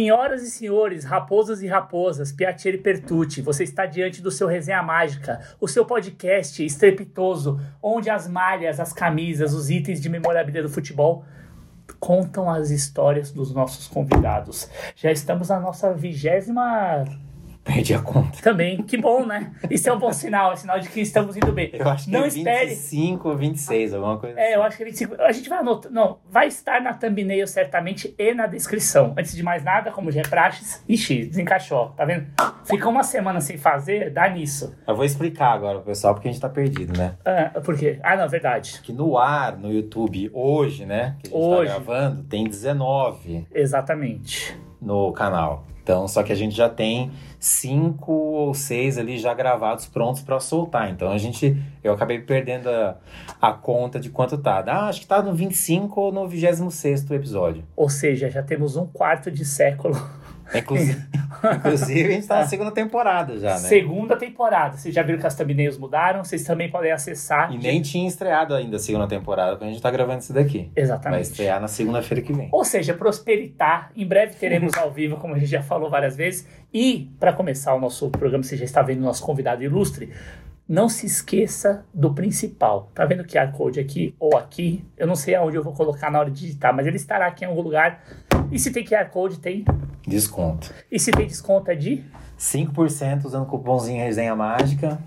Senhoras e senhores, raposas e raposas, Piatieri Pertucci, você está diante do seu Resenha Mágica, o seu podcast estrepitoso, onde as malhas, as camisas, os itens de memorabilia do futebol contam as histórias dos nossos convidados. Já estamos na nossa vigésima Perdi a conta. também. Que bom, né? Isso é um bom sinal, é sinal de que estamos indo bem. Eu acho que Não é espere. 25 ou 26, alguma coisa É, eu assim. acho que é 25. A gente vai anotar. Não, vai estar na thumbnail certamente e na descrição. Antes de mais nada, como já é praxes, ixi, desencaixou. Tá vendo? Fica uma semana sem fazer, dá nisso. Eu vou explicar agora pro pessoal porque a gente tá perdido, né? Ah, por quê? Ah, não, verdade. Que no ar, no YouTube, hoje, né? Que a gente Hoje. tá gravando, tem 19 Exatamente. no canal. Então, só que a gente já tem cinco ou seis ali já gravados prontos pra soltar. Então a gente, eu acabei perdendo a, a conta de quanto tá. Ah, acho que tá no 25 ou no 26 episódio. Ou seja, já temos um quarto de século. Inclusive, inclusive a gente tá na segunda temporada já, né? Segunda temporada. Vocês já viram que as thumbnails mudaram? Vocês também podem acessar. E nem tinha estreado ainda a segunda temporada quando a gente tá gravando isso daqui. Vai Exatamente. estrear na segunda-feira que vem. Ou seja, prosperitar. Em breve teremos ao vivo, como a gente já falou várias vezes. E, para começar o nosso programa, você já está vendo o nosso convidado ilustre. Não se esqueça do principal. Tá vendo o QR Code aqui ou aqui? Eu não sei aonde eu vou colocar na hora de digitar, mas ele estará aqui em algum lugar. E se tem QR Code, tem. Desconto. E se tem desconto, é de. 5% usando o cupomzinho Resenha Mágica.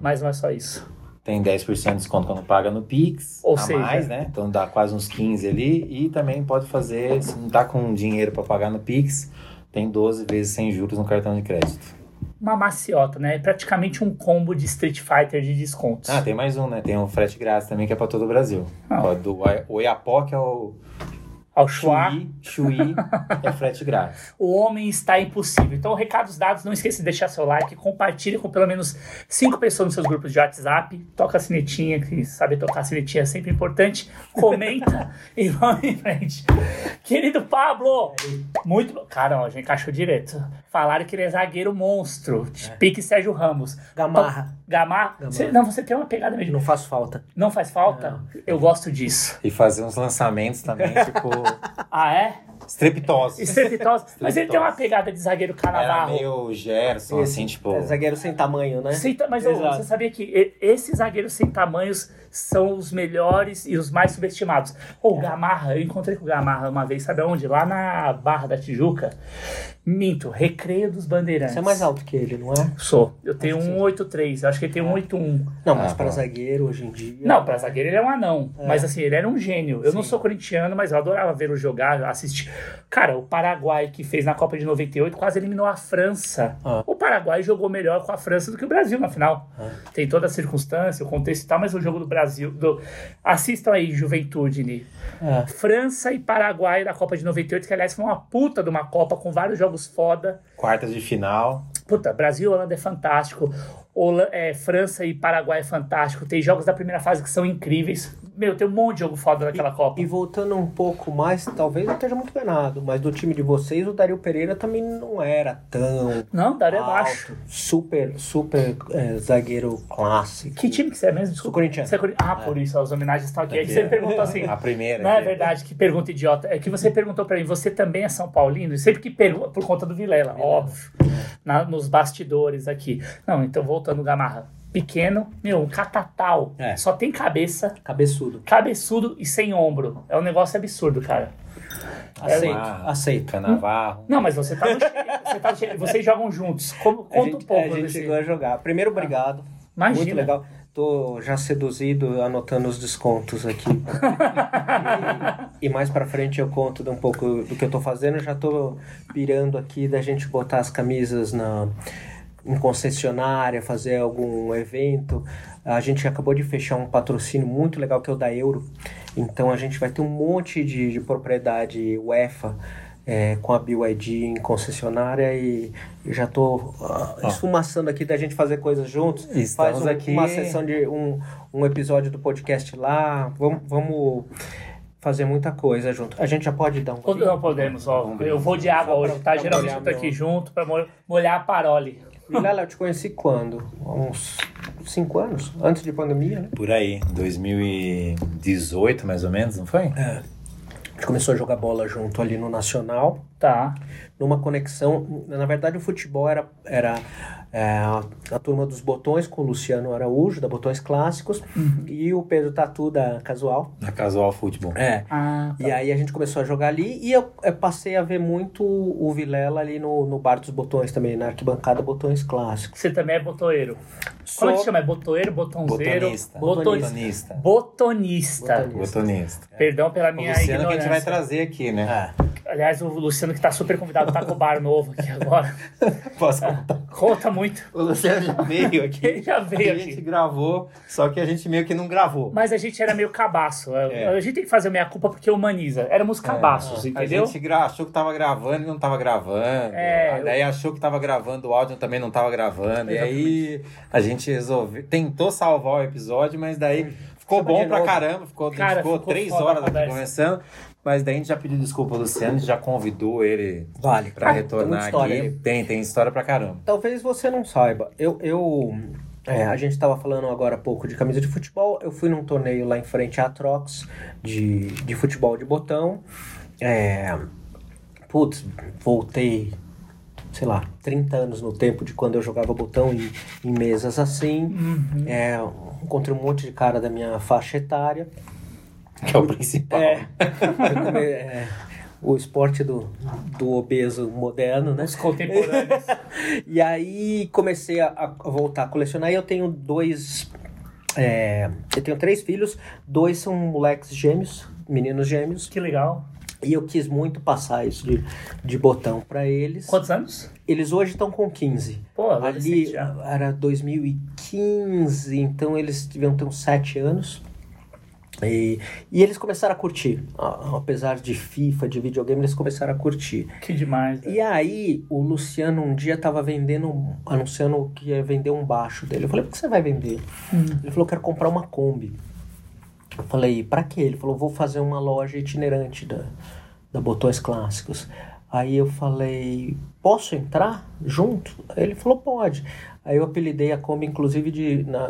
Mas não é só isso. Tem 10% de desconto quando paga no Pix. Ou a seja- mais, né? Então dá quase uns 15 ali. E também pode fazer, se não tá com dinheiro para pagar no Pix, tem 12 vezes sem juros no cartão de crédito. Uma maciota, né? É praticamente um combo de Street Fighter de descontos. Ah, tem mais um, né? Tem o frete grátis também, que é para todo o Brasil. Ah. Do Oiapó, que é o Ao Chua. Chuí, Chuí é frete grátis. O homem está impossível. Então, recados dados, não esqueça de deixar seu like, compartilhe com pelo menos cinco pessoas nos seus grupos de WhatsApp, toca a sinetinha, que saber tocar a sinetinha é sempre importante, comenta e vamos em frente. Querido Pablo, muito. Cara, ó, já encaixou direto. Falaram que ele é zagueiro monstro, de pique Sérgio Ramos. Gamarra. Gamarra. Gamarra. Você- não, você tem uma pegada mesmo. Não faço falta. Não faz falta? Eu gosto disso. E fazer uns lançamentos também, tipo, Ah, é? estrepitosos. Estrepitosa. Mas ele tem uma pegada de zagueiro Era canavarro. meio Gerson, assim, tipo. É zagueiro sem tamanho, né? Sem ta- mas Exato. você sabia que e- esses zagueiros sem tamanhos são os melhores e os mais subestimados. Ô, o Gamarra, eu encontrei com o Gamarra uma vez, sabe aonde? Lá na Barra da Tijuca. Minto, Recreio dos Bandeirantes. Você é mais alto que ele, não é? Sou. Eu tenho Acho que sim. 183, eu acho que ele tem 181. Não, mas Ah, para tá. zagueiro hoje em dia. Não, pra zagueiro ele é um anão. É. Mas assim, ele era um gênio. Eu não Sim. sou corintiano, mas eu adorava ver o jogar, assistir. Cara, o Paraguai que fez na Copa de 98 quase eliminou a França. Ah. O Paraguai jogou melhor com a França do que o Brasil na final. Ah. Tem toda a circunstância, o contexto e tal, mas o jogo do Brasil. Do... Assistam aí, Juventude. Né? É. França e Paraguai na Copa de 98, que aliás foi uma puta de uma Copa com vários jogos foda. Quartas de final. Puta, Brasil e Holanda é fantástico. Hola- é, França e Paraguai é fantástico. Tem jogos da primeira fase que são incríveis. Meu, tem um monte de jogo foda naquela Copa. E voltando um pouco mais, talvez eu esteja muito enganado, mas do time de vocês, o Dario Pereira também não era tão Não, Dário é alto. baixo. Super, super é, zagueiro clássico. Que time que você é mesmo? Sou Desculpa. corintiano. Você é Ah, por isso, as homenagens estão aqui. É que você é. me perguntou assim. A primeira. Não é aqui. verdade, que pergunta idiota. É que você perguntou pra mim, você também é São Paulino? E sempre que pergunta, por conta do Vilela, óbvio. Na- nos bastidores aqui. Não, então voltando o Gamarra. Pequeno, meu, um catatal. É. Só tem cabeça, Cabeçudo. cabeçudo e sem ombro. É um negócio absurdo, cara. Aceito, Ah, aceito. Canavarro. Não, mas você tá no você tá no vocês jogam juntos. Como, conta gente, um pouco a gente desse- chegou a jogar. Primeiro, obrigado. Imagina. Muito legal. Tô já seduzido, anotando os descontos aqui. e, e mais pra frente eu conto de um pouco do que eu tô fazendo. Já tô pirando aqui da gente botar as camisas na em concessionária, fazer algum evento. A gente acabou de fechar um patrocínio muito legal que é o da Euro. Então a gente vai ter um monte de, de propriedade UEFA é, com a BYD em concessionária e já tô ah, esfumaçando aqui da gente fazer coisas juntos. Estamos Faz um- aqui- uma sessão de um, um episódio do podcast lá. Vamos, vamos fazer muita coisa junto. A gente já pode dar um. Não podemos, ó. Eu vou de água hoje, tá? Geralmente eu tô aqui junto pra mo- molhar a parole. Vilela, eu te conheci quando? Há uns cinco anos? Antes de pandemia, né? Por aí, 2018 mais ou menos, não foi? É. gente começou a jogar bola junto ali no Nacional, Tá. numa conexão. Na verdade, o futebol era, era é, a, turma dos botões com o Luciano Araújo, da Botões Clássicos, e o Pedro Tatu, da Casual. Na Casual Futebol. É. Ah, tá. E aí a gente começou a jogar ali e eu, eu passei a ver muito o Vilela ali no, no Bar dos Botões também, na arquibancada Botões Clássicos. Você também é botoeiro. Como é que Sou- chama? É botoeiro, botãozeiro? Botonista. Boton- Botonista. Botonista. Botonista. Botonista. Perdão pela O minha Luciano que a ignorância. gente vai trazer aqui, né? Aliás, o Luciano que tá super convidado tá com o bar novo aqui agora. Posso contar? Conta muito. O Luciano já veio aqui. Ele já veio A gente aqui. gravou, só que a gente meio que não gravou. Mas a gente era meio cabaço. É. A gente tem que fazer a minha culpa porque humaniza. Éramos cabaços, A entendeu? gente gra- achou que tava gravando e não tava gravando. É, Aí Daí achou que tava gravando o áudio também não tava gravando. E aí a gente resolveu. Tentou salvar o episódio, mas daí ficou Chama bom pra caramba. Ficou, a gente Cara, ficou ficou três a horas aqui conversa. conversando. Mas daí a gente já pediu desculpa ao Luciano, a gente já convidou ele Vale. pra Ah, retornar tem aqui. aí. Tem, tem história pra caramba. Talvez você não saiba. Eu. eu é, a gente estava falando agora há pouco de camisa de futebol. Eu fui num torneio lá em frente à Trox de, de futebol de botão. É, putz, voltei, sei lá, 30 anos no tempo de quando eu jogava botão em, em mesas assim. Uhum. É, encontrei um monte de cara da minha faixa etária. Que é o principal. É, é, o esporte do, do obeso moderno, né? Os contemporâneos. E aí comecei a, a voltar a colecionar e eu tenho dois. é, eu tenho três filhos, dois são moleques gêmeos, meninos gêmeos, que legal. e eu quis muito passar isso de, de botão pra eles. Quantos anos? Eles hoje estão com 15. Pô, Ali já. era 2015, então eles deviam ter uns 7 anos. E, e eles começaram a curtir. Apesar de FIFA, de videogame, eles começaram a curtir. Que demais. E aí, o Luciano um dia tava vendendo, anunciando que ia vender um baixo dele. Eu falei, por que você vai vender? Ele falou, quero comprar uma Kombi. Eu falei, pra quê? Ele falou, vou fazer uma loja itinerante da, da Botões Clássicos. Aí eu falei, posso entrar junto? Ele falou, pode. Aí eu apelidei a Kombi, inclusive, de, na,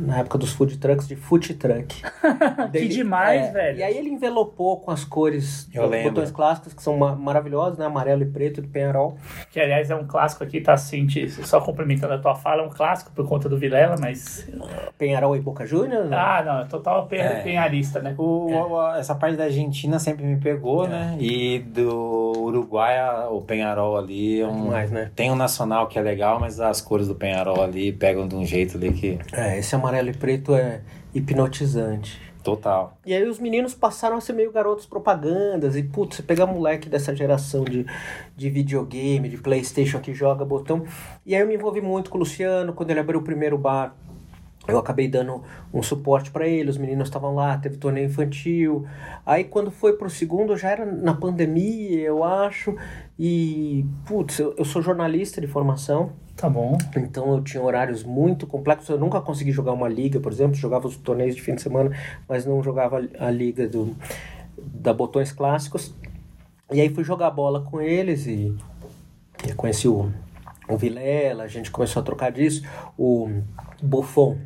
na época dos food trucks, de food truck. que Daí- demais, é, velho. E aí ele envelopou com as cores Eu botões clássicos, que são ma- maravilhosos, né? Amarelo e preto de Penharol. Que aliás é um clássico aqui, tá assim, só complementando a tua fala, é um clássico por conta do Vilela, mas. Penharol e Boca Juniors, né? Ah, não, é total pen- É. penharista, né? O- o- essa parte da Argentina sempre me pegou, né? E do Uruguai, a- o Penharol ali é um, demais, né? tem um nacional que é legal, mas as cores do Penharol ali pegam de um jeito ali que É, esse amarelo e preto é hipnotizante. total. E aí os meninos passaram a ser meio garotos propagandas. E, putz, você pegar moleque dessa geração de, de videogame, de Playstation que joga botão. E aí eu me envolvi muito com o Luciano, quando ele abriu o primeiro bar. Eu acabei dando um suporte pra ele, os meninos estavam lá, teve torneio infantil. Aí quando foi pro segundo, já era na pandemia, eu acho. E, putz, eu, eu sou jornalista de formação. Tá bom. Então eu tinha horários muito complexos. Eu nunca consegui jogar uma liga, por exemplo. Jogava os torneios de fim de semana, mas não jogava a liga do, da Botões Clássicos. E aí fui jogar bola com eles e, e conheci o, o Vilela, a gente começou a trocar disso. O Buffon,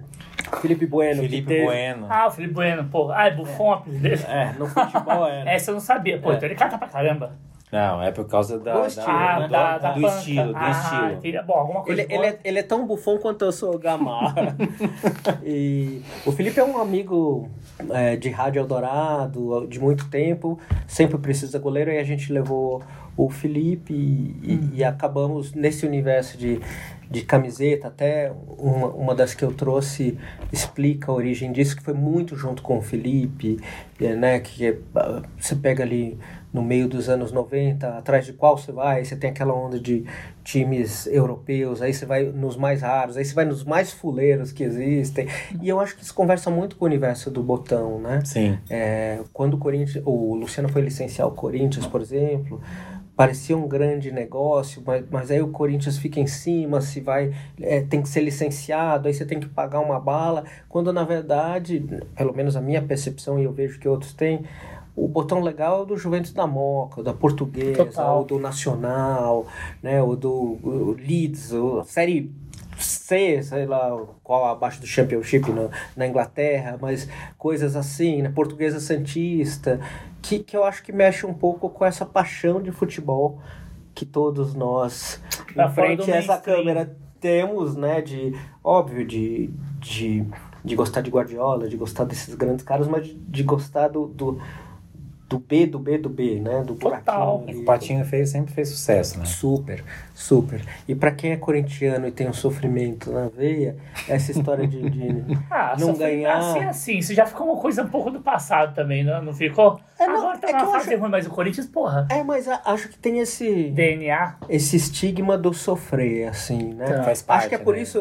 Felipe Bueno. que Felipe teve- Bueno. Ah, o Felipe Bueno, pô. Ah, é Buffon, apelido dele. É, no futebol era. Essa eu não sabia. Pô, É. então ele canta pra caramba. Não, é por causa da, Do da- estilo, Ah, né? da, do, da do panca. estilo, do ah, estilo. entendi. Bom, alguma coisa Ele, ele, é, ele é tão bufão quanto eu sou gamarra. e o Felipe é um amigo é, de Rádio Eldorado de muito tempo, sempre precisa goleiro, e a gente levou o Felipe e, e acabamos nesse universo de, de camiseta, até uma, uma das que eu trouxe explica a origem disso, que foi muito junto com o Felipe, né, que é, ah, você pega ali no meio dos anos 90, atrás de qual você vai, você tem aquela onda de times europeus, aí você vai nos mais raros, aí você vai nos mais fuleiros que existem. E eu acho que isso conversa muito com o universo do botão, né? Sim. É, quando o Corinthians, o Luciano foi licenciar o Corinthians, por exemplo, parecia um grande negócio, mas, mas aí o Corinthians fica em cima, se vai, é, tem que ser licenciado, aí você tem que pagar uma bala, quando na verdade, pelo menos a minha percepção e eu vejo que outros têm, o botão legal é o do Juventus da Moca, da Portuguesa, Total. o do Nacional, né, o do o Leeds, o, série C, sei lá, qual abaixo do Championship na, na Inglaterra, mas coisas assim, né? Portuguesa Santista, que, que eu acho que mexe um pouco com essa paixão de futebol que todos nós, em do frente a essa câmera, temos, né? De, óbvio, de, de, de gostar de Guardiola, de gostar desses grandes caras, mas de, de gostar do, do, do B, do B, do B, né? Do Total. buraquinho. O Patinho fez, sempre fez sucesso, né? Super, super. E pra quem é corintiano e tem um sofrimento na veia, essa história de, de Ah, não ganhar. Assim, assim, isso já ficou uma coisa um pouco do passado também, não, não ficou? É, não, Agora tá é eu fase acho- ruim, mas o Corinthians, porra, É, mas a- acho que tem esse, DNA. esse estigma do sofrer, assim, né? Tá. Faz parte, acho que é por né? isso,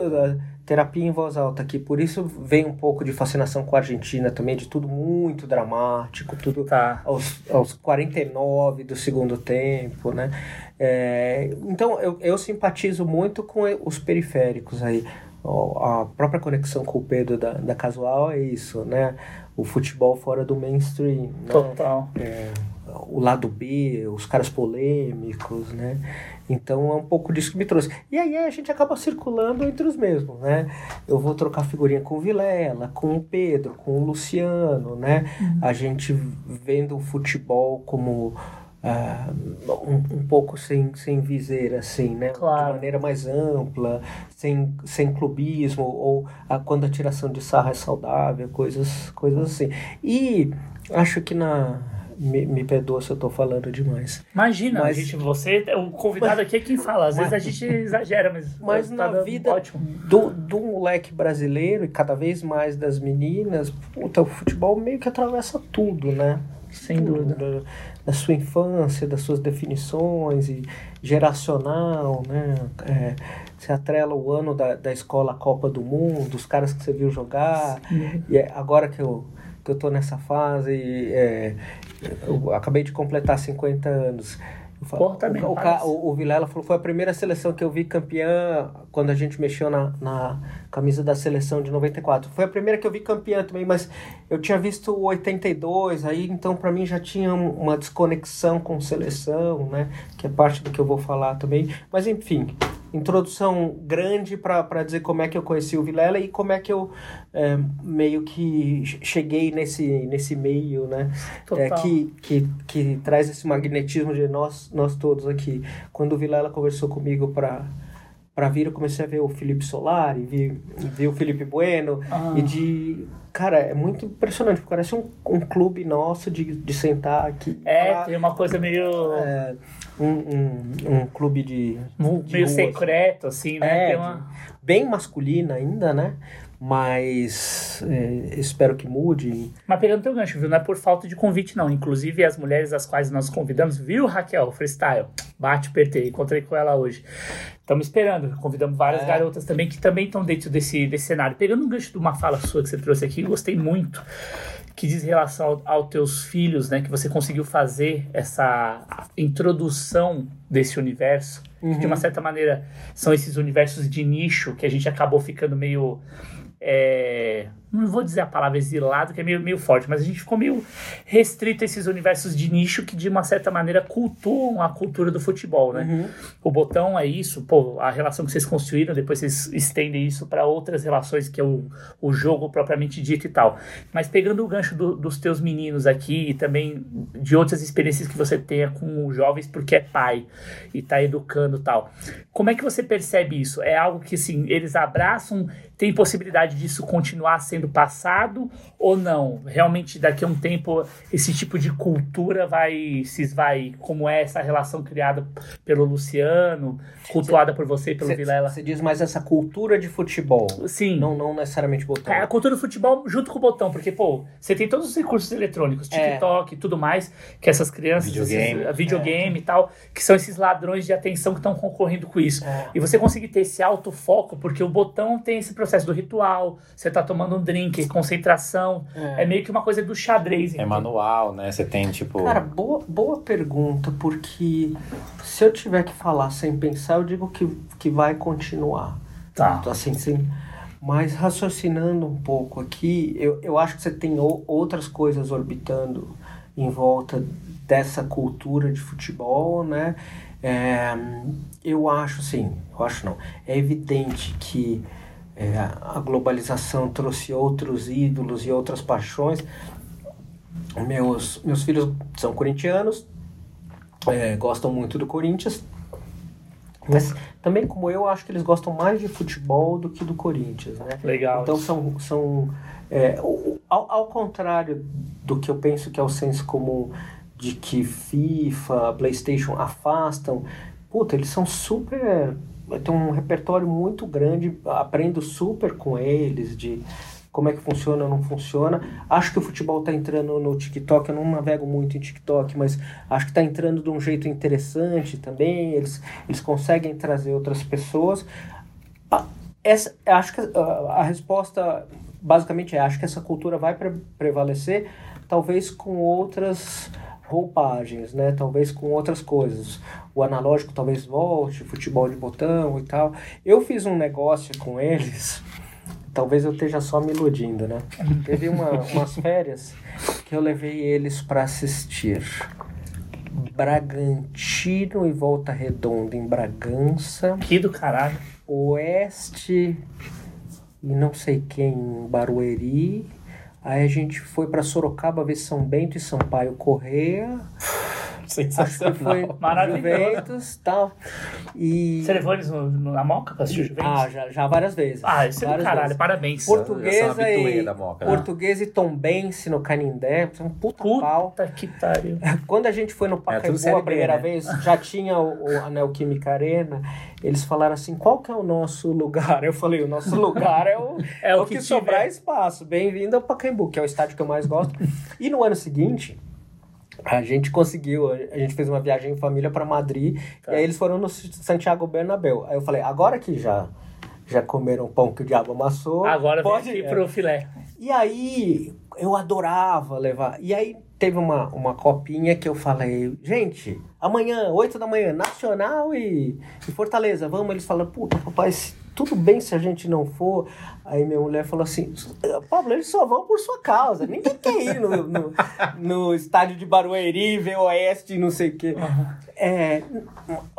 terapia em voz alta aqui, por isso vem um pouco de fascinação com a Argentina também, de tudo muito dramático, tudo Tá. aos, aos 49 do segundo tempo, né? É, então, eu, eu simpatizo muito com os periféricos aí. A própria conexão com o Pedro da, da Casual é isso, né? O futebol fora do mainstream, né? Total. É, o lado B, os caras polêmicos, né? Então é um pouco disso que me trouxe. E aí a gente acaba circulando entre os mesmos, né? Eu vou trocar figurinha com o Vilela, com o Pedro, com o Luciano, né? A gente vendo o futebol como ah, um, um pouco sem, sem viseira, assim, né? Claro. De maneira mais ampla, sem, sem clubismo, ou a, quando a tiração de sarra é saudável, coisas, coisas assim. E acho que na. Me, me perdoa se eu tô falando demais. Imagina, Mas- a gente, você, o convidado aqui é quem fala. Às vezes a gente exagera, mas, Mas tá na dando vida ótimo. do, do moleque brasileiro e cada vez mais das meninas, puta, o futebol meio que atravessa tudo, né? Sem Tudo, dúvida. Da, da sua infância, das suas definições e geracional, né? É, você atrela o ano da, da escola à Copa do Mundo, os caras que você viu jogar. E é, agora que eu, que eu tô nessa fase, é, eu acabei de completar 50 anos. Falo- também, o, o, o, Vilela falou foi a primeira seleção que eu vi campeã quando a gente mexeu na, na camisa da seleção de 94. Foi a primeira que eu vi campeã também, mas eu tinha visto o 82, aí então pra mim já tinha um- uma desconexão com seleção, né? Que é parte do que eu vou falar também. Mas enfim, introdução grande para dizer como é que eu conheci o Vilela e como é que eu é, meio que cheguei nesse, nesse meio, né? É, que, que, que traz esse magnetismo de nós, nós todos aqui. Quando o Vilela conversou comigo para para vir, eu comecei a ver o Felipe Solari, vi, vi o Felipe Bueno, Ah. e de... Cara, é muito impressionante, parece um, um clube nosso de, de sentar aqui. É, falar, tem uma coisa meio, é, um, um, um clube de... de meio rua, secreto, assim, né? É, uma... bem masculina ainda, né? Mas é, espero que mude. Mas pegando teu gancho, viu? Não é por falta de convite, não. Inclusive, as mulheres às quais nós convidamos, viu, Raquel? Freestyle. Bate, apertei. Encontrei com ela hoje. Estamos esperando. Convidamos várias É. garotas também que também estão dentro desse, desse cenário. Pegando um gancho de uma fala sua que você trouxe aqui, gostei muito. Que diz em relação ao- aos teus filhos, né? Que você conseguiu fazer essa introdução desse universo. Que de uma certa maneira são esses universos de nicho que a gente acabou ficando meio. É, não vou dizer a palavra exilado, que é meio, meio forte, mas a gente ficou meio restrito a esses universos de nicho que, de uma certa maneira, cultuam a cultura do futebol, né? O botão é isso, pô, a relação que vocês construíram, depois vocês estendem isso para outras relações, que é o, o jogo propriamente dito e tal. Mas pegando o gancho do- dos teus meninos aqui e também de outras experiências que você tenha com os jovens, porque é pai e tá educando e tal. Como é que você percebe isso? É algo que, assim, eles abraçam, tem possibilidade disso continuar sendo passado ou não? Realmente, daqui a um tempo, esse tipo de cultura vai se esvair, como é essa relação criada pelo Luciano, cultuada por você e pelo Vilela? Você diz mais essa cultura de futebol. Sim. Não, não necessariamente botão. É, a cultura do futebol junto com o botão, porque, pô, você tem todos os recursos eletrônicos, É. TikTok e tudo mais, que essas crianças, Videogame. esses, videogame e tal, que são esses ladrões de atenção que estão concorrendo com isso. É. E você conseguir ter esse autofoco, porque o botão tem esse processo do ritual, você tá tomando um drink, concentração, é, meio que uma coisa do xadrez. É manual, né? Você tem, tipo... Cara, boa, boa pergunta, porque se eu tiver que falar sem pensar, eu digo que, que vai continuar. Tá. Assim, sim. Mas raciocinando um pouco aqui, eu, eu acho que você tem o- outras coisas orbitando em volta dessa cultura de futebol, né? É, eu acho, sim, eu acho não. É evidente que é, a globalização trouxe outros ídolos e outras paixões. Meus, meus filhos são corintianos, é, gostam muito do Corinthians, mas também como eu, acho que eles gostam mais de futebol do que do Corinthians, né? Legal. Então são, são é, ao, ao contrário do que eu penso que é o senso comum de que FIFA, PlayStation afastam, puta, eles são super. Tem um repertório muito grande, aprendo super com eles, de como é que funciona não funciona. Acho que o futebol está entrando no TikTok, eu não navego muito em TikTok, mas acho que está entrando de um jeito interessante também. Eles, eles conseguem trazer outras pessoas. Essa, acho que a, a resposta basicamente é: acho que essa cultura vai pre prevalecer, talvez com outras roupagens, né? Talvez com outras coisas. O analógico talvez volte, futebol de botão e tal. Eu fiz um negócio com eles, talvez eu esteja só me iludindo, né? Teve uma, umas férias que eu levei eles para assistir Bragantino e Volta Redonda em Bragança. Que do caralho. Oeste e não sei quem em Barueri Aí a gente foi para Sorocaba ver São Bento e Sampaio Correia. Sensacional. Foi Juventus e tal. E... Você levou eles no, no, na Moca pra assistir o Juventus? Ah, já, já várias vezes. Ah, isso é do caralho, vezes. parabéns. Portuguesa e, da Moca, né? portuguesa e tombense no Canindé. Um puta, puta pau. que pariu. Quando a gente foi no Pacaembu é a primeira né? vez, já tinha o, o a Neoquímica Arena. Eles falaram assim, qual que é o nosso lugar? Eu falei, o nosso lugar é o, é o que, que sobrar espaço. Bem-vindo ao Pacaembu, que é o estádio que eu mais gosto. E no ano seguinte, a gente conseguiu, a gente fez uma viagem em família para Madrid, tá. e aí eles foram no Santiago Bernabéu. Aí eu falei, agora que já já comeram pão que o diabo amassou, agora pode ir pro filé. E aí eu adorava levar. E aí teve uma, uma copinha que eu falei, gente, amanhã, 8 da manhã, Nacional e, e Fortaleza, vamos? Eles falaram, puta, papai, tudo bem se a gente não for. Aí minha mulher falou assim: Pablo, eles só vão por sua causa. Ninguém quer ir no, no, no estádio de Barueri, ver Oeste não sei o quê. Uhum. É,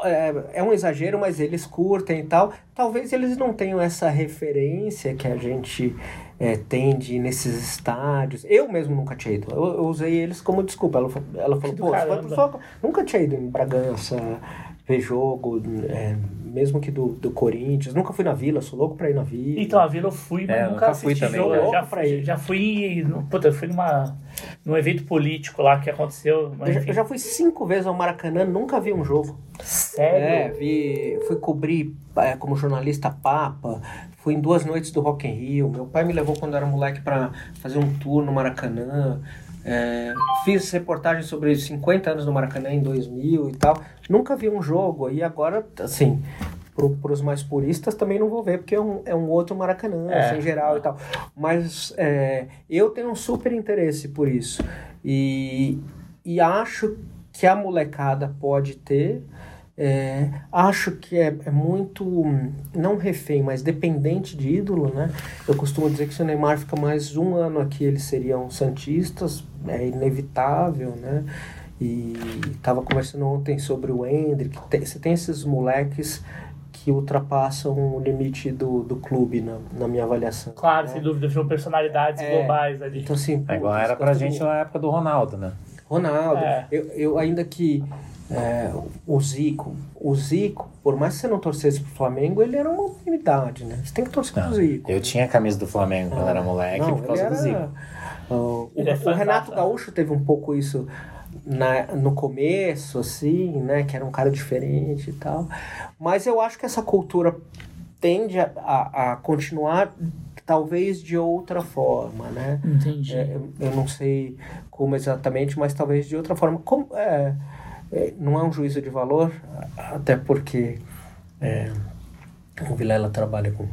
é, é, um exagero, mas eles curtem e tal. Talvez eles não tenham essa referência que a gente é, tende nesses estádios. Eu mesmo nunca tinha ido. Eu, eu usei eles como desculpa. Ela, ela falou: Pô, você vai nunca tinha ido em Bragança ver jogo, é, mesmo que do, do Corinthians. Nunca fui na Vila, sou louco pra ir na Vila. Então, a Vila eu fui, mas é, nunca, nunca fui também. Jogo. Né? Já, fui, já fui, puta, eu fui numa, num evento político lá que aconteceu. Eu já, eu, já, fui cinco vezes ao Maracanã, nunca vi um jogo. Sério? É, vi, fui cobrir é, como jornalista Papa, fui em duas noites do Rock in Rio. Meu pai me levou quando era moleque para fazer um tour no Maracanã. É, fiz reportagem sobre 50 anos no Maracanã em 2000 e tal. Nunca vi um jogo e agora, assim, para os mais puristas também não vou ver, porque é um, é um outro Maracanã, é. assim, em geral e tal. Mas é, eu tenho um super interesse por isso. E, e acho que a molecada pode ter. É, acho que é, é, muito, não refém, mas dependente de ídolo, né? Eu costumo dizer que se o Neymar fica mais um ano aqui, eles seriam santistas, é inevitável, né? E estava conversando ontem sobre o Hendrick, tem, você tem esses moleques que ultrapassam o limite do, do clube na, na minha avaliação. Claro, né? sem dúvida, são personalidades é, globais ali. Então, assim, é igual era pra gente na época do Ronaldo, né? Ronaldo, é. eu, eu ainda que é, o Zico. O Zico, por mais que você não torcesse pro Flamengo, ele era uma unanimidade, né? Você tem que torcer não, pro Zico. Eu tinha a camisa do Flamengo quando ah, era moleque não, por causa era, do Zico. Uh, o, é o Renato Gaúcho teve um pouco isso na, no começo, assim, né? Que era um cara diferente e tal. Mas eu acho que essa cultura tende a, a, a continuar talvez de outra forma, né? Entendi. É, eu, eu, não sei como exatamente, mas talvez de outra forma. Como, é, é, não é um juízo de valor, até porque é, o Vilela trabalha com,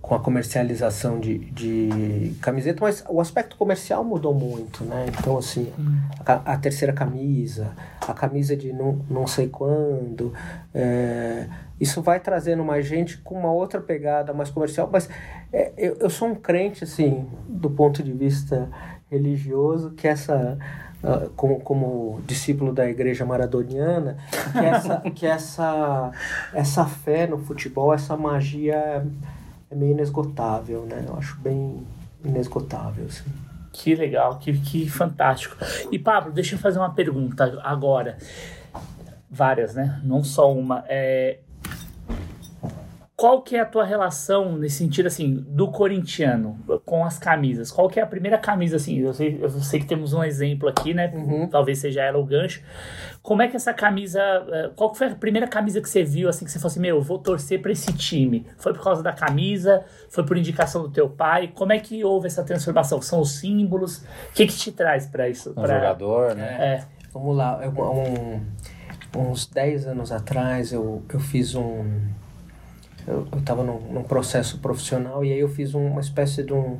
com a comercialização de, de camiseta, mas o aspecto comercial mudou muito, né? Então, assim, hum. a, a, terceira camisa, a camisa de não, não sei quando, é, isso vai trazendo mais gente com uma outra pegada mais comercial, mas é, eu, eu sou um crente, assim, do ponto de vista religioso que essa uh, como, como discípulo da igreja maradoniana que essa que essa essa fé no futebol essa magia é meio inesgotável né? Eu acho bem inesgotável assim. que legal que, que fantástico. E Pablo deixa eu fazer uma pergunta agora. Várias né? Não só uma. É, qual que é a tua relação nesse sentido assim do corintiano com as camisas? Qual que é a primeira camisa assim? Eu sei, eu sei que temos um exemplo aqui, né? Uhum. Talvez seja ela o gancho. Como é que essa camisa, eh, qual que foi a primeira camisa que você viu assim que você falou assim, meu, eu vou torcer para esse time? Foi por causa da camisa? Foi por indicação do teu pai? Como é que houve essa transformação? São os símbolos? O que que te traz para isso? Um pra... jogador, né? É. Vamos lá, eu, um, uns 10 anos atrás eu, eu fiz um eu estava num, num, processo profissional e aí eu fiz uma espécie de um,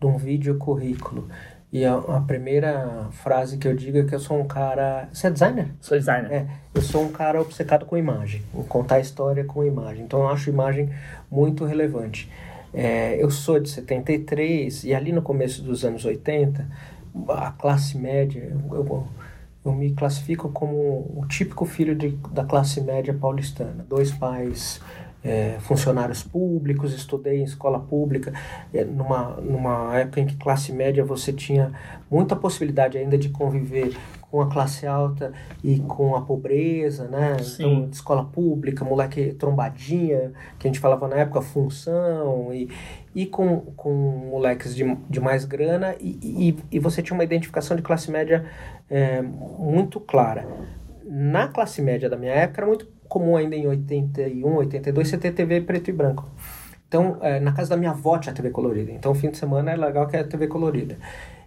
de um vídeo currículo. E a, a, primeira frase que eu digo é que eu sou um cara. Você é designer? Sou designer. É, eu sou um cara obcecado com imagem, em contar história com imagem. Então eu acho imagem muito relevante. É, eu sou de 73 e ali no começo dos anos 80, a classe média, eu, eu, eu me classifico como o típico filho de, da classe média paulistana. Dois pais é, funcionários públicos, estudei em escola pública, é, numa, numa época em que classe média você tinha muita possibilidade ainda de conviver com a classe alta e com a pobreza, né? Sim. Então, escola pública, moleque trombadinha, que a gente falava na época, função, e, e com, com moleques de, de mais grana, e, e, e você tinha uma identificação de classe média é, muito clara. Na classe média da minha época era muito comum ainda em 81, 82 você ter TV preto e branco. Então, é, na casa da minha avó tinha TV colorida. Então, fim de semana é legal que é TV colorida.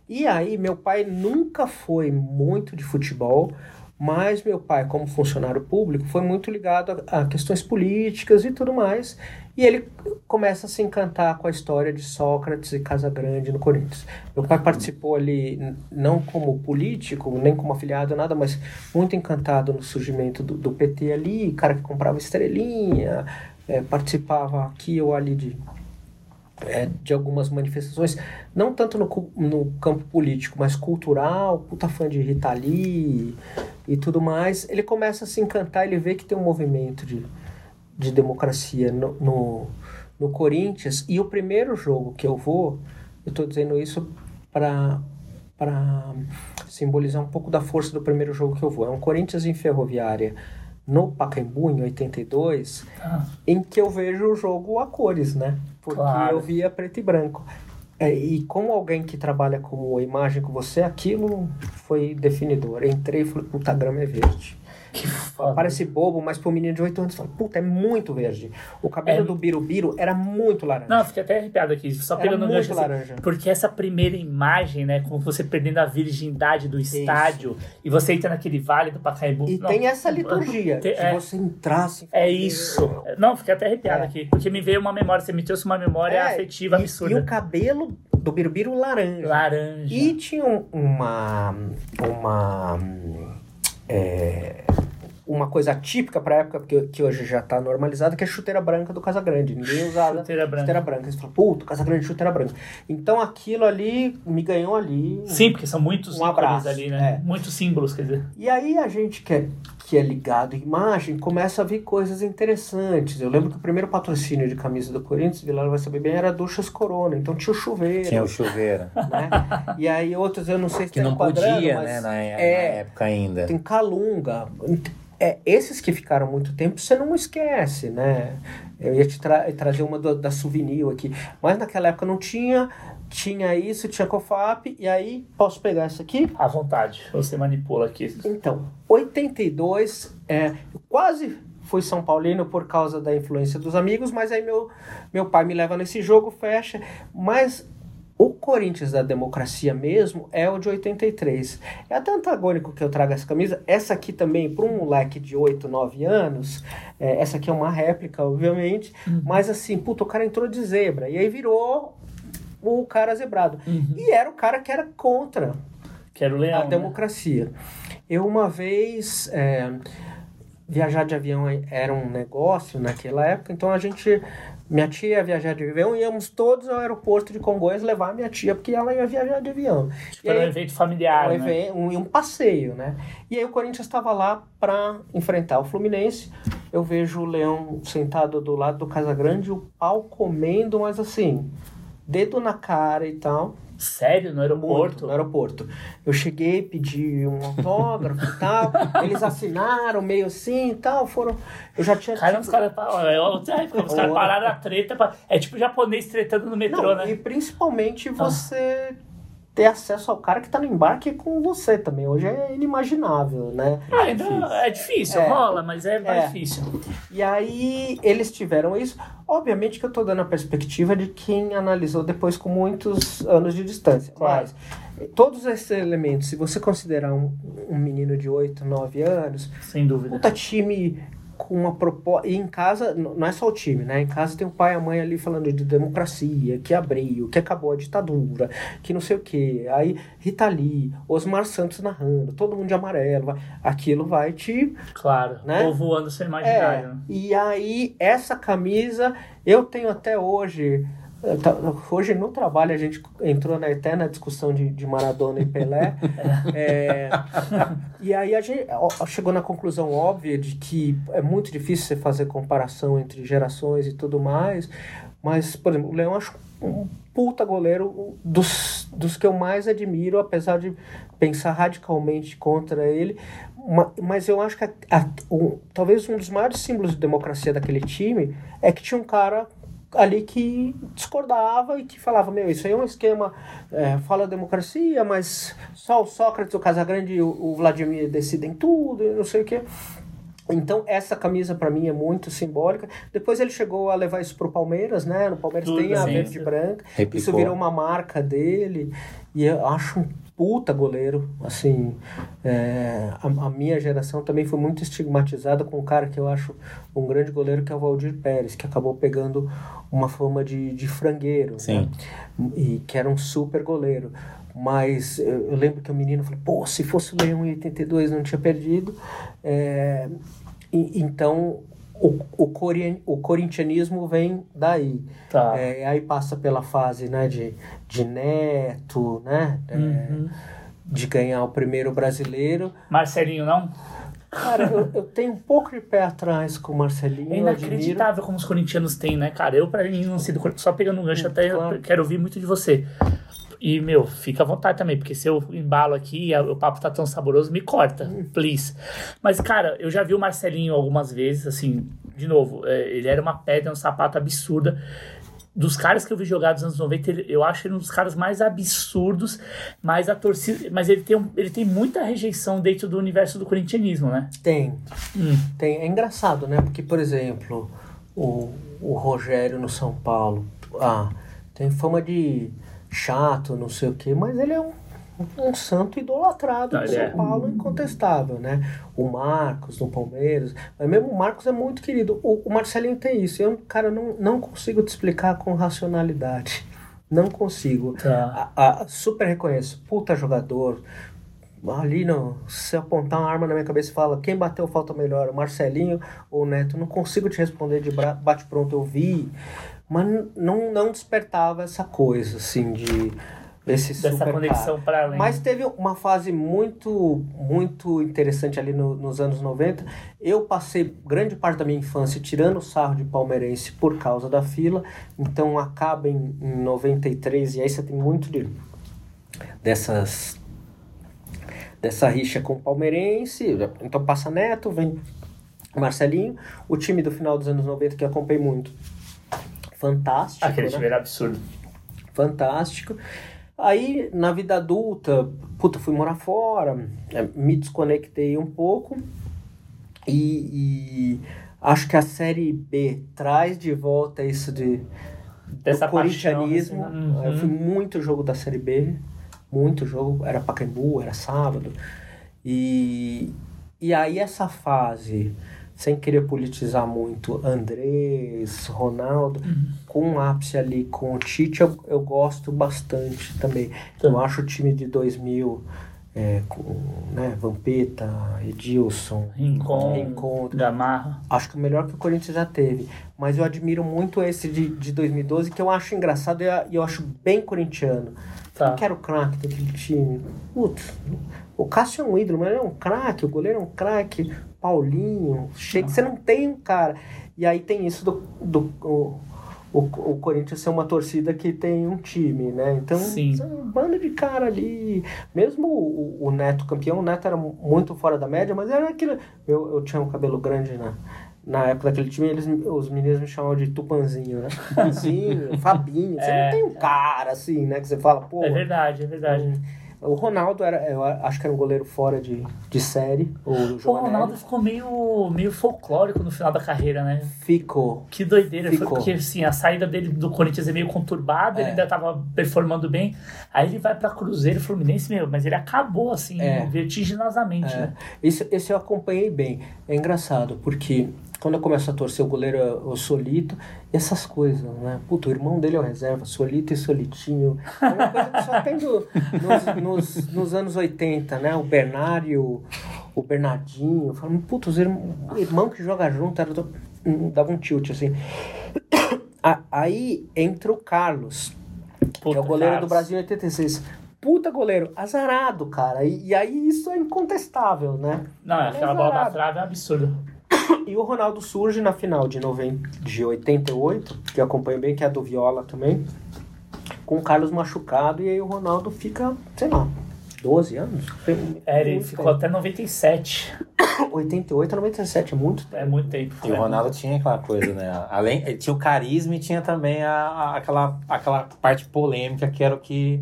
E aí, meu pai nunca foi muito de futebol, mas meu pai, como funcionário público, foi muito ligado a, a, questões políticas e tudo mais. E ele começa a se encantar com a história de Sócrates e Casa Grande no Corinthians. Meu pai participou ali, não como político, nem como afiliado, nada, mas muito encantado no surgimento do, do PT ali, cara que comprava estrelinha, é, participava aqui ou ali de é, de algumas manifestações, não tanto no, no campo político, mas cultural, puta fã de Rita Lee e tudo mais, ele começa a se encantar, ele vê que tem um movimento de, de democracia no, no, no Corinthians, e o primeiro jogo que eu vou, eu estou dizendo isso para simbolizar um pouco da força do primeiro jogo que eu vou. É um Corinthians em Ferroviária no Pacaembu, em 82, Ah, em que eu vejo o jogo a cores, né? Porque Claro. eu via preto e branco. É, e como alguém que trabalha com imagem com você, aquilo foi definidor. Entrei e falei, puta, a grama é verde. Que foda. Parece bobo, mas pro menino de 8 anos, fala, puta, é muito verde. O cabelo É. do Birubiru era muito laranja. Não, fiquei até arrepiado aqui, só Era pegando o muito assim, laranja. porque essa primeira imagem, né, como você perdendo a virgindade do estádio, e você entra naquele vale do Pacaembu. E não, tem essa liturgia, Tem- é. você entrasse... e É isso. Não, fiquei até arrepiado É. aqui, porque me veio uma memória, você me trouxe uma memória É, afetiva e- absurda. E o cabelo do Birubiru laranja. Laranja. E tinha um- uma. Uma. é, uma coisa típica pra época, porque, que hoje já tá normalizada, que é a chuteira branca do Casagrande. Ninguém usava Chuteira branca. chuteira branca. Você fala, puto, Casagrande, chuteira branca. Então aquilo ali me ganhou ali. Sim, porque são muitos Um abraço, ali, né? é. Muitos símbolos, quer dizer. E aí a gente que é, que é ligado em imagem começa a ver coisas interessantes. Eu lembro que o primeiro patrocínio de camisa do Corinthians, Vilar vai saber bem, era Duchas Corona. Então tinha o chuveiro. Tinha o chuveiro. né? E aí outros, eu não sei se Que não podia, né, na, na é, época ainda. tem Calunga. É, esses que ficaram muito tempo, você não esquece, né? Eu ia te tra- trazer uma do- da Souvenir aqui. Mas naquela época não tinha. Tinha isso, tinha COFAP. E aí, posso pegar essa aqui? À vontade. Você manipula aqui. Então, 82, é, eu quase fui São Paulino por causa da influência dos amigos, mas aí meu, meu pai me leva nesse jogo, fecha. Mas o Corinthians da democracia mesmo é o de 83. É até antagônico que eu trago essa camisa. Essa aqui também, para um moleque de 8, 9 anos, é, essa aqui é uma réplica, obviamente, mas assim, puta, o cara entrou de zebra. E aí virou o cara zebrado. E era o cara que era contra Quero o leão. a né? democracia. Eu uma vez é, viajar de avião era um negócio naquela época, então a gente Minha tia ia viajar de avião, íamos todos ao aeroporto de Congonhas levar minha tia, porque ela ia viajar de avião. Tipo, era um evento familiar, um, né? um, um passeio, né? E aí o Corinthians estava lá para enfrentar o Fluminense. Eu vejo o Leão sentado do lado do Casagrande, o pau comendo, mas assim, dedo na cara e tal. Sério? No aeroporto? Muito, no aeroporto. Eu cheguei, pedi um autógrafo e tal. Eles assinaram meio assim e tal. Foram. Eu já tinha. Cara, tido- os caras os caras pararam a treta. pra- É tipo japonês tretando no metrô, Não, né? E principalmente você ter acesso ao cara que tá no embarque com você também. Hoje é inimaginável, né? Ah, ainda é difícil, É. rola, mas é mais É. difícil. E aí eles tiveram isso. Obviamente que eu tô dando a perspectiva de quem analisou depois com muitos anos de distância. Claro. Mas todos esses elementos, se você considerar um, um menino de 8, 9 anos, Sem dúvida. puta time com uma proposta. E em casa, não é só o time, né? Em casa tem o pai e a mãe ali falando de democracia, que abriu, que acabou a ditadura, que não sei o quê. Aí Rita Lee, Osmar Santos narrando, todo mundo de amarelo. vai- Aquilo vai te Claro. Né? Ou voando seu é, imaginário. né? e aí essa camisa eu tenho até hoje. Eh, tá- Hoje no trabalho a gente entrou na eterna discussão de, de Maradona e Pelé. É, e aí a gente chegou na conclusão óbvia de que é muito difícil você fazer comparação entre gerações e tudo mais. Mas, por exemplo, o Leão acho um puta goleiro dos, dos que eu mais admiro, apesar de pensar radicalmente contra ele. Ma- Mas eu acho que a- a- talvez um dos maiores símbolos de democracia daquele time é que tinha um cara ali que discordava e que falava, meu, isso aí é um esquema, é, fala democracia, mas só o Sócrates, o Casagrande e o, o Vladimir decidem tudo, e não sei o quê. Então, essa camisa para mim é muito simbólica. Depois ele chegou a levar isso pro Palmeiras, né? No Palmeiras Tudo, tem a sim. verde e branca. Replicou. Isso virou uma marca dele. E eu acho um puta goleiro. Assim, é, a, a minha geração também foi muito estigmatizada com um cara que eu acho um grande goleiro, que é o Valdir Pérez, que acabou pegando uma fama de, de frangueiro. Sim. Né? E que era um super goleiro. Mas eu, eu lembro que o menino falou, pô, se fosse o Leão em 82 não tinha perdido. É, e- então, o, o, cori- o corintianismo vem daí. Tá. É, aí passa pela fase né, de, de neto, né? É, Uhum. De ganhar o primeiro brasileiro. Marcelinho, não? Cara, eu, eu tenho um pouco de pé atrás com o Marcelinho. É inacreditável como os corintianos têm, né, cara? Eu, pra mim, não sei do só pegando um gancho, até Claro. quero ouvir muito de você. E, meu, fica à vontade também, porque se eu embalo aqui e o papo tá tão saboroso, me corta, please. Mas, cara, eu já vi o Marcelinho algumas vezes, assim, de novo, é, ele era uma pedra, um sapato absurda. Dos caras que eu vi jogar dos anos 90, ele- eu acho ele um dos caras mais absurdos, mas a torcida. Mas ele tem, um- ele tem muita rejeição dentro do universo do corintianismo, né? Tem. Hum. Tem. É engraçado, né? Porque, por exemplo, o, o Rogério no São Paulo, ah, tem fama de chato, não sei o quê, mas ele é um, um santo idolatrado Não, do São é. Paulo, incontestável, né? O Marcos no Palmeiras, mas mesmo o Marcos é muito querido. O, o Marcelinho tem isso. Eu, cara, não, não consigo te explicar com racionalidade. Não consigo. Tá. A, a- super reconheço. Puta jogador. Ali, não, se apontar uma arma na minha cabeça e fala quem bateu falta melhor, o Marcelinho ou o Neto, não consigo te responder de bra- bate-pronto, eu vi, mas não, não despertava essa coisa, assim, de esse Dessa conexão para além. Mas teve uma fase muito, muito interessante ali no- nos anos 90. Eu passei grande parte da minha infância tirando o sarro de palmeirense por causa da fila. Então acaba em, em 93 e aí você tem muito de dessas dessa rixa com o palmeirense. Então passa Neto, vem Marcelinho, o time do final dos anos 90 que eu acompanhei muito. Fantástico. Aquele né? time era absurdo. fantástico. Aí, na vida adulta, puta, fui morar fora, eh, me desconectei um pouco e, e acho que a Série B traz de volta isso de Dessa do paixão, corintianismo. assim, né? Eu fui Uhum. muito jogo da Série B, muito jogo, era Pacaembu, era sábado. E, e aí essa fase, sem querer politizar muito, Andrés, Ronaldo, Uhum. com um ápice ali com o Tite, eu, eu gosto bastante também. Tá. Eu acho o time de 2000 é, com né, Vampeta, Edilson, Rincon, Rincon. Gamarra. Acho que o melhor que o Corinthians já teve. Mas eu admiro muito esse de, de 2012, que eu acho engraçado e eu, eu acho bem corintiano. Tá. Quem que era o craque daquele time? Putz, o Cássio é um ídolo, mas ele é um craque, o goleiro é um craque, Paulinho, chega, você não tem um cara. E aí tem isso do, do o, o, o Corinthians ser uma torcida que tem um time, né? Então, Sim. é um bando de cara ali. Mesmo o, o Neto campeão, o Neto era muito fora da média, mas era aquilo. Eu, eu tinha um cabelo grande na, na época daquele time, eles, os meninos me chamavam de Tupanzinho, né? Tupanzinho, Fabinho. Você É. não tem um cara assim, né? Que você fala, pô. É verdade, é verdade. O Ronaldo era, eu acho que era um goleiro fora de, de série. O O. Ronaldo ficou meio, meio folclórico no final da carreira, né? ficou. Que doideira, foi Ficou. porque assim, a saída dele do Corinthians é meio conturbada, ele É. ainda tava performando bem. Aí ele vai pra Cruzeiro Fluminense, meu, mas ele acabou assim, É. vertiginosamente, É. né? Esse, esse eu acompanhei bem. É engraçado, porque quando eu começo a torcer o goleiro, é o Solito, essas coisas, né? Puta, o irmão dele é o reserva, Solito e Solitinho. É uma coisa que só tem do- nos, nos, nos anos 80, né? O Bernário, o Bernardinho. Falando, puta, os irmãos, o irmão que joga junto, era do- hum, dava um tilt, assim. Aí entra o Carlos, que Puta, é o goleiro Carlos. do Brasil em 86. Puta goleiro, azarado, cara. E, e aí isso é incontestável, né? Não, Ele é aquela bola na azarado. trave é um absurdo. E o Ronaldo surge na final de, 90, de 88, que eu acompanho bem, que é a do Viola também, com o Carlos machucado, e aí o Ronaldo fica, sei lá, 12 anos? É, ele muito ficou tempo. até 97. 88 a 97, é muito tempo. É muito tempo. E o Ronaldo tinha aquela coisa, né? Além, ele tinha o carisma e tinha também a, a- aquela, aquela parte polêmica que era o que.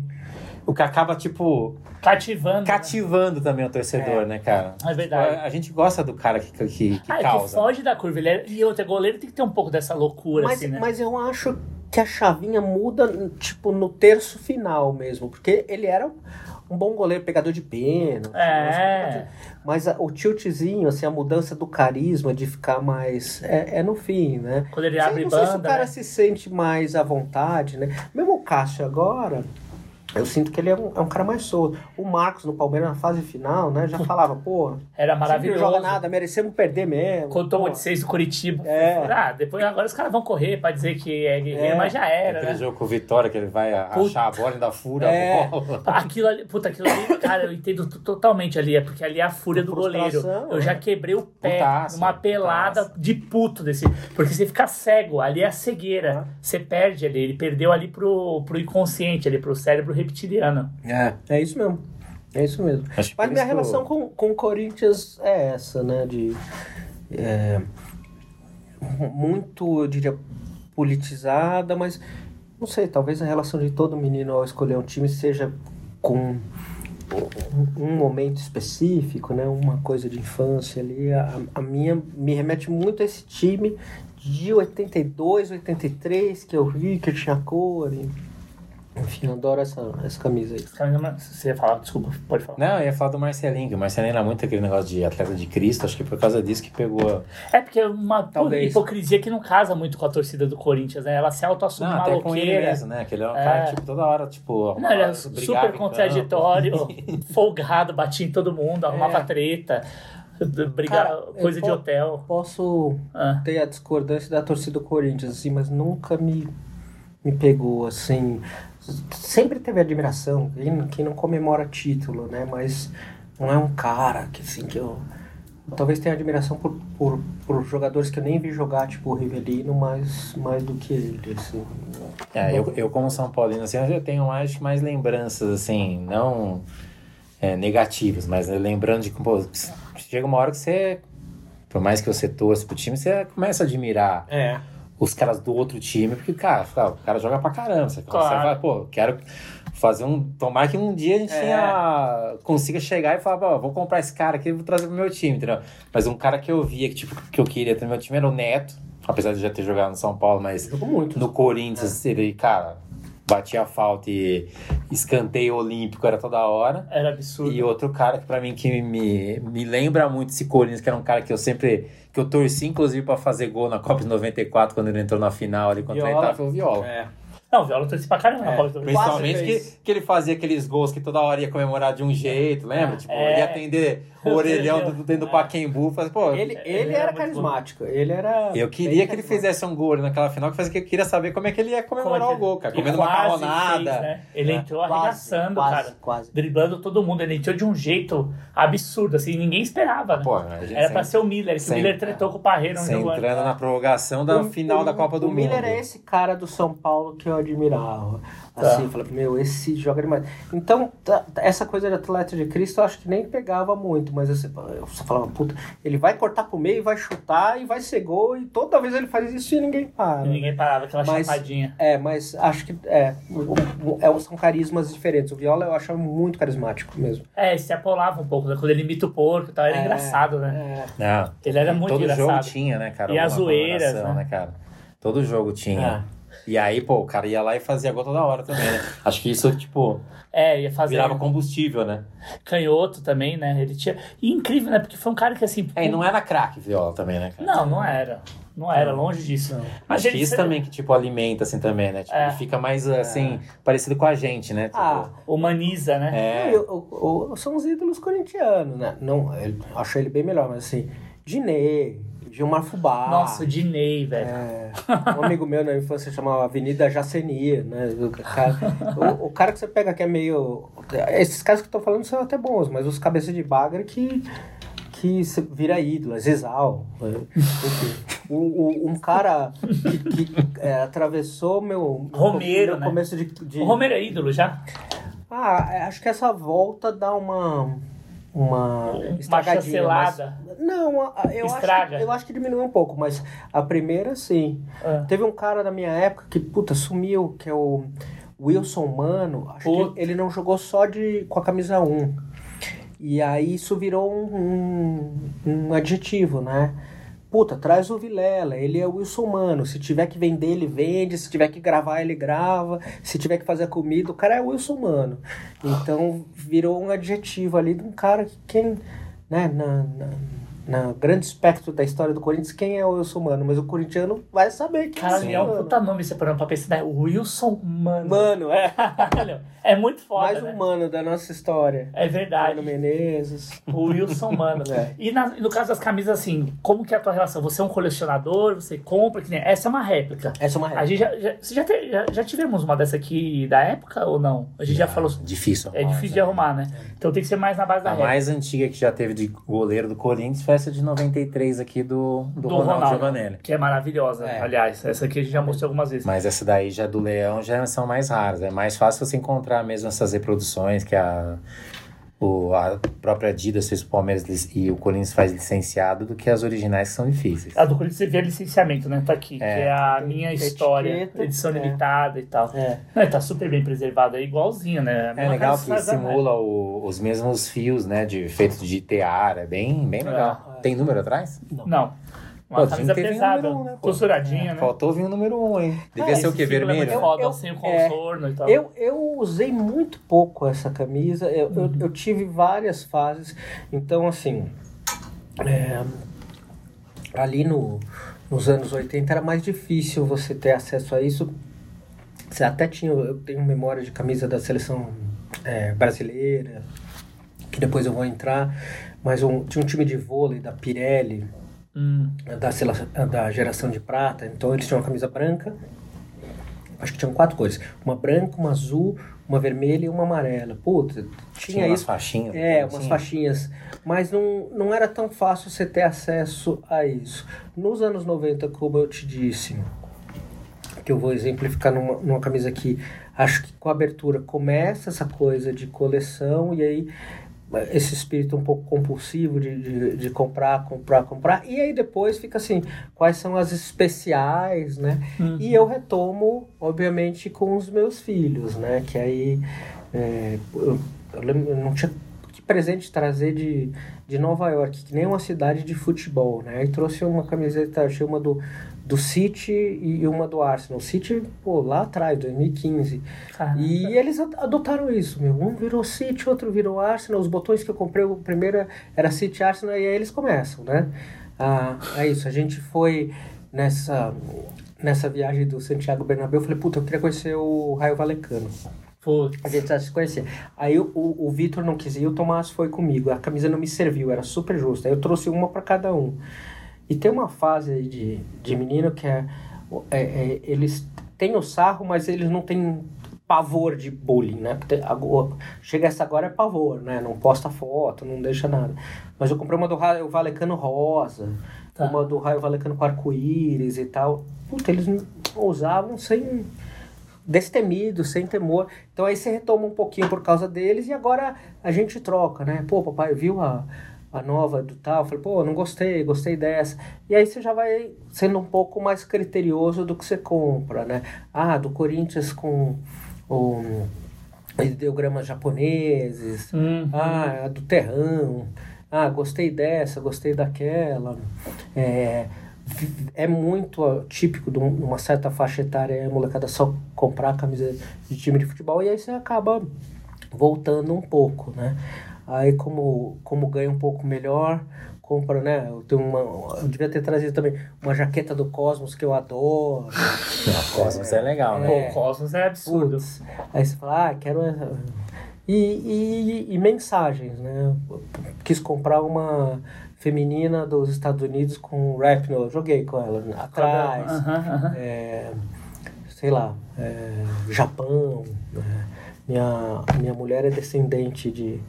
O que acaba, tipo, Cativando. né? cativando também o torcedor, É. né, cara? É verdade. A, a gente gosta do cara que, que, que Ah, é que causa. foge da curva. Ele é... E outro, goleiro tem que ter um pouco dessa loucura, Mas, assim, né? mas eu acho que a chavinha muda, tipo, no terço final mesmo, porque ele era um bom goleiro, pegador de pênalti. É. Mas a- o tiltzinho, assim, a mudança do carisma, de ficar mais... É, é no fim, né? Quando ele Não abre não sei se o banda, cara né? se sente mais à vontade, né? Mesmo o Cássio agora, eu sinto que ele é um, é um cara mais solto. O Marcos no Palmeiras na fase final, né? Já falava, pô, Era não maravilhoso. joga nada, merecemos perder mesmo. Quando tomou de 6 do Curitiba. É. Ah, depois agora os caras vão correr pra dizer que é guerreiro, É. mas já era, Aquele né? jogo com o Vitória, que ele vai achar a bola e ainda fura É. a bola. Aquilo ali, puta, aquilo ali, cara, eu entendo totalmente ali, é porque ali é a fúria do goleiro. Eu já é. quebrei o pé Putaço, numa pelada putaço. de puto desse. Porque você fica cego, ali é a cegueira. Você perde ali, ele perdeu ali pro, pro inconsciente, ali, pro cérebro reptiliano. É, é isso mesmo. É isso mesmo. Acho Mas minha relação com, com o Corinthians é essa, né? De. é, muito, eu diria, politizada, mas não sei, talvez a relação de todo menino ao escolher um time seja com um- um momento específico, né? Uma coisa de infância ali. A, a minha me remete muito a esse time de 82, 83, que eu vi, que eu tinha cor. e- Enfim, eu adoro essa, essa camisa aí. Você ia falar, desculpa, pode falar. Não, eu ia falar do Marcelinho, que o Marcelinho era muito aquele negócio de atleta de Cristo, acho que por causa disso que pegou. É porque é uma Talvez. hipocrisia que não casa muito com a torcida do Corinthians, né? Ela se auto-assume Não, até com ele mesmo, né? Que ele é um É. cara, tipo, toda hora, tipo. Não, ele é super contraditório, folgado, batia em todo mundo, arrumava É. treta, brigar, Cara, coisa de po- hotel. Posso Ah. ter a discordância da torcida do Corinthians, assim, mas nunca me, me pegou, assim. Sempre teve admiração, quem, quem não comemora título, né? Mas não é um cara que, assim, que eu... Talvez tenha admiração por, por, por jogadores que eu nem vi jogar, tipo o Rivelino, mais, mais do que ele, assim. É, eu, eu como São Paulino, assim, eu tenho mais, mais lembranças, assim, não é, negativas, mas lembrando de que, pô, chega uma hora que você, por mais que você torça pro time, você começa a admirar É. os caras do outro time, porque, cara, o cara joga pra caramba. Você, Claro. você fala, pô, quero fazer um. Tomara que um dia a gente É. tenha- consiga chegar e falar, pô, vou comprar esse cara aqui e vou trazer pro meu time, entendeu? Mas um cara que eu via, que, tipo, que eu queria ter no meu time era o Neto, apesar de já ter jogado no São Paulo, mas muito. no Corinthians, ele, cara, batia falta e escanteio olímpico era toda hora. Era absurdo. E outro cara que pra mim que me, me lembra muito esse Corinthians, que era um cara que eu sempre. Que eu torci, inclusive, pra fazer gol na Copa de 94, quando ele entrou na final ali contra Viola. a Itália, foi o Viola. É. Não, o Viola torci pra caramba na É, Copa do Brasil. Principalmente Quase que, que ele fazia aqueles gols que toda hora ia comemorar de um jeito, lembra? Tipo, É. ele ia atender o orelhão do- dentro do Paquembu. Faz, pô, Ele, Ele ele era era muito carismático. Ele era. eu queria que ele fizesse um gol naquela final, que fazia que eu queria saber como é que ele ia comemorar Como é o gol, cara. Comendo quase macarronada. fez, né? Ele entrou Quase, arregaçando, quase, cara. quase. Driblando todo mundo. Ele entrou de um jeito absurdo, assim, ninguém esperava, né? Pô, Era pra sempre- ser o Miller, que o Miller tretou com o Parreira jogo entrando na prorrogação da O- final o- da Copa do o Mundo. Miller é esse cara do São Paulo que eu admirava. Tá. Assim, eu falei, meu, esse joga demais. Então, tá- tá- essa coisa de atleta de Cristo eu acho que nem pegava muito, mas você, você falava, puta, ele vai cortar pro meio, vai chutar e vai ser gol, e toda vez ele faz isso e ninguém para. E ninguém parava, aquela Mas- chapadinha. É, mas acho que é, é, são carismas diferentes. O Viola eu acho muito carismático mesmo. É, se apolava um pouco, né? Quando ele imita o porco e tal, era É, engraçado, né? É. Não, Ele era muito Todo engraçado. jogo tinha, né, cara? E as zoeiras, comemoração, né? cara? Todo jogo tinha. E aí, pô, o cara ia lá e fazia gol toda hora também, né? Acho que isso, tipo, É, ia fazer virava combustível, né? canhoto também, né? Ele tinha. E incrível, né? Porque foi um cara que assim. É, e não era craque viola também, né, cara? Não, não era. Não era, longe disso. Mas Acho que isso também que, tipo, alimenta, assim, também, né? Tipo, É. ele fica mais, assim, parecido com a gente, né? Tipo, Ah, humaniza, né? é. Eu- eu- eu- são os ídolos corintianos, né? Não, eu acho ele bem melhor, mas assim, Dinê, Gilmar Fubá. Nossa, o Dinei, velho. É, um amigo meu na infância chamava Avenida Jacenia, né? O cara, o, o cara que você pega que é meio. Esses caras que eu tô falando são até bons, mas os cabeças de bagre que. Que vira ídolo, Zizal. né? Enfim, o, o- um cara que, que, é, atravessou meu, Romeiro, meu né? começo de, de- O Romero é ídolo já? Ah, é, acho que essa volta dá uma. Uma. Uma estragadinha, mas- chancelada. Não, a- a- eu acho, Estraga. que, eu acho que diminuiu um pouco, mas a primeira sim. Ah. Teve um cara da minha época que, puta, sumiu, que é o Wilson Mano. Acho Puta. que ele não jogou só de, com a camisa 1. E aí isso virou um, um, um adjetivo, né? Puta, traz o Vilela, ele é o Wilson Mano. Se tiver que vender, ele vende. Se tiver que gravar, ele grava. Se tiver que fazer comida, o cara é o Wilson Mano. Então virou um adjetivo ali de um cara que quem, né, na, na, na grande espectro da história do Corinthians, quem é o Wilson Mano? Mas o corintiano vai saber que Cara, é o é um puta nome separando pra pensar. né? Wilson Mano. Mano, é. Caralho, é muito foda, Mais né? um mano da nossa história. É verdade. Mano Menezes. O Wilson, mano. É. E na- no caso das camisas, assim, como que é a tua relação? Você é um colecionador? Você compra? Que nem... Essa é uma réplica. Essa é uma A regra. gente já, já, você já, te- já, já tivemos uma dessa aqui da época ou não? A gente já falou. Difícil. É difícil de arrumar, né? Então tem que ser mais na base da A réplica. mais antiga que já teve de goleiro do Corinthians foi essa de 93 aqui do, do, Do Ronaldo, Ronaldo, Giovanelli. que é maravilhosa, É. aliás. Essa aqui a gente já mostrou algumas vezes. Mas essa daí já do Leão já são mais raras. É mais fácil você encontrar mesmo essas reproduções que a, o, a própria Adidas fez o Palmeiras e o Corinthians faz licenciado do que as originais que são difíceis. A do Corinthians você vê licenciamento, né? Tá aqui, que é a minha história, etiqueta, edição é. limitada e tal. É. Não, tá super bem preservada, é igualzinha, né? É legal que simula o- os mesmos fios, né? De, feito de tear. É bem, bem legal. Tem número atrás? Não. Uma Pô, camisa pesada, um, né, costuradinha, né? Faltou vir o número 1, um, hein? Devia É, ser o quê? é Vermelho? muito foda, Eu- sem o é, contorno e tal. Eu, eu usei muito pouco essa camisa. Eu, eu, eu tive várias fases. Então, assim. é, ali no, nos anos 80 era mais difícil você ter acesso a isso. Você até tinha. Eu tenho memória de camisa da seleção é, brasileira, que depois eu vou entrar. Mas um- tinha um time de vôlei da Pirelli, Hum, da, da geração de prata. Então eles tinham uma camisa branca. Acho que tinham quatro cores. Uma branca, uma azul, uma vermelha e uma amarela. Puta, tinha, Tinha umas isso. faixinhas. É, assim. umas faixinhas. Mas não, não era tão fácil você ter acesso a isso. Nos anos 90, como eu te disse, que eu vou exemplificar numa, numa camisa aqui, acho que com a abertura começa essa coisa de coleção e aí esse espírito um pouco compulsivo de, de, de comprar, comprar, comprar. E aí depois fica assim, quais são as especiais, né? Uhum. E eu retomo, obviamente, com os meus filhos, né? Que aí é, eu, eu lembro- eu não tinha que presente trazer de, de Nova York, que nem uma cidade de futebol, né? Aí trouxe uma camiseta, achei uma do, do City e uma do Arsenal. O City, pô, lá atrás, 2015. Caraca. E eles ad- adotaram isso, meu. Um virou City, outro virou Arsenal. Os botões que eu comprei, o primeiro era City Arsenal, e aí eles começam, né? Ah, é isso, a gente foi nessa, nessa viagem do Santiago Bernabéu, eu falei, puta, eu queria conhecer o Raio Valecano. Putz. A gente já se conhecia. Aí o, o, o Vitor não quis ir, o Tomás foi comigo. A camisa não me serviu, era super justa. Aí eu trouxe uma para cada um. E tem uma fase aí de, de menino que é, é, é eles têm o sarro, mas eles não têm pavor de bullying, né? Porque agora, chega essa agora é pavor, né? Não posta foto, não deixa nada. Mas eu comprei uma do Raio Valecano rosa, Tá. uma do Raio Valecano com arco-íris e tal. Puta, eles usavam sem destemido, sem temor. Então aí você retoma um pouquinho por causa deles e agora a gente troca, né? Pô, papai viu a, a nova do tal? Eu falei, pô, não gostei, gostei dessa. E aí você já vai sendo um pouco mais criterioso do que você compra, né? Ah, do Corinthians com o ideogramas japoneses. Uhum. Ah, a do terrão. Ah, gostei dessa, gostei daquela. É, é muito típico de um- de uma certa faixa etária a molecada só comprar camisa de time de futebol e aí você acaba voltando um pouco, né? Aí como, como ganha um pouco melhor, compra, né? Eu tenho uma. Eu devia ter trazido também uma jaqueta do Cosmos que eu adoro. A Cosmos é legal, né? Pô, o Cosmos é absurdo. Putz. Aí você fala, ah, quero. essa. E, e, e mensagens, né? Eu Quis comprar uma feminina dos Estados Unidos com rap, eu joguei com ela atrás. Aham, aham. É, sei lá, é, Japão. né? Minha, minha mulher é descendente de,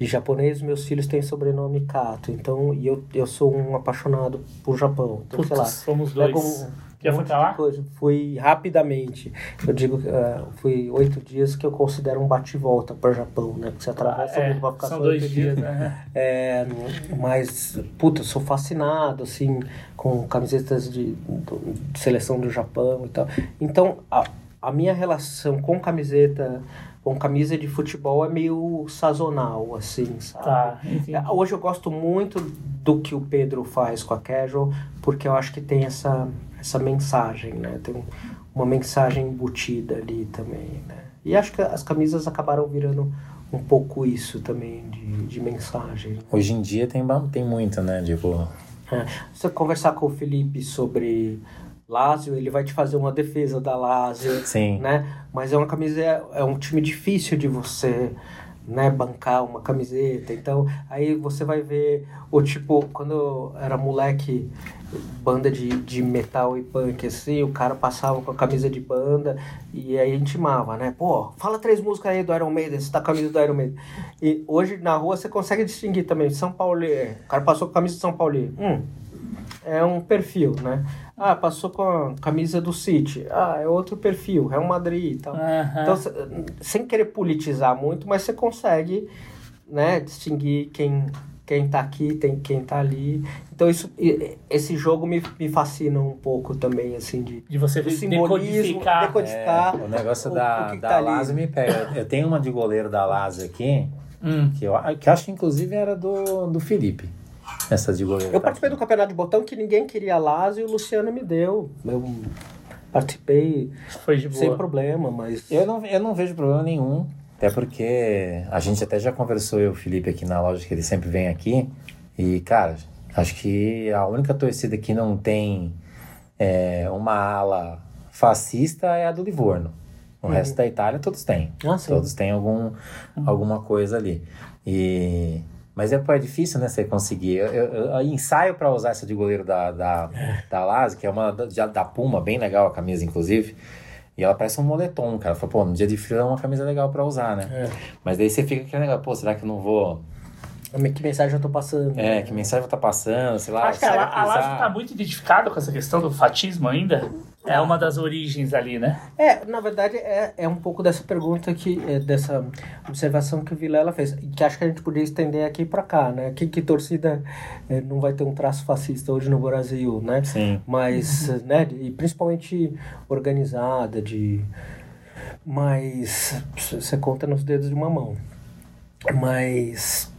de japonês, meus filhos têm sobrenome Kato. Então, e eu, eu sou um apaixonado por Japão. Então, sei lá. Putz, somos dois. um Já foi monte pra lá? Coisa. Fui rapidamente. Eu digo que ah, fui oito dias que eu considero um bate-volta para o Japão, né? Porque você atravessa o É, mundo pra ficar são dois dias, né? é, mas, puta, eu sou fascinado, assim, com camisetas de, de seleção do Japão e tal. Então, a, a minha relação com camiseta, com camisa de futebol é meio sazonal, assim, sabe? Tá, entendi. É, Hoje eu gosto muito do que o Pedro faz com a Casual, porque eu acho que tem essa, essa mensagem, né? Tem uma mensagem embutida ali também, né? E acho que as camisas acabaram virando um pouco isso também, de, de mensagem. Hoje em dia tem, tem muito, né? Tipo, É. Se você conversar com o Felipe sobre Lazio, ele vai te fazer uma defesa da Lazio, sim. né? Mas é uma camisa, é, um time difícil de você, né, bancar uma camiseta. Então, aí você vai ver o tipo, quando eu era moleque, banda de, de metal e punk, assim, o cara passava com a camisa de banda e aí intimava, né? Pô, fala três músicas aí do Iron Maiden, você tá com a camisa do Iron Maiden. E hoje na rua você consegue distinguir também, São Paulo, o cara passou com a camisa de São Paulo. Hum, é um perfil, né? Ah, passou com a camisa do City. Ah, é outro perfil, Real Madrid e tal. Então, sem querer politizar muito, mas você consegue, né, distinguir quem quem tá aqui, tem quem tá ali. Então isso esse jogo me, me fascina um pouco também assim de De você do simbolismo, decodificar. decodificar É, o negócio o- da, o que que da tá. Lazio me pega. Eu tenho uma de goleiro da Lazio aqui, Hum. que eu que acho que inclusive era do, do Felipe. Essa de goleiro. Eu tá participei do campeonato de botão que ninguém queria Lazio e o Luciano me deu. Eu participei Foi de sem problema, mas Eu não, eu não vejo problema nenhum. Até porque a gente até já conversou, eu e o Felipe, aqui na loja, que ele sempre vem aqui. E, cara, acho que a única torcida que não tem é, uma ala fascista é a do Livorno. O resto da Itália todos têm. Ah. Todos têm algum, alguma coisa ali. E... Mas é, é difícil, né, você conseguir. Eu, eu- eu ensaio para usar essa de goleiro da, da, da Lazio, que é uma da, da Puma, bem legal a camisa, inclusive. E ela parece um moletom, cara. Fala, pô, no dia de frio é uma camisa legal para usar, né? É. Mas daí você fica aquele negócio, pô, será que eu não vou. que mensagem eu tô passando? É, que mensagem eu tá passando, sei lá. Acho que a, a Lazio tá muito identificada com essa questão do fatismo ainda. É uma das origens ali, né? É, na verdade, é, é um pouco dessa pergunta que, é, dessa observação que o Vilela fez, e que acho que a gente podia estender aqui pra cá, né? Que, que torcida é, não vai ter um traço fascista hoje no Brasil, né? Sim. Mas, né, e principalmente organizada, de... Mas você conta nos dedos de uma mão. Mas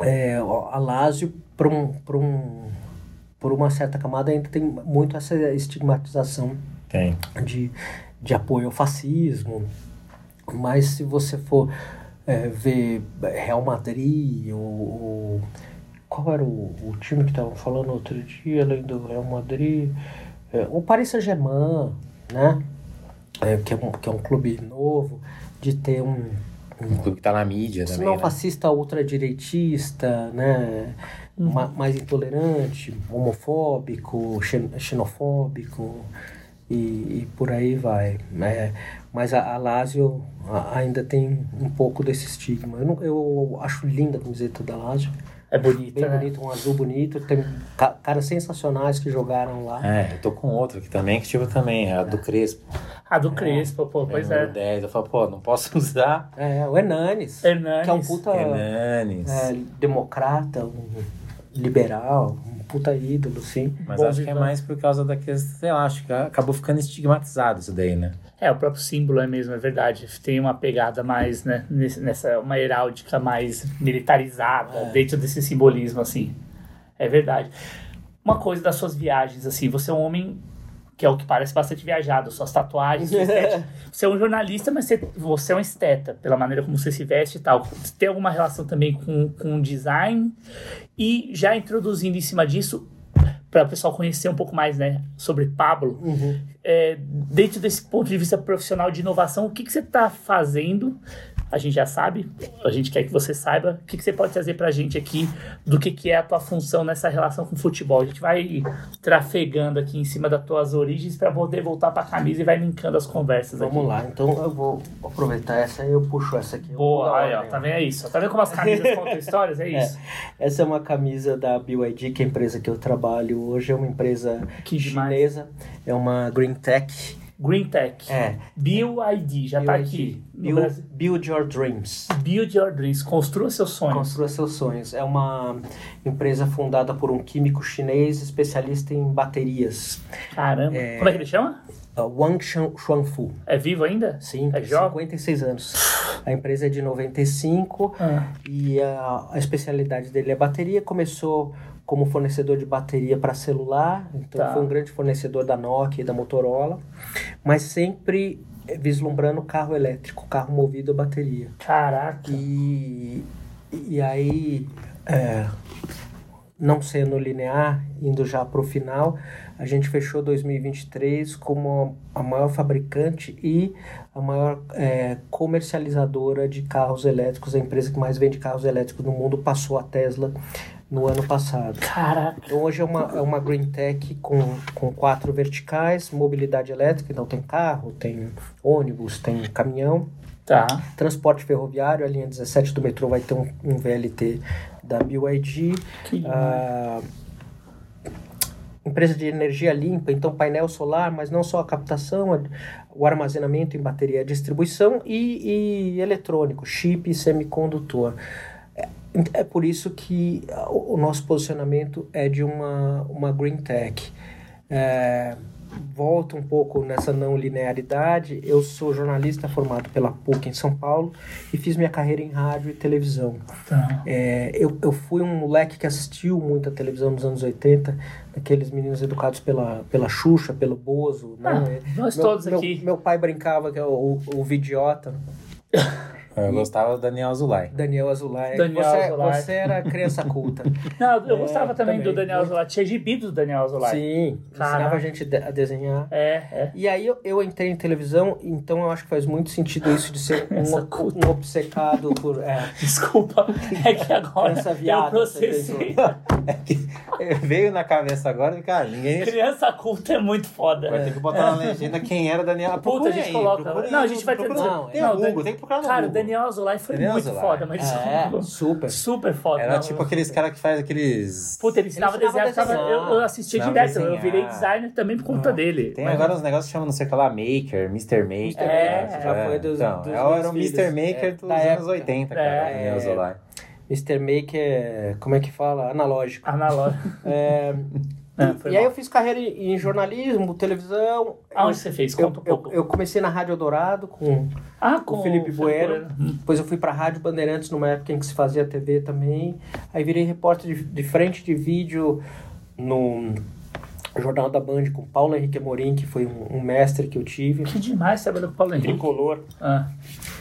é, a Lazio, por, um, por, um, por uma certa camada, ainda tem muito essa estigmatização Tem. de, de apoio ao fascismo. Mas se você for é, ver Real Madrid, ou, qual era o, o time que estavam falando outro dia, além do Real Madrid? é, o Paris Saint-Germain, né? É, que, é um, que é um clube novo, de ter um, Um clube que tá na mídia se também, não né? fascista ultradireitista, né? Ma- mais intolerante, homofóbico, xen- xenofóbico e, e por aí vai. É, mas a, a Lazio a- ainda tem um pouco desse estigma. Eu, não- eu acho linda a camiseta da Lazio, É bonita, bem né? bonita, um azul bonito. Tem ca- caras sensacionais que jogaram lá. É, eu tô com outro aqui também, que tipo também, a do Crespo. A do Crespo, pô, pois é. é. 10. Eu falo, pô, não posso usar É, o Hernanes, Hernanes. que é um puta Hernanes. é, democrata, um liberal, um puta ídolo, sim. Mas Bom acho que é visão. mais por causa da questão, sei lá, acho que acabou ficando estigmatizado isso daí, né? É, o próprio símbolo é mesmo, é verdade. Tem uma pegada mais, né, nessa, uma heráldica mais militarizada É. dentro desse simbolismo, assim. É verdade. Uma coisa das suas viagens, assim, você é um homem que é o que parece bastante viajado, suas tatuagens. Você é um jornalista, mas você, você é um esteta, pela maneira como você se veste e tal. Tem alguma relação também com, com design? E já introduzindo em cima disso, para o pessoal conhecer um pouco mais, né, sobre Pablo, é, dentro desse ponto de vista profissional de inovação, o que, que você está fazendo? A gente já sabe, a gente quer que você saiba. O que, que você pode trazer para a gente aqui do que, que é a tua função nessa relação com o futebol? A gente vai trafegando aqui em cima das tuas origens para poder voltar para a camisa e vai linkando as conversas Vamos aqui. lá, então eu vou aproveitar essa e eu puxo essa aqui. Boa, aí, ó, tá vendo é isso? Tá vendo como as camisas contam histórias? É isso. Essa é uma camisa da BYD, que é a empresa que eu trabalho hoje. É uma empresa Que demais. chinesa, é uma Green Tech. Green Tech. É. BYD, já tá aqui. Build. Build Your Dreams. Build Your Dreams. Construa seus sonhos. Construa seus sonhos. É uma empresa fundada por um químico chinês especialista em baterias. Caramba. Como é que ele chama? Uh, Wang Xuanfu. É vivo ainda? Sim, É tem jovem? 56 anos. A empresa é de 95 Ah. e a, a especialidade dele é bateria. Começou como fornecedor de bateria para celular, então Tá. foi um grande fornecedor da Nokia e da Motorola, mas sempre eh, vislumbrando carro elétrico, carro movido a bateria. Caraca. E, e aí, é, não sendo linear, indo já para o final, a gente fechou 2023 como a maior fabricante e a maior é, comercializadora de carros elétricos. A empresa que mais vende carros elétricos no mundo passou a Tesla no ano passado. Caraca. Então hoje é uma, é uma Green Tech com, com quatro verticais, mobilidade elétrica, então tem carro, tem ônibus, tem caminhão, Tá. Transporte ferroviário, a linha 17 do metrô vai ter um, um VLT da BYD. Que Ah, empresa de energia limpa, então painel solar, mas não só a captação, o armazenamento em bateria, a distribuição e, e eletrônico, chip e semicondutor. É, por isso que o, nosso posicionamento é de uma, uma green tech. É, volto um pouco nessa não linearidade. Eu sou jornalista formado pela PUC em São Paulo e fiz minha carreira em rádio e televisão. Tá. É, eu, eu fui um moleque que assistiu muito a televisão nos anos 80, daqueles meninos educados pela, pela Xuxa, pelo Bozo. Né? Ah, nós meu, todos meu- aqui. Meu pai brincava que é o, o Vidiota, Eu gostava do Daniel Azulay. Daniel Azulay. Daniel você, Azulay. você era criança culta. Não, eu É, gostava também, do também. Daniel Azulay. Tinha gibi do Daniel Azulay. Sim, Caraca. ensinava a gente a desenhar. É, é. E aí eu, eu entrei em televisão, então eu acho que faz muito sentido isso de ser Essa um, um obcecado por... É, Desculpa. É que agora Criança eu viada, processei. É que veio na cabeça agora e, cara, ninguém. Criança culta é muito foda. Vai ter que botar na legenda quem era Daniel. Puta, a gente aí, coloca. Não, a gente vai ter Não, Tem não, no Google, Dan- tem que procurar no Cara, Google. Daniel Azulay foi Daniel muito Azulay. foda, mas é, super. super foda. Era não, tipo aqueles caras que faz aqueles. Puta, ele ensinava a Ele desenhar. ensinava a ficava- desenhar. Eu, eu assistia Ensinava direto. a Eu virei designer também por conta dele. Tem Mas- agora uns negócios que chamam, não sei o que lá, Maker, Mr. Maker. É, já foi dos- então, dos eu era o Mr. Maker É, dos anos época. 80, cara. É. Daniel Azulay. Mr. Maker, como é que fala? Analógico. Analógico. É, Ah, foi e aí mal. eu fiz carreira em jornalismo, televisão. Aonde eu, você fez? eu, Conta um eu, pouco. eu comecei na Rádio Eldorado com ah, com o Felipe Bueno. Hum. Depois eu fui pra Rádio Bandeirantes numa época em que se fazia TV também. Aí virei repórter de, de frente de vídeo no Jornal da Band com Paulo Henrique Amorim, que foi um, um mestre que eu tive. Que demais trabalhou com Paulo Henrique. Tricolor. Ah,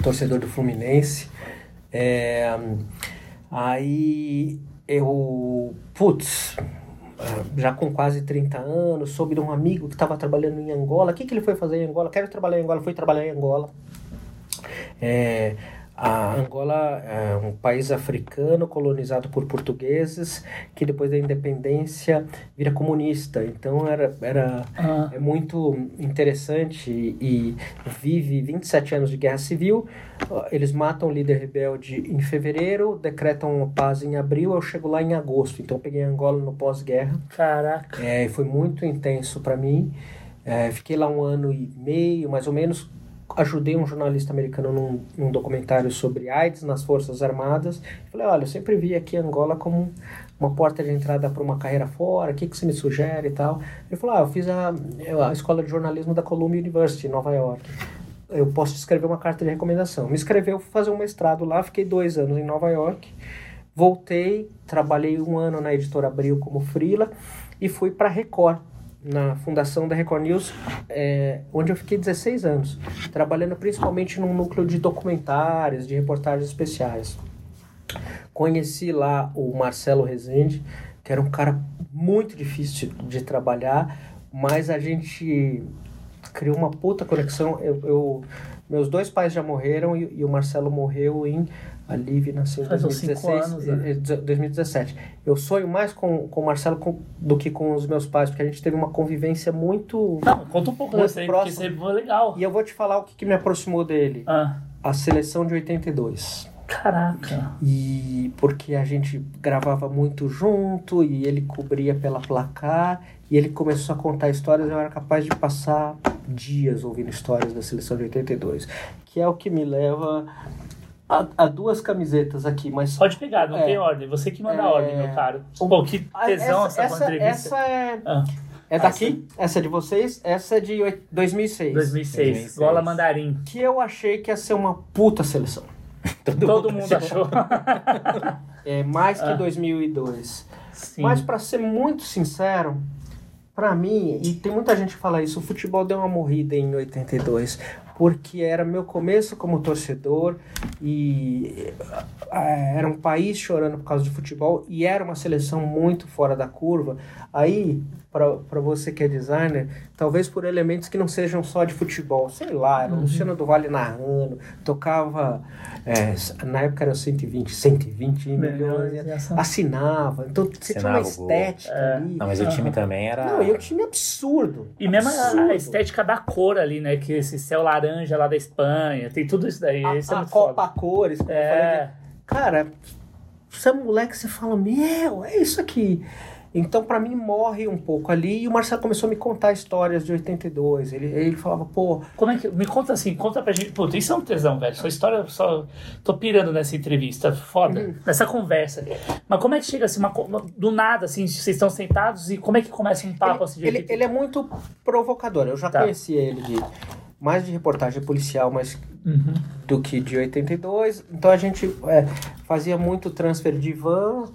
torcedor do Fluminense. É, aí eu, putz, já com quase 30 anos, soube de um amigo que estava trabalhando em Angola. O que, que ele foi fazer em Angola? Quero trabalhar em Angola, foi trabalhar em Angola. É, a Angola é um país africano colonizado por portugueses que depois da independência vira comunista. Então era, era Ah. é muito interessante e vive 27 anos de guerra civil. Eles matam o líder rebelde em fevereiro, decretam paz em abril. Eu chego lá em agosto. Então eu peguei Angola no pós-guerra. Caraca. É, foi muito intenso para mim. É, fiquei lá um ano e meio, mais ou menos. Ajudei um jornalista americano num, num documentário sobre AIDS nas Forças Armadas. Falei, olha, eu sempre vi aqui Angola como uma porta de entrada para uma carreira fora. O que, que você me sugere e tal? Ele falou, ah, eu fiz a, a escola de jornalismo da Columbia University em Nova York. Eu posso escrever uma carta de recomendação. Me escreveu, fazer um mestrado lá, fiquei dois anos em Nova York. Voltei, trabalhei um ano na editora Abril como freela e fui para Record, na fundação da Record News, é, onde eu fiquei 16 anos, trabalhando principalmente num núcleo de documentários, de reportagens especiais. Conheci lá o Marcelo Rezende, que era um cara muito difícil de trabalhar, mas a gente criou uma puta conexão. Eu, eu- meus dois pais já morreram e, e o Marcelo morreu em. A Liv nasceu em Faz uns cinco 2016, anos, né? eh, eh, 2017. Eu sonho mais com, com o Marcelo com- do que com os meus pais, porque a gente teve uma convivência muito. Não, conta um pouco dessa aí, porque isso aí foi legal. E eu vou te falar o que, que me aproximou dele: Ah, a seleção de 82. caraca. E porque a gente gravava muito junto e ele cobria pela placar e ele começou a contar histórias, eu era capaz de passar dias ouvindo histórias da seleção de 82, que é o que me leva a, a duas camisetas aqui, mas Pode pegar, não É. tem ordem. Você que manda É. a ordem, meu caro. Pô, que tesão essa, essa, entrevista. essa é Ah, é daqui, essa é de vocês, essa é de oit- 2006. 2006. 2006. Gola Mandarim. Que eu achei que ia ser uma puta seleção. Todo mundo achou. É mais que Ah. 2002. Sim. Mas pra ser muito sincero, pra mim, e tem muita gente que fala isso, o futebol deu uma morrida em 82, porque era meu começo como torcedor e eh, era um país chorando por causa de futebol e era uma seleção muito fora da curva. Aí, pra você que é designer, talvez por elementos que não sejam só de futebol, sei lá, era o Luciano do Vale narrando, tocava, eh, na época era 120, 120 milhões, Milhões assinava. Então você tinha uma Assinava o gol. estética ali. Não, mas o time também era. Não, e um time absurdo. E mesmo a- Absurdo. a estética da cor ali, né? Que esse céu laranja lá da Espanha, tem tudo isso daí. A, isso é a muito Copa foda. Cores, como eu falei, É, cara, você é moleque, você fala, meu, é isso aqui. Então, pra mim, morre um pouco ali. E o Marcelo começou a me contar histórias de 82. Ele, ele falava, pô, como é que. Me conta assim, conta pra gente. Puta, isso é um tesão, velho. Sua história, só. Tô pirando nessa entrevista. Foda. Uhum. Nessa conversa. Mas como é que chega assim, uma, do nada, assim, vocês estão sentados e como é que começa um papo assim de ele, ele é muito provocador. Eu já Tá. conheci ele de mais de reportagem policial, mas Uhum. do que de 82. Então a gente é, fazia muito transfer de van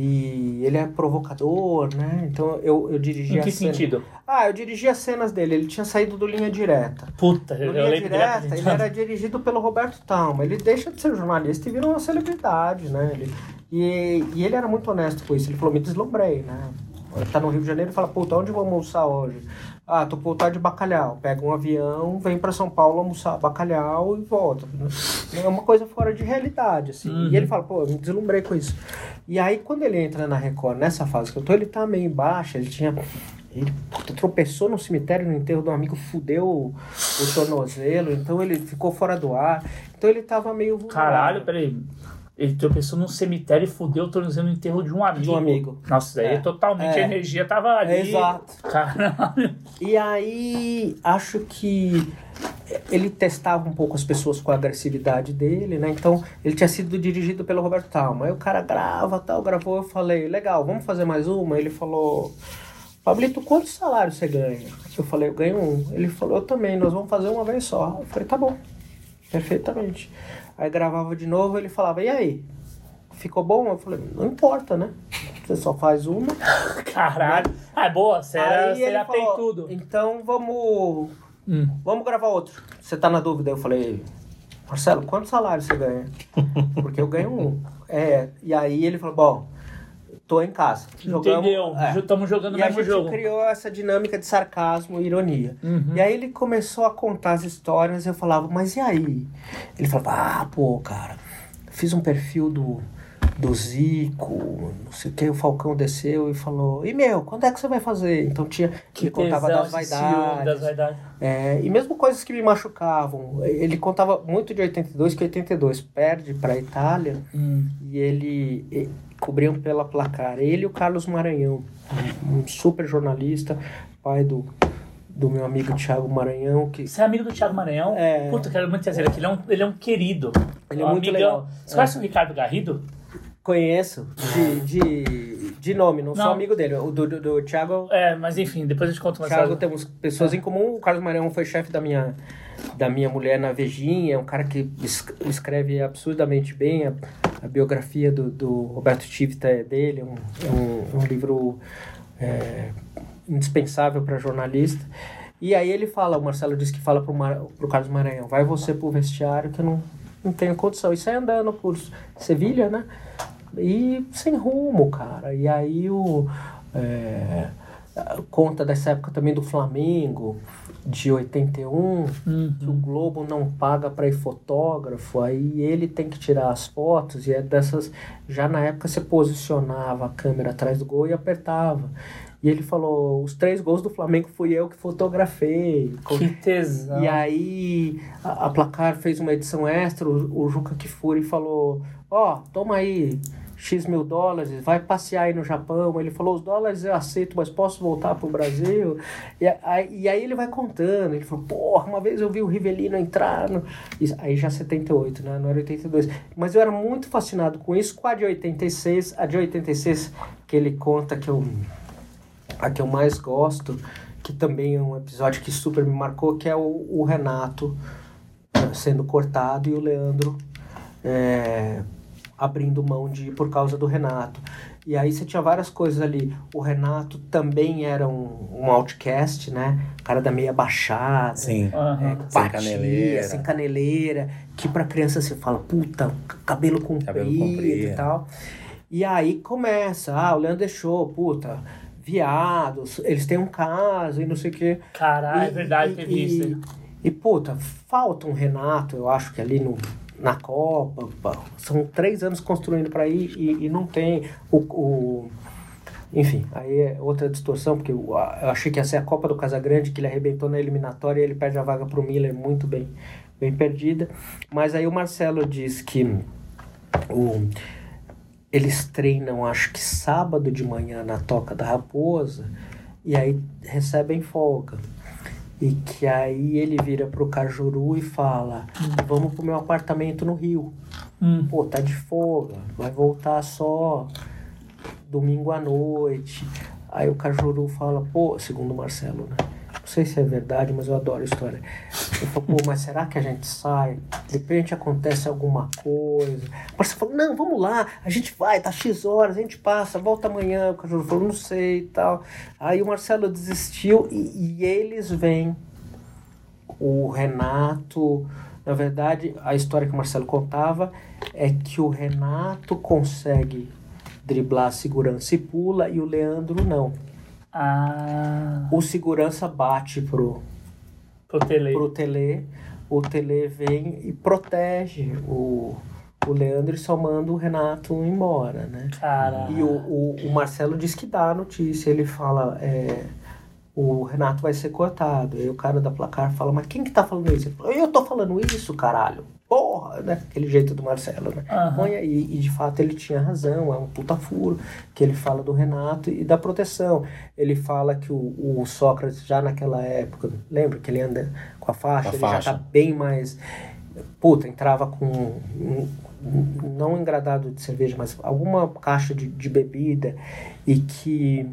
e ele é provocador, né? Então eu, eu dirigia Em que sentido? Ah, eu dirigia as cenas dele. Ele tinha saído do Linha Direta. Puta, No eu Linha lembro Direta, direto. ele era dirigido pelo Roberto Talma. Ele deixa de ser jornalista e vira uma celebridade, né? Ele, e, e ele era muito honesto com isso. Ele falou, me deslumbrei, né? Ele tá no Rio de Janeiro e fala, puta, onde vamos almoçar hoje? Ah, tô voltar de bacalhau. Pega um avião, vem pra São Paulo almoçar bacalhau e volta. É uma coisa fora de realidade, assim. Uhum. E ele fala, pô, eu me deslumbrei com isso. E aí, quando ele entra na Record, nessa fase que eu tô, ele tá meio embaixo, ele tinha... Ele puta, tropeçou no cemitério no enterro um amigo, fudeu o, o tornozelo, então ele ficou fora do ar. Então ele tava meio vulnerável. Caralho, peraí. Ele tropeçou num cemitério e fudeu o tornozelo no enterro de um amigo. De um amigo. Nossa, daí É. totalmente É. a energia tava ali. É, exato. Caralho. E aí, acho que ele testava um pouco as pessoas com a agressividade dele, né? Então, ele tinha sido dirigido pelo Roberto Talma. Aí o cara grava, tal, gravou, eu falei, legal, vamos fazer mais uma? Ele falou, Pablito, quantos salários você ganha? Eu falei, eu ganho um. Ele falou, eu também, nós vamos fazer uma vez só. Eu falei, tá bom, perfeitamente. Aí gravava de novo, ele falava, e aí? Ficou bom? Eu falei, não importa, né? Você só faz uma. Caralho. Ah, é boa, você era, era falou, tudo. então vamos Hum. Vamos gravar outro. Você tá na dúvida? Eu falei, Marcelo, quanto salário você ganha? Porque eu ganho um. É, e aí ele falou, bom, tô em casa. Jogamos, Entendeu? é. Estamos jogando o E a mesmo gente jogo. criou essa dinâmica de sarcasmo e ironia. Uhum. E aí ele começou a contar as histórias e eu falava, mas e aí? Ele falava, ah, pô, cara, fiz um perfil do, do Zico, não sei o que, o Falcão desceu e falou, e meu, quando é que você vai fazer? Então tinha, ele contava das vaidades. das vaidades. É, e mesmo coisas que me machucavam. Ele contava muito de 82, que 82 perde para a Itália Hum. e ele e, cobriam pela placar. Ele e o Carlos Maranhão, um, super jornalista, pai do, do meu amigo Thiago Maranhão, que Você é amigo do Thiago Maranhão? É. Puta, quero muito dizer que ele é um, ele é um querido. Ele é um muito amigão. legal. Você É. conhece o Ricardo Garrido? conheço de, de, de nome, não, sou Não. amigo dele. O do, do, do Thiago, É, mas enfim, depois a gente conta uma Thiago temos pessoas em comum. O Carlos Maranhão foi chefe da minha, da minha mulher na Vejinha, é um cara que es- escreve absurdamente bem. A biografia do, do Roberto Tivita é dele, é um, é um, um livro é, indispensável para jornalista. E aí ele fala, o Marcelo disse que fala Mar, pro Carlos Maranhão, vai você pro vestiário que eu não, não tenho condição. E sai andando por Sevilha, né? E sem rumo, cara. E aí o... é, conta dessa época também do Flamengo, de 81, que o Globo não paga para ir fotógrafo, aí ele tem que tirar as fotos, e é dessas. Já na época você posicionava a câmera atrás do gol e apertava. E ele falou: os três gols do Flamengo fui eu que fotografei. Que tesão. E aí a, a Placar fez uma edição extra, o, o Juca Kifuri falou, ó, toma aí X mil dólares, vai passear aí no Japão. Ele falou, os dólares eu aceito, mas posso voltar pro Brasil? E aí, e aí ele vai contando, ele falou, porra, uma vez eu vi o Rivelino entrar no... Isso, aí já 78, né? Não era 82. Mas eu era muito fascinado com isso, com a de 86, a de 86 que ele conta que eu a que eu mais gosto, que também é um episódio que super me marcou, que é o, o Renato eh, sendo cortado e o Leandro eh, abrindo mão de ir por causa do Renato. E aí você tinha várias coisas ali. O Renato também era um, um outcast, né? Cara da meia baixada. Sim. Aham. Sem batia, caneleira. sem caneleira, que pra criança você fala, puta, cabelo comprido, Cabelo e comprido. tal. E aí começa, ah, o Leandro deixou, puta, viados, eles têm um caso e não sei o quê. Caralho, é E- verdade, e, teve e, isso. aí. E, puta, falta um Renato, eu acho que ali no, na Copa, são três anos construindo pra ir e, e não tem o, o- Enfim, aí é outra distorção, porque eu, achei que ia ser a Copa do Casagrande, que ele arrebentou na eliminatória e ele perde a vaga pro Miller, muito bem, bem perdida. Mas aí o Marcelo diz que o, eles treinam, acho que sábado de manhã na Toca da Raposa e aí recebem folga. E que aí ele vira pro Cajuru e fala: Vamos pro meu apartamento no Rio. Hum. Pô, tá de folga, vai voltar só domingo à noite. Aí o Cajuru fala: Pô, segundo o Marcelo, né? Não sei se é verdade, mas eu adoro história. Ele falou: Pô, mas será que a gente sai? De repente acontece alguma coisa. O Marcelo falou: Não, vamos lá, a gente vai, tá X horas, a gente passa, volta amanhã. O Cajuru falou: Não sei e tal. Aí o Marcelo desistiu e, e eles vêm o Renato. Na verdade, a história que o Marcelo contava é que o Renato consegue driblar a segurança e pula e o Leandro não. Ah, O segurança bate pro, pro tele. pro Tele, o Tele vem e protege o, o Leandro e só manda o Renato embora, né? Caralho. E o, o, o Marcelo diz que dá a notícia, ele fala, é, o Renato vai ser cortado. Aí o cara da placar fala, mas quem que tá falando isso? Eu tô falando isso, caralho. Porra, né? Aquele jeito do Marcelo, né? Põe aí. E de fato ele tinha razão, é um puta furo que ele fala do Renato e da proteção. Ele fala que o, o Sócrates já naquela época, lembra que ele anda com a faixa, Com a ele já faixa. tá bem mais. Puta, entrava com. um- um- não um engradado de cerveja, mas alguma caixa de, de bebida e que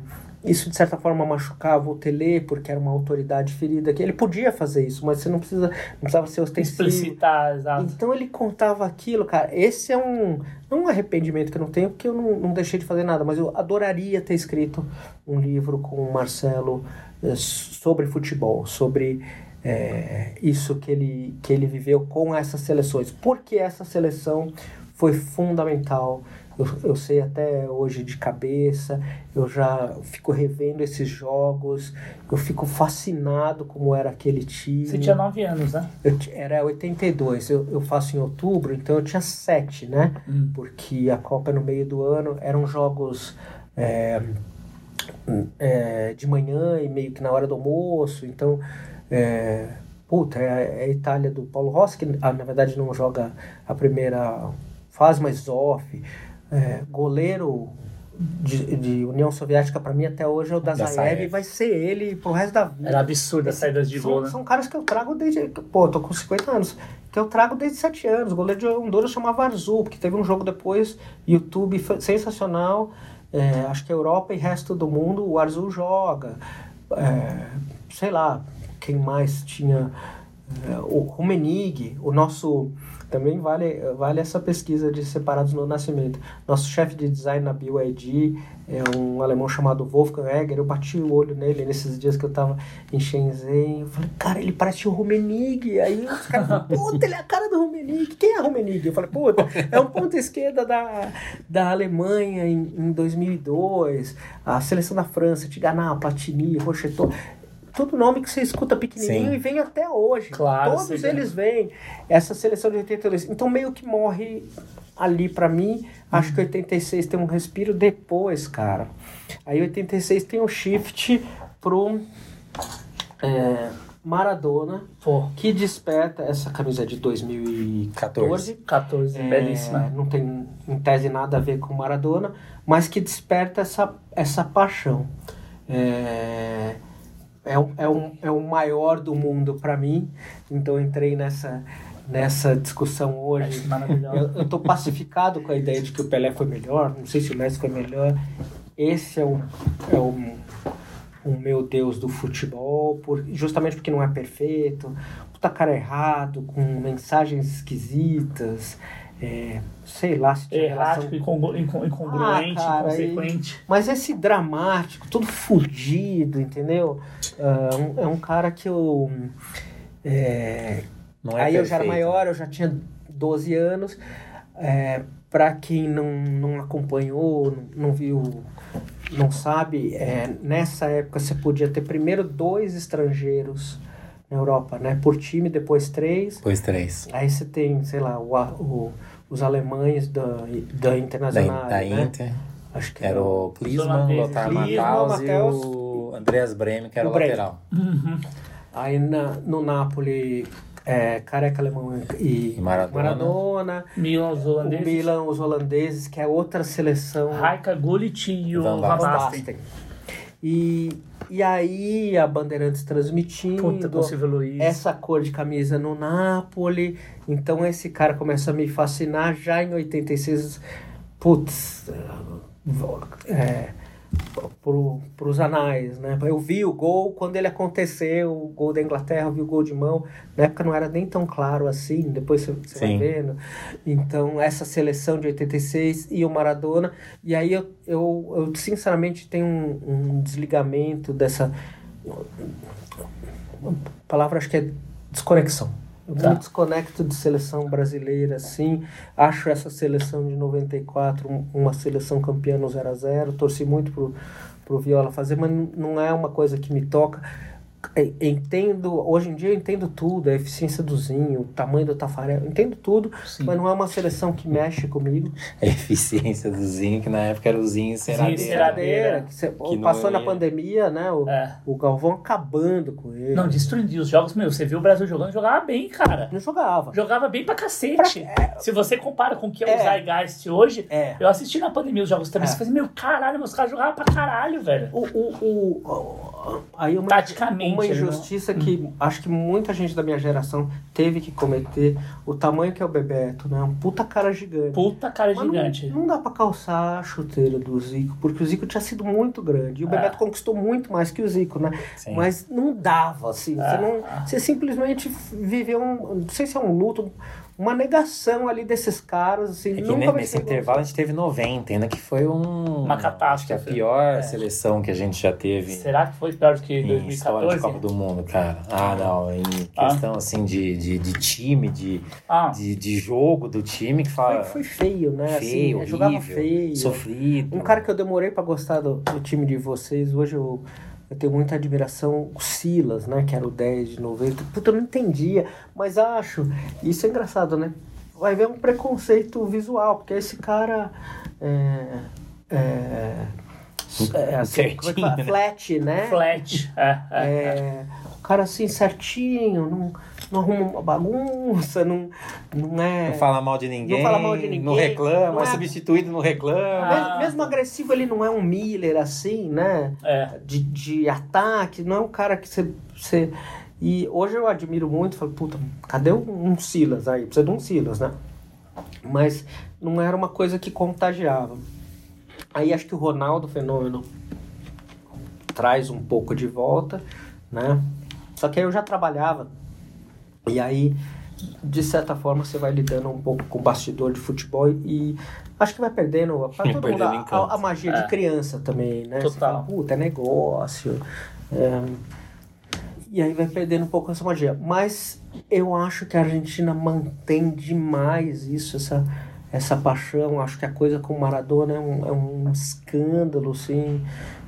isso de certa forma machucava o Tele porque era uma autoridade ferida que ele podia fazer isso, mas você não precisa não precisava ser ostensivo. Explicitar, exato. Então ele contava aquilo, cara. Esse é um. Não um arrependimento que eu não tenho, porque eu não, não deixei de fazer nada, mas eu adoraria ter escrito um livro com o Marcelo eh, sobre futebol, sobre eh, isso que ele, que ele viveu com essas seleções. Porque essa seleção foi fundamental. Eu, eu sei até hoje de cabeça, eu já fico revendo esses jogos, eu fico fascinado como era aquele time. Você tinha 9 anos, né? Eu era 82, eu, eu faço em outubro, então eu tinha 7, né? Hum. Porque a Copa é no meio do ano, eram jogos é, é, de manhã e meio que na hora do almoço, então. É, puta, é, é a Itália do Paulo Rossi, que ah, na verdade não joga a primeira fase, mas off. É, goleiro de, de União Soviética, pra mim até hoje é o Dazaev, e vai ser ele pro resto da vida. Era absurdo as saídas de gol, né? são caras que eu trago desde. Pô, tô com 50 anos. Que eu trago desde 7 anos. O goleiro de Honduras chamava Arzu, porque teve um jogo depois, YouTube foi sensacional. É, acho que Europa e resto do mundo o Arzu joga. É, sei lá, quem mais tinha. É, o Rumenig, o nosso. Também vale, vale essa pesquisa de separados no nascimento. Nosso chefe de design na BYD é um alemão chamado Wolfgang Egger. Eu bati o olho nele nesses dias que eu tava em Shenzhen. Eu falei, cara, ele parece o Rumenig. Aí os caras puta, ele é a cara do Rumenig. Quem é Rumenig? Eu falei, puta, é um ponto esquerda da, da Alemanha em, em 2002. A seleção da França, Tigana, Platini, Rocheteau. Todo nome que você escuta pequenininho Sim. e vem até hoje. Claro, Todos eles vêm. Essa seleção de 82. Então meio que morre ali pra mim. Acho que 86 tem um respiro depois, cara. Aí 86 tem um shift pro é, Maradona, Pô, que desperta essa camisa de 2014. 14, É, belíssima. Não tem em tese nada a ver com Maradona, mas que desperta essa, essa paixão. É, é, o- é, um, é o maior do mundo para mim, então entrei nessa, nessa discussão hoje. Eu, eu tô pacificado com a ideia de que o Pelé foi melhor, não sei se o Messi foi melhor. Esse é o, é o, o meu Deus do futebol, por, justamente porque não é perfeito, puta cara errado, com mensagens esquisitas, é, sei lá se tinha Errático, relação- incongru- incon- incongruente, Ah, cara, inconsequente. Mas esse dramático, todo fudido, entendeu? Ah, um- é um cara que eu. é, Não é aí eu já era perfeito. maior, eu já tinha 12 anos. É, para quem não, não acompanhou, não, não viu, não sabe, é, nessa época você podia ter primeiro dois estrangeiros na Europa, né? Por time, depois três. Depois três. Aí você tem, sei lá, o, o- os alemães da, da Da, Internacional. da né? Inter. Acho que Era o Klinsmann, holandeses. Lothar Klinsmann, Matthaus e o Andreas Bremen, que era O o lateral. Uhum. Aí na, no Napoli, é, Careca Alemão e E Maradona. Maradona. Milan, os O holandeses. Milan, os holandeses, que é outra seleção. Raika Gullit e o Van. Basten. E, e aí a Bandeirantes transmitindo Puta, Luiz. essa cor de camisa no Napoli. Então esse cara começa a me fascinar já em 86. Putz, é, pro, pros anais, né? Eu vi o gol quando ele aconteceu, o gol da Inglaterra, eu vi o gol de mão. Na época não era nem tão claro assim, depois você, você vai vendo. Então, essa seleção de 86 e o Maradona. E aí eu, eu, eu sinceramente tenho um, um desligamento dessa. A palavra acho que é desconexão. Eu Tá. me desconecto de seleção brasileira, assim. Acho essa seleção de 94 um- uma seleção campeã no 0 a 0 Torci muito pro, pro Viola fazer, mas não é uma coisa que me toca. E- Entendo, hoje em dia eu entendo tudo, a eficiência do Zinho, o tamanho do Tafarel, entendo tudo, Sim. mas não é uma seleção que mexe comigo. A eficiência do Zinho, que na época era o Zinho. Ceradeira. que você- Que não passou na ia- pandemia, né? O, É. o Galvão acabando com ele. Não, destruindo os jogos, meu, você viu o Brasil jogando, jogava bem, cara. Não jogava. Jogava bem pra cacete. Se você compara com o que é, o É. Zeitgeist hoje, É. eu assisti na pandemia os jogos também. É. Você fazia, meu, caralho, meus caras jogavam pra caralho, velho. O, o, o, o- aí uma, Taticamente, uma não- injustiça que acho que muita gente da minha geração teve que cometer. O tamanho que é o Bebeto, né? Um puta cara gigante. Puta cara Mas não- gigante. Não, dá pra calçar a chuteira do Zico, porque o Zico tinha sido muito grande. E o É. Bebeto conquistou muito mais que o Zico, né? Sim. Mas não dava, assim. Você, É. não, você simplesmente viveu um. Não sei se é um luto, uma negação ali desses caras, assim, É que nunca nesse intervalo a gente teve 90, ainda que foi um. Uma catástrofe. Acho que a pior É. seleção que a gente já teve Será que foi pior do que em história de 2014? Copa do Mundo, cara. Ah, não. Em questão assim de, de, de time, de, Ah, de, de jogo do time que fala. Foi, foi feio, né? feio, assim, jogava horrível, feio. sofrido. Um cara que eu demorei pra gostar do, do time de vocês, hoje eu, eu tenho muita admiração, o Silas, né? Que era o 10 de 90. Puta, eu não entendia, mas acho. Isso é engraçado, né? Vai ver um preconceito visual, porque esse cara. É. É. é assim, como é que fala? Certinho, né? Flat, né? flat. É, é, é. É, o cara assim, certinho, não, não arruma uma bagunça, não, não é. Não fala mal de ninguém. Não fala mal de ninguém, Não reclama, não é é- substituído, não reclama. Ah. Mes- Mesmo agressivo, ele não é um Miller assim, né? É. De, de ataque, não é um cara que você. você... E hoje eu admiro muito, falo, puta, cadê um, um Silas aí? Precisa de um Silas, né? Mas não era uma coisa que contagiava. Aí acho que o Ronaldo Fenômeno traz um pouco de volta, né? Só que aí eu já trabalhava. E aí, de certa forma, você vai lidando um pouco com o bastidor de futebol e acho que vai perdendo pra todo mundo Perdendo a, a- a magia É. de criança também, né? Você Total. fala, puta, é negócio. é, E aí vai perdendo um pouco essa magia. Mas eu acho que a Argentina mantém demais isso, essa, essa paixão. Acho que a coisa com o Maradona é um, é um escândalo, assim.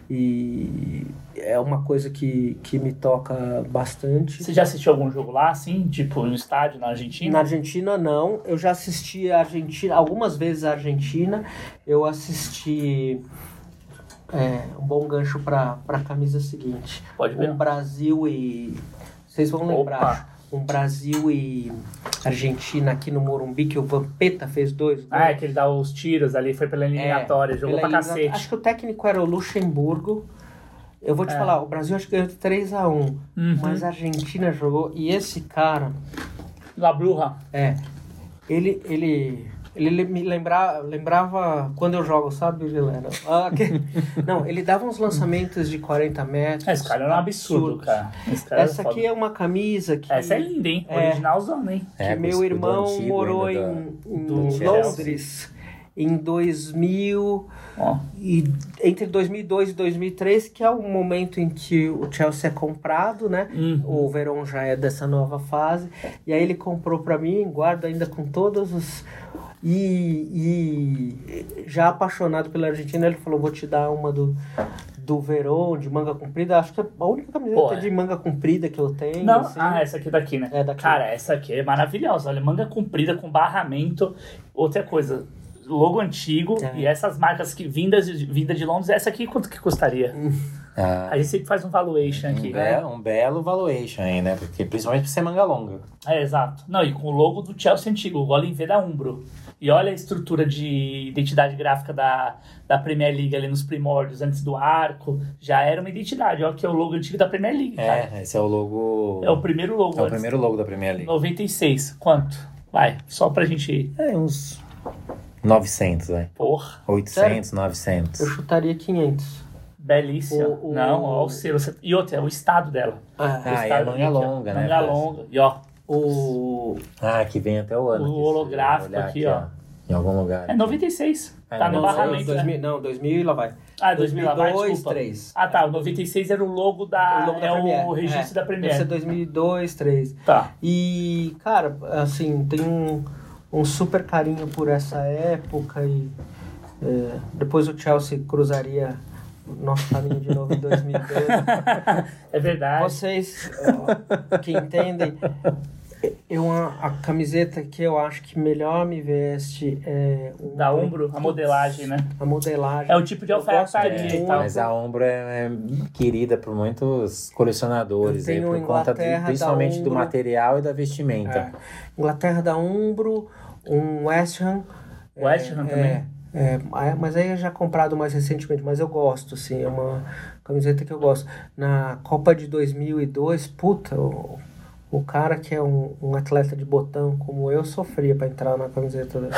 E é uma coisa que, que me toca bastante. Você já assistiu algum jogo lá, assim? Tipo, no estádio, na Argentina? Na Argentina, não. Eu já assisti a Argentina, algumas vezes a Argentina. Eu assisti. É, um bom gancho para a camisa seguinte. Pode ver. Um Brasil e. Vocês vão lembrar. Opa. Um Brasil e Argentina aqui no Morumbi, que o Vampeta fez dois gols. Ah, é que ele dá os tiros ali, foi pela eliminatória, É, jogou pela pra cacete. Acho que o técnico era o Luxemburgo. Eu vou te É. falar, o Brasil acho que ganhou de 3x1. Uhum. Mas a Argentina jogou. E esse cara. La Bruja. É. Ele, ele, ele le- me lembra, lembrava quando eu jogo, sabe, Helena? Ah, que- não, ele dava uns lançamentos de 40 metros. Esse cara era um absurdo, absurdos. cara. Esse cara Essa era aqui é uma camisa que, Essa é linda, hein? É. Originalzona, hein? que É, com meu o irmão antigo morou em, em do Chelsea. Londres em 2000 Ó. e entre 2002 e 2003, que é o momento em que o Chelsea é comprado, né? Uhum. O Verón já é dessa nova fase. E aí ele comprou pra mim, guardo ainda com todos os. E, e já apaixonado pela Argentina, ele falou: vou te dar uma do, do Verón, de manga comprida. Acho que é a única camiseta Pô, é. de manga comprida que eu tenho. Não, assim. ah, essa aqui daqui, né? É daqui. Cara, essa aqui é maravilhosa. Olha, manga comprida com barramento. Outra coisa, logo antigo. É. E essas marcas que vindas de, vinda de Londres, essa aqui quanto que custaria? Ah, A gente sempre faz um valuation aqui. um, belo, um belo valuation aí, né? Porque principalmente por ser manga longa. É, exato. Não, e com o logo do Chelsea antigo, o Golem V da Umbro. E olha a estrutura de identidade gráfica da, da Premier League ali nos primórdios, antes do arco. Já era uma identidade. Olha que é o logo antigo da Premier League, cara. É, esse é o logo. É o primeiro logo. é o antes. primeiro logo da Premier League. 96. Quanto? Vai, só pra gente... É, uns 900, vai. Porra, 800, 900. Eu chutaria 500. belíssima. O- o- Não, ó o selo. E outra, é o estado dela. Ah, Ah, Estado é manga longa, né? Manga longa. E ó, o. Ah, que vem até o ano. O aqui, holográfico olhar aqui, ó. Em algum lugar. é 96. É, tá no barramento, né? 2000, não, 2000 e lá vai. Ah, 2000, lá vai, 2002, desculpa. 3. Ah, tá. O 96 era o logo da. O logo da é Premier. o registro É, da Deve Premier. ser 2002, 3. Tá. E, cara, assim, tem um, um super carinho por essa época e é, depois o Chelsea cruzaria nosso caminho de novo em 2012. é verdade. Vocês que entendem, eu, a, a camiseta que eu acho que melhor me veste é... um- Da Umbro, a modelagem, né? A modelagem. É o tipo de alfaiataria e É, tal. mas a Umbro é, é querida por muitos colecionadores aí, por conta de- principalmente do material e da vestimenta. É. Inglaterra da Umbro, um West Ham. West Ham também. É, é, é, mas aí é já comprado mais recentemente, mas eu gosto, assim, é uma camiseta que eu gosto. Na Copa de 2002, puta, o, o cara que é um, um atleta de botão como eu sofria pra entrar na camiseta da,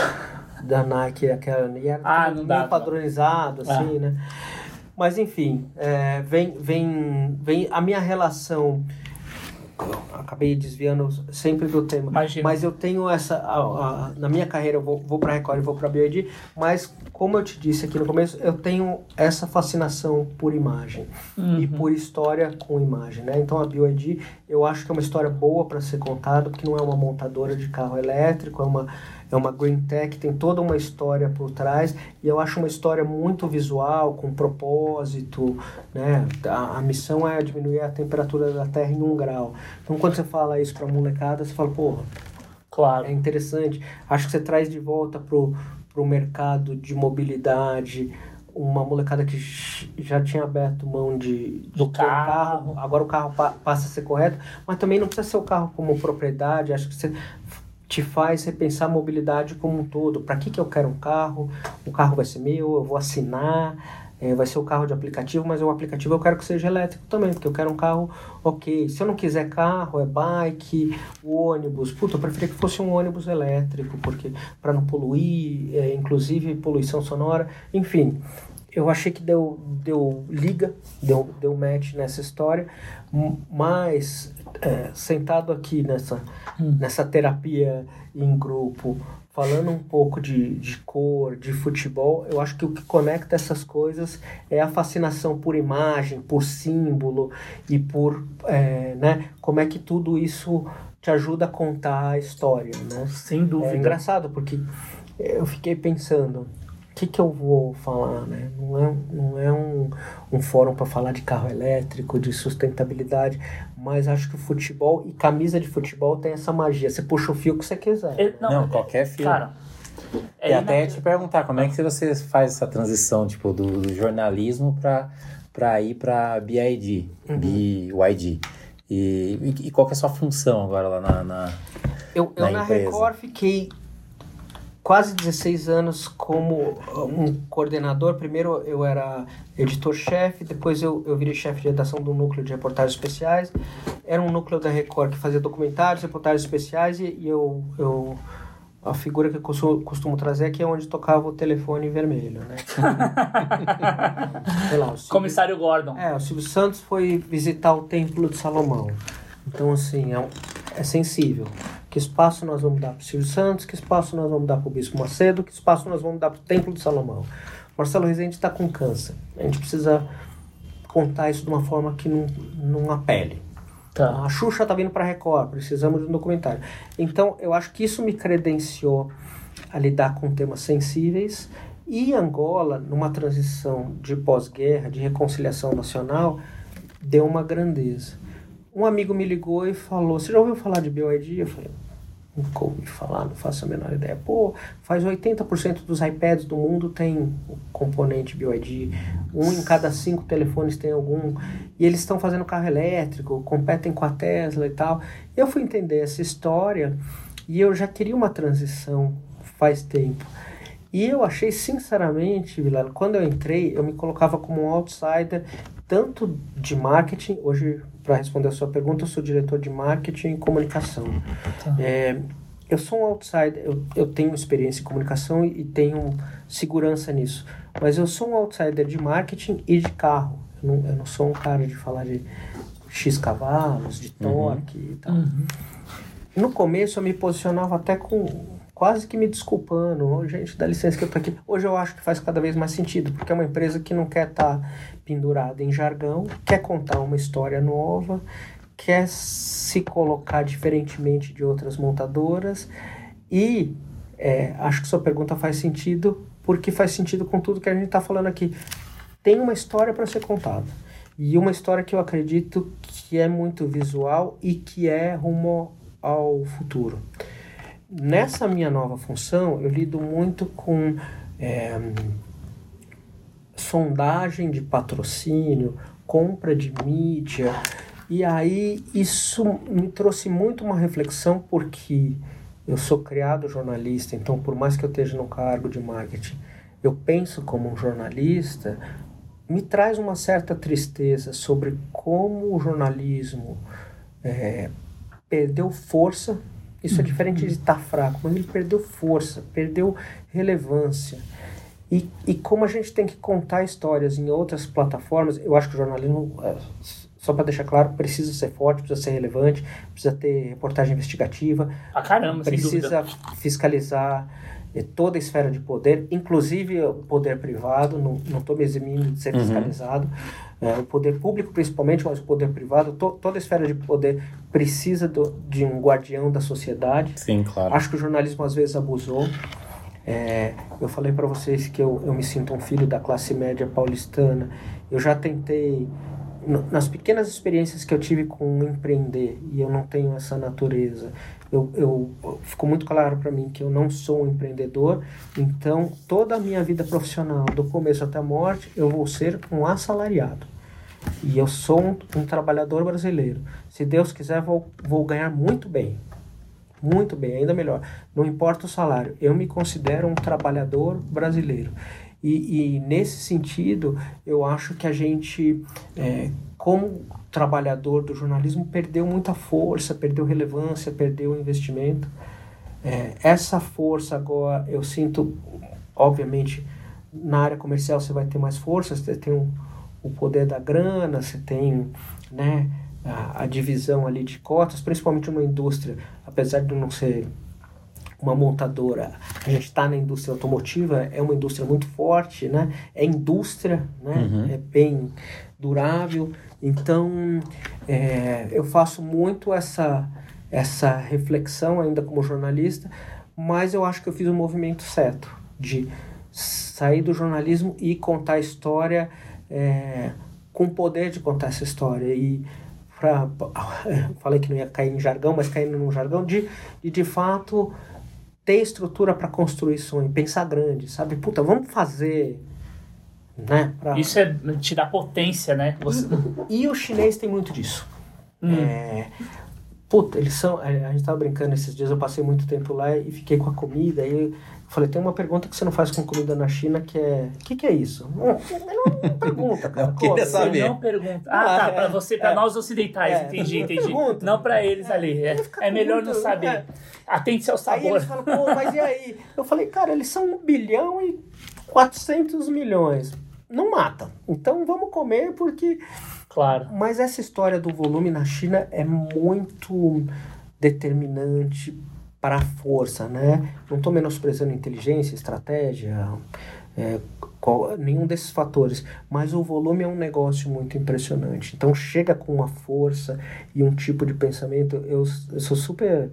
da Nike, aquela, e era Ah, não dá, não. padronizado, assim, né? Mas enfim, é, vem, vem, vem a minha relação acabei desviando sempre do tema. Imagina. Mas eu tenho essa. a- a- na minha carreira, eu vou, vou para Record e vou para BioID, mas como eu te disse aqui no começo, eu tenho essa fascinação por imagem e por história com imagem. Né? Então a BioID eu acho que é uma história boa para ser contada, porque não é uma montadora de carro elétrico, é uma. É uma green tech, tem toda uma história por trás e eu acho uma história muito visual, com propósito, né? A, a missão é diminuir a temperatura da Terra em um grau. Então quando você fala isso para molecada, você fala, porra, Claro. é interessante. Acho que você traz de volta pro, pro mercado de mobilidade uma molecada que já tinha aberto mão de, de Do um carro. Agora o carro pa- passa a ser correto, mas também não precisa ser o carro como propriedade. Acho que você te faz repensar a mobilidade como um todo. Para que, que eu quero um carro? O carro vai ser meu, eu vou assinar. é, vai ser o carro de aplicativo, mas o aplicativo eu quero que seja elétrico também, porque eu quero um carro ok. Se eu não quiser carro, é bike, ônibus. Puta, eu preferia que fosse um ônibus elétrico, porque para não poluir, é, inclusive poluição sonora, enfim. Eu achei que deu, deu liga, deu, deu match nessa história, mas é, sentado aqui nessa, nessa terapia em grupo, falando um pouco de, de cor, de futebol, eu acho que o que conecta essas coisas é a fascinação por imagem, por símbolo e por, é, né, como é que tudo isso te ajuda a contar a história, né? Sem dúvida. É engraçado porque eu fiquei pensando, o que, que eu vou falar, né? Não é, não é um, um fórum para falar de carro elétrico, de sustentabilidade, mas acho que o futebol e camisa de futebol tem essa magia. Você puxa o fio que você quiser. É, Não, qualquer filme. Cara, e até ia te perguntar, como é que você faz essa transição, tipo, do, do jornalismo pra, pra ir pra BID, BYD? E, e, e qual que é a sua função agora lá na... na- Eu, eu na na empresa. Record fiquei quase 16 anos como um coordenador. Primeiro eu era editor-chefe, depois eu, eu virei chefe de redação do núcleo de reportagens especiais. Era um núcleo da Record que fazia documentários, reportagens especiais e, e eu, eu a figura que eu costumo, costumo trazer aqui é onde tocava o telefone vermelho, né? Sei lá, o Silvio- Comissário Gordon. é, o Silvio Santos foi visitar o Templo de Salomão. Então, assim, é, um- é sensível. Que espaço nós vamos dar para o Silvio Santos? Que espaço nós vamos dar para o Bispo Macedo? Que espaço nós vamos dar para o Templo de Salomão? Marcelo Rezende está com câncer. A gente precisa contar isso de uma forma que não, não apele. Tá. A Xuxa tá vindo para Record, precisamos de um documentário. Então, eu acho que isso me credenciou a lidar com temas sensíveis. E Angola, numa transição de pós-guerra, de reconciliação nacional, deu uma grandeza. Um amigo me ligou e falou: Você já ouviu falar de BioID? Eu falei: Nunca ouvi falar, não faço a menor ideia. Pô, faz 80% dos iPads do mundo tem componente BioID. Um em cada cinco telefones tem algum. E eles estão fazendo carro elétrico, competem com a Tesla e tal. Eu fui entender essa história e eu já queria uma transição faz tempo. E eu achei, sinceramente, Vilela, quando eu entrei, eu me colocava como um outsider, tanto de marketing, hoje, para responder a sua pergunta, eu sou diretor de marketing e comunicação. É, eu sou um outsider, eu, eu tenho experiência em comunicação e, e tenho segurança nisso, mas eu sou um outsider de marketing e de carro. Eu não, eu não sou um cara de falar de X cavalos, de torque e tal. No começo eu me posicionava até com quase que me desculpando. Ô, gente, dá licença que eu tô aqui. Hoje eu acho que faz cada vez mais sentido, porque é uma empresa que não quer estar pendurada em jargão, quer contar uma história nova, quer se colocar diferentemente de outras montadoras e é, acho que sua pergunta faz sentido porque faz sentido com tudo que a gente está falando aqui. Tem uma história para ser contada. E uma história que eu acredito que é muito visual e que é rumo ao futuro. Nessa minha nova função, eu lido muito com é, sondagem de patrocínio, compra de mídia, e aí isso me trouxe muito uma reflexão porque eu sou criado jornalista, então por mais que eu esteja no cargo de marketing, eu penso como um jornalista, me traz uma certa tristeza sobre como o jornalismo é, perdeu força. Isso é diferente de estar fraco, mas ele perdeu força, perdeu relevância. E, e como a gente tem que contar histórias em outras plataformas, eu acho que o jornalismo é, só para deixar claro, precisa ser forte, precisa ser relevante, precisa ter reportagem investigativa, Ah, caramba, sem dúvida. precisa fiscalizar eh, toda a esfera de poder, inclusive o poder privado, não estou me eximindo de ser Uhum. fiscalizado, eh, o poder público principalmente, mas o poder privado, to- toda a esfera de poder precisa do- de um guardião da sociedade. Sim, claro. Acho que o jornalismo às vezes abusou. É, eu falei para vocês que eu, eu me sinto um filho da classe média paulistana. Eu já tentei, nas pequenas experiências que eu tive com empreender, e eu não tenho essa natureza, eu, eu ficou muito claro para mim que eu não sou um empreendedor. Então, toda a minha vida profissional, do começo até a morte, eu vou ser um assalariado. E eu sou um, um trabalhador brasileiro. Se Deus quiser, vou, vou ganhar muito bem. Muito bem, ainda melhor. Não importa o salário, eu me considero um trabalhador brasileiro. E, e nesse sentido, eu acho que a gente, é, como trabalhador do jornalismo, perdeu muita força, perdeu relevância, perdeu investimento. É, essa força agora eu sinto, obviamente, na área comercial você vai ter mais força, você tem um, o poder da grana, você tem né, a, a divisão ali de cotas, principalmente uma indústria, apesar de não ser uma montadora, a gente está na indústria automotiva, é uma indústria muito forte, né? É indústria, né? Uhum. É bem durável. Então, é, eu faço muito essa, essa reflexão ainda como jornalista, mas eu acho que eu fiz o movimento certo de sair do jornalismo e contar a história é, com o poder de contar essa história e pra, falei que não ia cair em jargão, mas caindo num jargão de de, de fato ter estrutura para construir sonho, pensar grande, sabe? Puta, vamos fazer, né? Pra... Isso é te dá potência, né? Você... E o chinês tem muito disso. Hum. É, puta, eles são. é, A gente tava brincando esses dias, eu passei muito tempo lá e fiquei com a comida. Aí eu falei, tem uma pergunta que você não faz com comida na China que é. O que, que é isso? Não, não, não pergunta, cara. Eu queria saber. Você não pergunta. Ah, Ah, tá. é, Pra você, pra é. nós ocidentais, É, entendi, não entendi. pergunta. Não pra eles ali. É, é melhor muito- não saber. é. Atente ao Aí sabor. eles falam, pô, mas e aí? Eu falei, cara, eles são 1 bilhão e 400 milhões. Não mata. Então vamos comer porque Claro. Mas essa história do volume na China é muito determinante para a força, né? Não estou menosprezando inteligência, estratégia, é, qual- nenhum desses fatores, mas o volume é um negócio muito impressionante. Então chega com uma força e um tipo de pensamento. Eu, eu sou super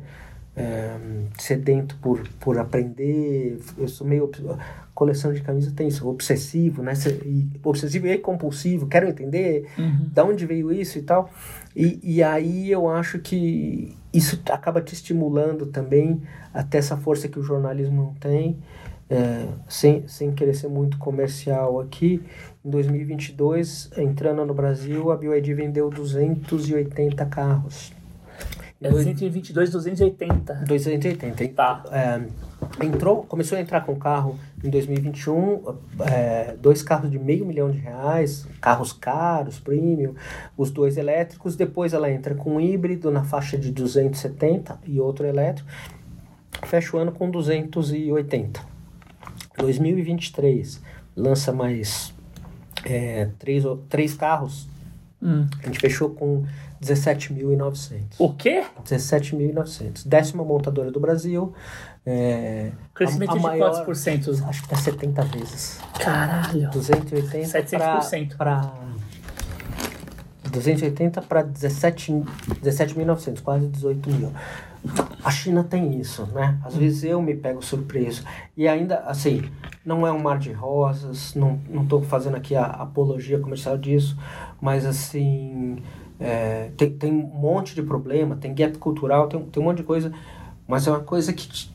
é, sedento por, por aprender. Eu sou meio coleção de camisas tem isso, obsessivo, né? Obsessivo e compulsivo. Quero entender Uhum. da onde veio isso e tal. E, e aí eu acho que isso acaba te estimulando também até essa força que o jornalismo não tem. É, sem, sem querer ser muito comercial aqui, em 2022, entrando no Brasil, a BioID vendeu 280 carros. É 222, 280. 280. hein? Tá. É, entrou, começou a entrar com carro em 2021, é, dois carros de meio milhão de reais, carros caros, premium, os dois elétricos. Depois ela entra com um híbrido na faixa de 270 e outro elétrico. Fecha o ano com 280. 2023 lança mais é, três, três carros. Hum. A gente fechou com 17.900. O quê? 17.900. Décima montadora do Brasil. É, Crescimento a- a de maior- quantos por cento? Acho que tá 70 vezes. Caralho. 280 700%. para 280 para 17 17.900, quase 18 mil. A China tem isso, né? Às vezes eu me pego surpreso. E ainda, assim, não é um mar de rosas, não, não tô fazendo aqui a apologia comercial disso, mas assim, é, tem, tem um monte de problema, tem gap cultural, tem, tem um monte de coisa, mas é uma coisa que,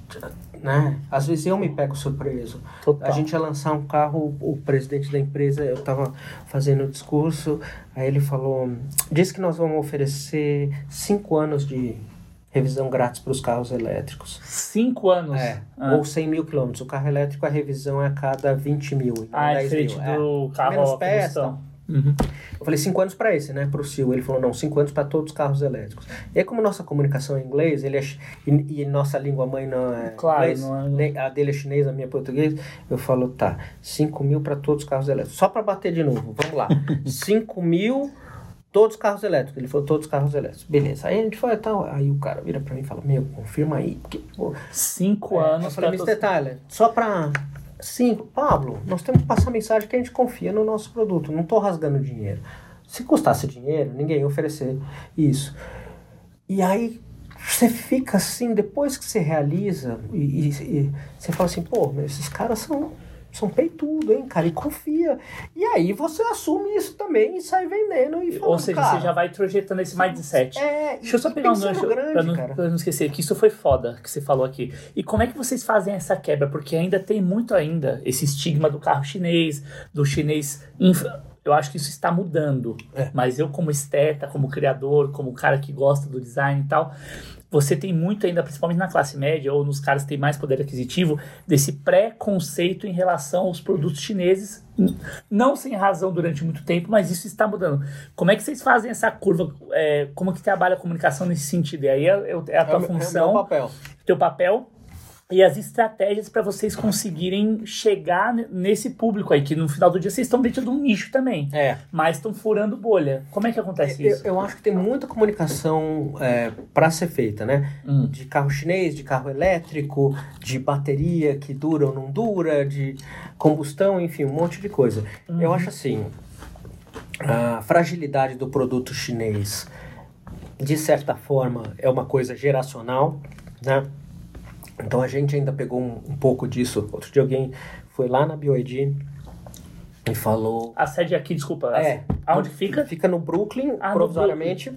né? Às vezes eu me pego surpreso. Total. A gente ia lançar um carro, o presidente da empresa, eu estava fazendo o discurso, aí ele falou, diz que nós vamos oferecer cinco anos de revisão grátis para os carros elétricos. Cinco anos. Ah. Ou 100 mil quilômetros. O carro elétrico, a revisão é a cada 20 mil. e não Ah, é 10 diferente mil. do carro Menos a peça. combustão. Uhum. Eu falei cinco anos para esse, né? Para o Sil. Ele falou, não, cinco anos para todos os carros elétricos. E aí, como nossa comunicação é em inglês, ele é, e, e nossa língua mãe não é Claro, inglês, não é- a dele é chinês, a minha é português, eu falo, tá, 5 mil para todos os carros elétricos. Só para bater de novo, vamos lá. 5 mil Todos os carros elétricos. Ele falou, todos os carros elétricos. Beleza. Aí a gente foi tal. Aí o cara vira pra mim e fala, meu, confirma aí. Porque, pô, Cinco é, anos eu falei, Mr. Tyler, só pra. Cinco, Pablo, nós temos que passar a mensagem que a gente confia no nosso produto. Não tô rasgando dinheiro. Se custasse dinheiro, ninguém ia oferecer isso. E aí você fica assim, depois que você realiza, e, e- e você fala assim, pô, esses caras são, são peitudo, hein, cara, e confia. E aí você assume isso também e sai vendendo e fala, Ou seja, cara, você já vai projetando esse mindset. É, Deixa eu só pegar um gancho pra, não, pra não esquecer, que isso foi foda que você falou aqui. E como é que vocês fazem essa quebra? Porque ainda tem muito ainda esse estigma do carro chinês, do chinês. inf- Eu acho que isso está mudando. É. Mas eu, como esteta, como criador, como cara que gosta do design e tal, você tem muito ainda, principalmente na classe média ou nos caras que têm mais poder aquisitivo, desse pré-conceito em relação aos produtos chineses, não sem razão durante muito tempo, mas isso está mudando. Como é que vocês fazem essa curva? é, como que trabalha a comunicação nesse sentido? E aí é, é a tua É o meu- é o função, meu papel. teu papel e as estratégias para vocês conseguirem chegar nesse público aí, que no final do dia vocês estão dentro de um nicho também, É. mas estão furando bolha. Como é que acontece Eu, isso? eu acho que tem muita comunicação é, para ser feita, né? Hum. De carro chinês, de carro elétrico, de bateria que dura ou não dura, de combustão, enfim, um monte de coisa. Eu acho assim, a fragilidade do produto chinês, de certa forma, é uma coisa geracional, né? Então a gente ainda pegou um, um pouco disso. Outro dia alguém foi lá na BioID e falou A sede aqui, desculpa. É. Aonde fica? Fica no Brooklyn, Ah, no provisoriamente,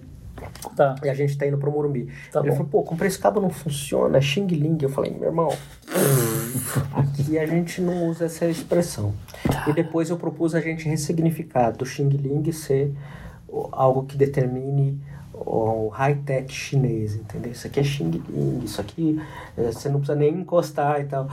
Tá. e a gente tá indo pro Morumbi. Tá Ele bom. falou, pô, comprei esse cabo, não funciona, é Xing Ling. Eu falei, meu irmão, aqui a gente não usa essa expressão. Tá. E depois eu propus a gente ressignificar do Xing Ling ser algo que determine o high-tech chinês, entendeu? Isso aqui é Xing Ling, isso aqui eh, você não precisa nem encostar e tal.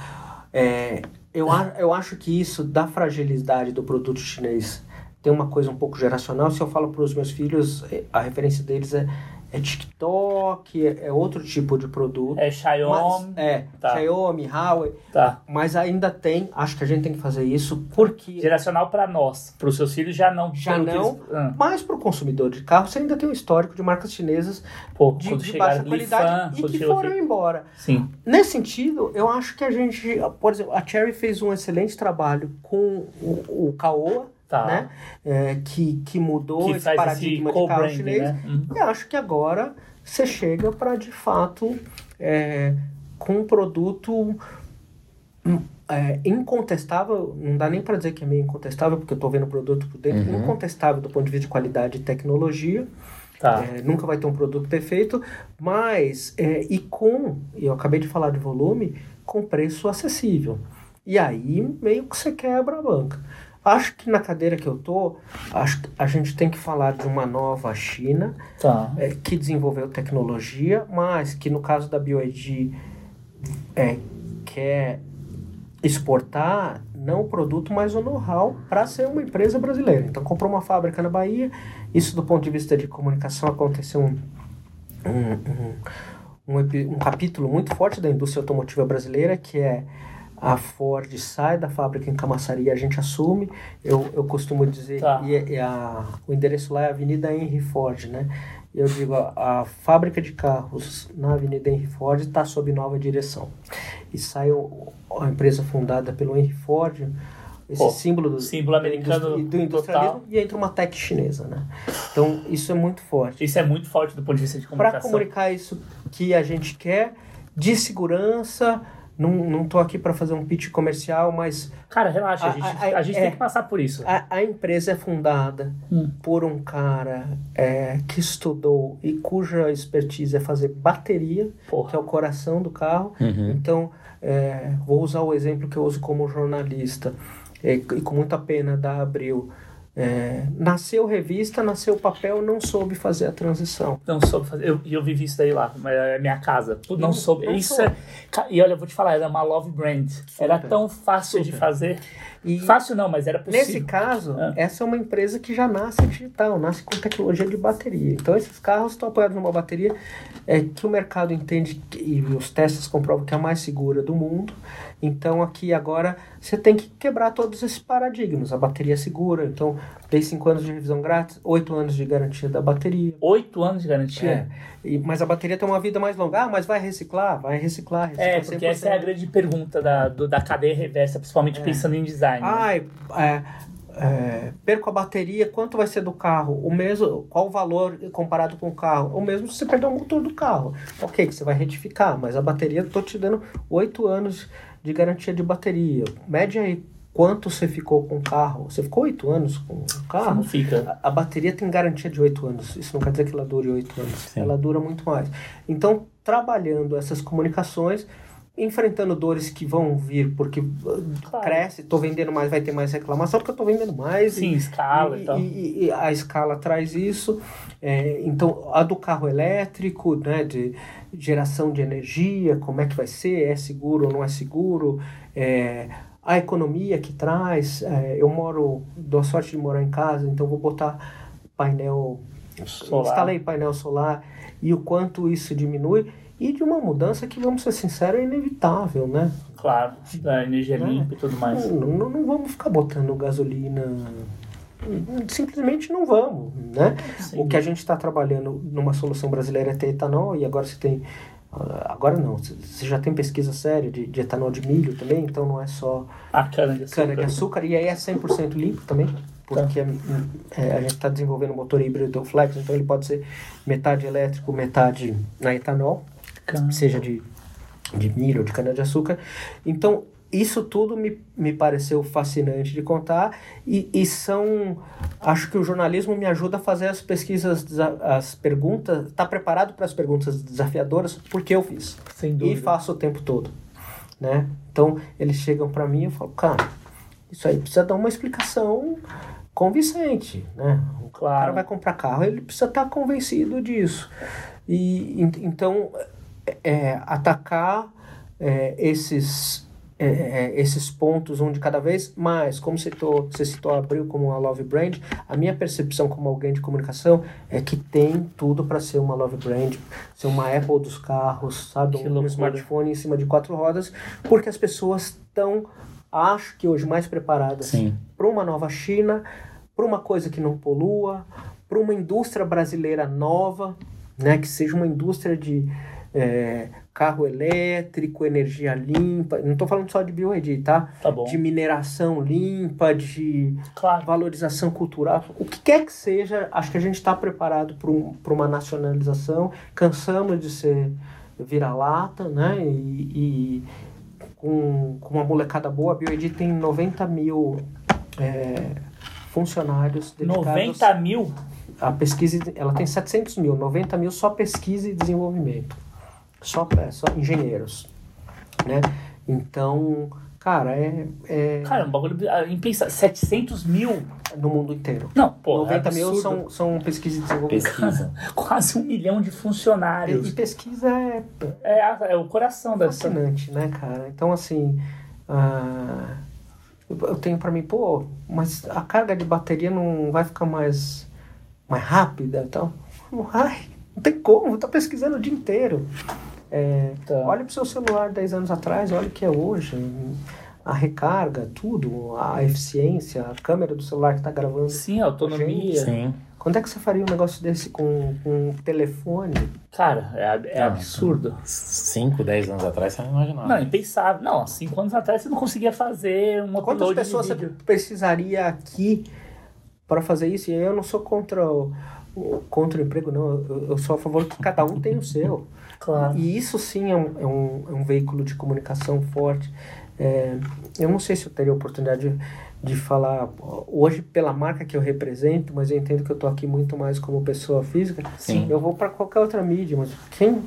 É, eu, a- eu acho que isso da fragilidade do produto chinês tem uma coisa um pouco geracional. Se eu falo para os meus filhos, eh, a referência deles é, é TikTok, é, é outro tipo de produto. É Xiaomi. Mas, é, Tá. Xiaomi, Huawei, Tá. mas ainda tem, acho que a gente tem que fazer isso porque Geracional para nós. Para os seus filhos já não. Já não. eles- Ah, mas para o consumidor de carro você ainda tem um histórico de marcas chinesas pô, de, de baixa qualidade Lifan, e que foram aqui. embora. Sim. Nesse sentido, eu acho que a gente, por exemplo, a Cherry fez um excelente trabalho com o, o Caoa, Tá. né? É, que, que mudou Que esse faz esse paradigma de carro chinês. né? Uhum. E acho que agora você chega para, de fato, é, com um produto hum, é, incontestável, não dá nem para dizer que é meio incontestável, porque eu estou vendo o produto por dentro, Uhum. incontestável do ponto de vista de qualidade e tecnologia. Tá. É, nunca vai ter um produto perfeito, mas é, e com, eu acabei de falar de volume, com preço acessível. E aí meio que você quebra a banca. Acho que na cadeira que eu tô, acho que a gente tem que falar de uma nova China Tá. é, que desenvolveu tecnologia, mas que no caso da BioID é, quer exportar não o produto, mas o know-how para ser uma empresa brasileira. Então comprou uma fábrica na Bahia. Isso do ponto de vista de comunicação aconteceu um, um, um, um, um capítulo muito forte da indústria automotiva brasileira, que é a Ford sai da fábrica em Camaçari e a gente assume. Eu, eu costumo dizer Tá. e, e a, o endereço lá é Avenida Henry Ford, né? Eu digo, a, a fábrica de carros na Avenida Henry Ford está sob nova direção. E sai o- a empresa fundada pelo Henry Ford, esse Pô, símbolo do, símbolo do americano industri- do industrialismo, total. e entra uma tech chinesa, né? Então, isso é muito forte Isso é muito forte do ponto de vista de para comunicação. comunicar isso que a gente quer de segurança. Não, não tô aqui para fazer um pitch comercial, mas Cara, relaxa, a, A- gente, a- a gente é. tem que passar por isso. a, a empresa é fundada Hum. por um cara é, que estudou e cuja expertise é fazer bateria, que Porra. é o coração do carro. Uhum. Então, é, vou usar o exemplo que eu uso como jornalista, é, e com muita pena da Abril. É, nasceu revista, nasceu papel, não soube fazer a transição. Não soube fazer. Eu, eu vivi isso daí lá, mas é minha casa. Não Não- soube. não isso soube. é. E olha, eu vou te falar, era uma love brand. Era Super. tão fácil de Super. fazer. E Fácil não, mas era possível. Nesse caso, Ah. essa é uma empresa que já nasce digital, nasce com tecnologia de bateria. Então, esses carros estão apoiados numa bateria é, que o mercado entende que- e os testes comprovam que é a mais segura do mundo. Então, aqui agora você tem que quebrar todos esses paradigmas. A bateria é segura, então dei 5 anos de revisão grátis, 8 anos de garantia da bateria. Oito anos de garantia? É, e, mas a bateria tem uma vida mais longa. Ah, mas vai reciclar? Vai reciclar. reciclar É, porque essa é a 100%. grande pergunta da, do- da cadeia reversa, principalmente pensando em design. né? Ai, é, é, perco a bateria, quanto vai ser do carro? O mesmo, qual o valor comparado com o carro? O mesmo se você perder o motor do carro. Ok, que você vai retificar, mas a bateria, tô te dando 8 anos de garantia de bateria. Mede aí quanto você ficou com o carro. Você ficou 8 anos com o Não carro? fica. A, a bateria tem garantia de 8 anos. Isso não quer dizer que ela dure 8 anos. Sim. Ela dura muito mais. Então, trabalhando essas comunicações, enfrentando dores que vão vir porque uh, Claro. cresce, tô vendendo mais, vai ter mais reclamação porque eu tô vendendo mais. Sim, e, escala e, e, tal. e- e a escala traz isso. É, então, a do carro elétrico, né, de geração de energia, como é que vai ser, é seguro ou não é seguro, é, a economia que traz. é, eu moro, dou a sorte de morar em casa, então vou botar painel, Solar. instalei painel solar e o quanto isso diminui. E de uma mudança que, vamos ser sinceros, é inevitável, né? Claro, da energia Né? limpa e tudo mais. Não, não, não vamos ficar botando gasolina. Simplesmente não vamos, né? Sim. O que a gente está trabalhando numa solução brasileira é ter etanol e agora você tem. ah, Agora não, você já tem pesquisa séria de, de etanol de milho também, então não é só A cana de açúcar. cana de açúcar e aí é 100% limpo também, porque é, é, a gente está desenvolvendo um motor híbrido flex, então ele pode ser metade elétrico, metade na etanol Cana. seja de, de milho ou de cana-de-açúcar. Então, isso tudo me, me pareceu fascinante de contar e, e são... Acho que o jornalismo me ajuda a fazer as pesquisas, as perguntas... Tá preparado para as perguntas desafiadoras porque eu fiz. Sem E dúvida. faço o tempo todo, né? Então, eles chegam para mim e eu falo, cara, isso aí precisa dar uma explicação convincente, né? O Claro. cara vai comprar carro, ele precisa estar convencido disso. E en- então, é, atacar é, esses é, é, esses pontos onde cada vez mais, como citou, você citou Abril como uma love brand, a minha percepção como alguém de comunicação é que tem tudo para ser uma love brand, ser uma Apple dos carros, sabe, Que um loucura. smartphone em cima de quatro rodas, porque as pessoas estão, acho que hoje mais preparadas para uma nova China, para uma coisa que não polua, para uma indústria brasileira nova, né, que seja uma indústria de é, carro elétrico, energia limpa. Não estou falando só de bioenergia, tá? Tá bom. De mineração limpa, de Claro. valorização cultural, o que quer que seja, acho que a gente está preparado para um, uma nacionalização. Cansamos de ser vira-lata, né? E, e com, com uma molecada boa, a BioED tem 90 mil é, funcionários dedicados 90 mil? à pesquisa. Ela tem 700 mil, 90 mil só pesquisa e desenvolvimento. Só, pra- só engenheiros, né? Então, cara, é, é Cara, um bagulho ah, impensável. 700 mil? no mundo inteiro. Não, pô. 90 é mil são, são pesquisa e desenvolvimento. Pesquisa. Quase um milhão de funcionários. e pesquisa é É, é o coração dessa. fascinante, né, cara? Então, assim, ah, eu tenho pra mim, pô, mas a carga de bateria não vai ficar mais, mais rápida e tal? Não vai, não tem como, tá pesquisando o dia inteiro. É, Tá. Olha pro seu celular 10 anos atrás, olha o que é hoje. A recarga, tudo, a eficiência, a câmera do celular que tá gravando. Sim, autonomia. Sim. Quando é que você faria um negócio desse com, com um telefone? Cara, é, é Ah, absurdo. 5, 10 anos atrás você não imaginava. Não, impensável. Não, há cinco anos atrás você não conseguia fazer um Quantas pessoas de você precisaria aqui para fazer isso? E eu não sou contra o, o- contra o emprego, não. Eu, eu sou a favor que cada um tenha o seu. Claro. E isso sim é um, é um, é um veículo de comunicação forte. É, eu não sei se eu teria a oportunidade de, de falar hoje pela marca que eu represento, mas eu entendo que eu tô aqui muito mais como pessoa física. Sim. Eu vou para qualquer outra mídia, mas quem,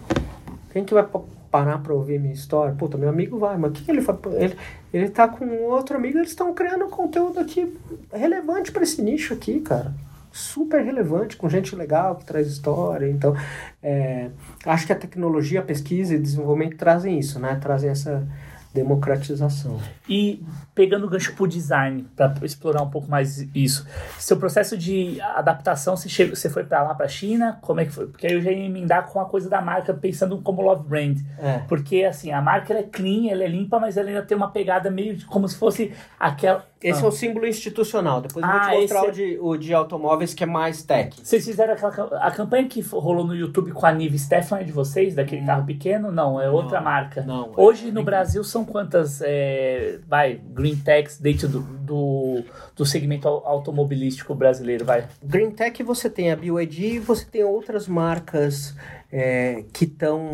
quem que vai pa- parar para ouvir minha história? Puta, meu amigo vai, mas o que, que ele faz? Ele, ele tá com outro amigo, eles estão criando conteúdo aqui relevante para esse nicho aqui, cara. Super relevante, com gente legal que traz história. Então, é, acho que a tecnologia, a pesquisa e desenvolvimento trazem isso, né? Trazem essa democratização. E pegando o gancho pro design, para explorar um pouco mais isso. Seu processo de adaptação, você, chegou, você foi para lá, pra China? Como é que foi? Porque aí eu já ia emendar com a coisa da marca, pensando como Love Brand. É. Porque, assim, a marca é clean, ela é limpa, mas ela ainda tem uma pegada meio de- como se fosse aquela. Esse Ah. é o símbolo institucional. Depois eu vou Ah, te mostrar esse o, de, o de automóveis que é mais tech. Vocês fizeram aquela a campanha que rolou no YouTube com a Nive Stefan é de vocês, daquele carro pequeno? Não, é outra marca. não, é- Hoje no Brasil são quantas é, vai, green techs dentro do, do, do segmento au- automobilístico brasileiro, vai? Green Tech você tem a BYD e você tem outras marcas é, que estão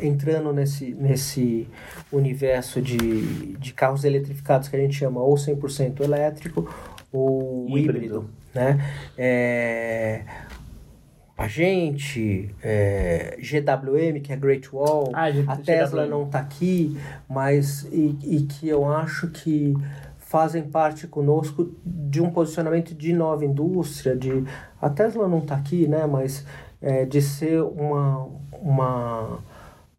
entrando nesse, nesse universo de, de carros eletrificados que a gente chama ou 100% elétrico ou Híbrido. híbrido, né? É, a gente, é, GWM, que é Great Wall, Ah, G- a Tesla GWM. não está aqui, mas e, e que eu acho que fazem parte conosco de um posicionamento de nova indústria, de a Tesla não está aqui, né, mas é, de ser uma, uma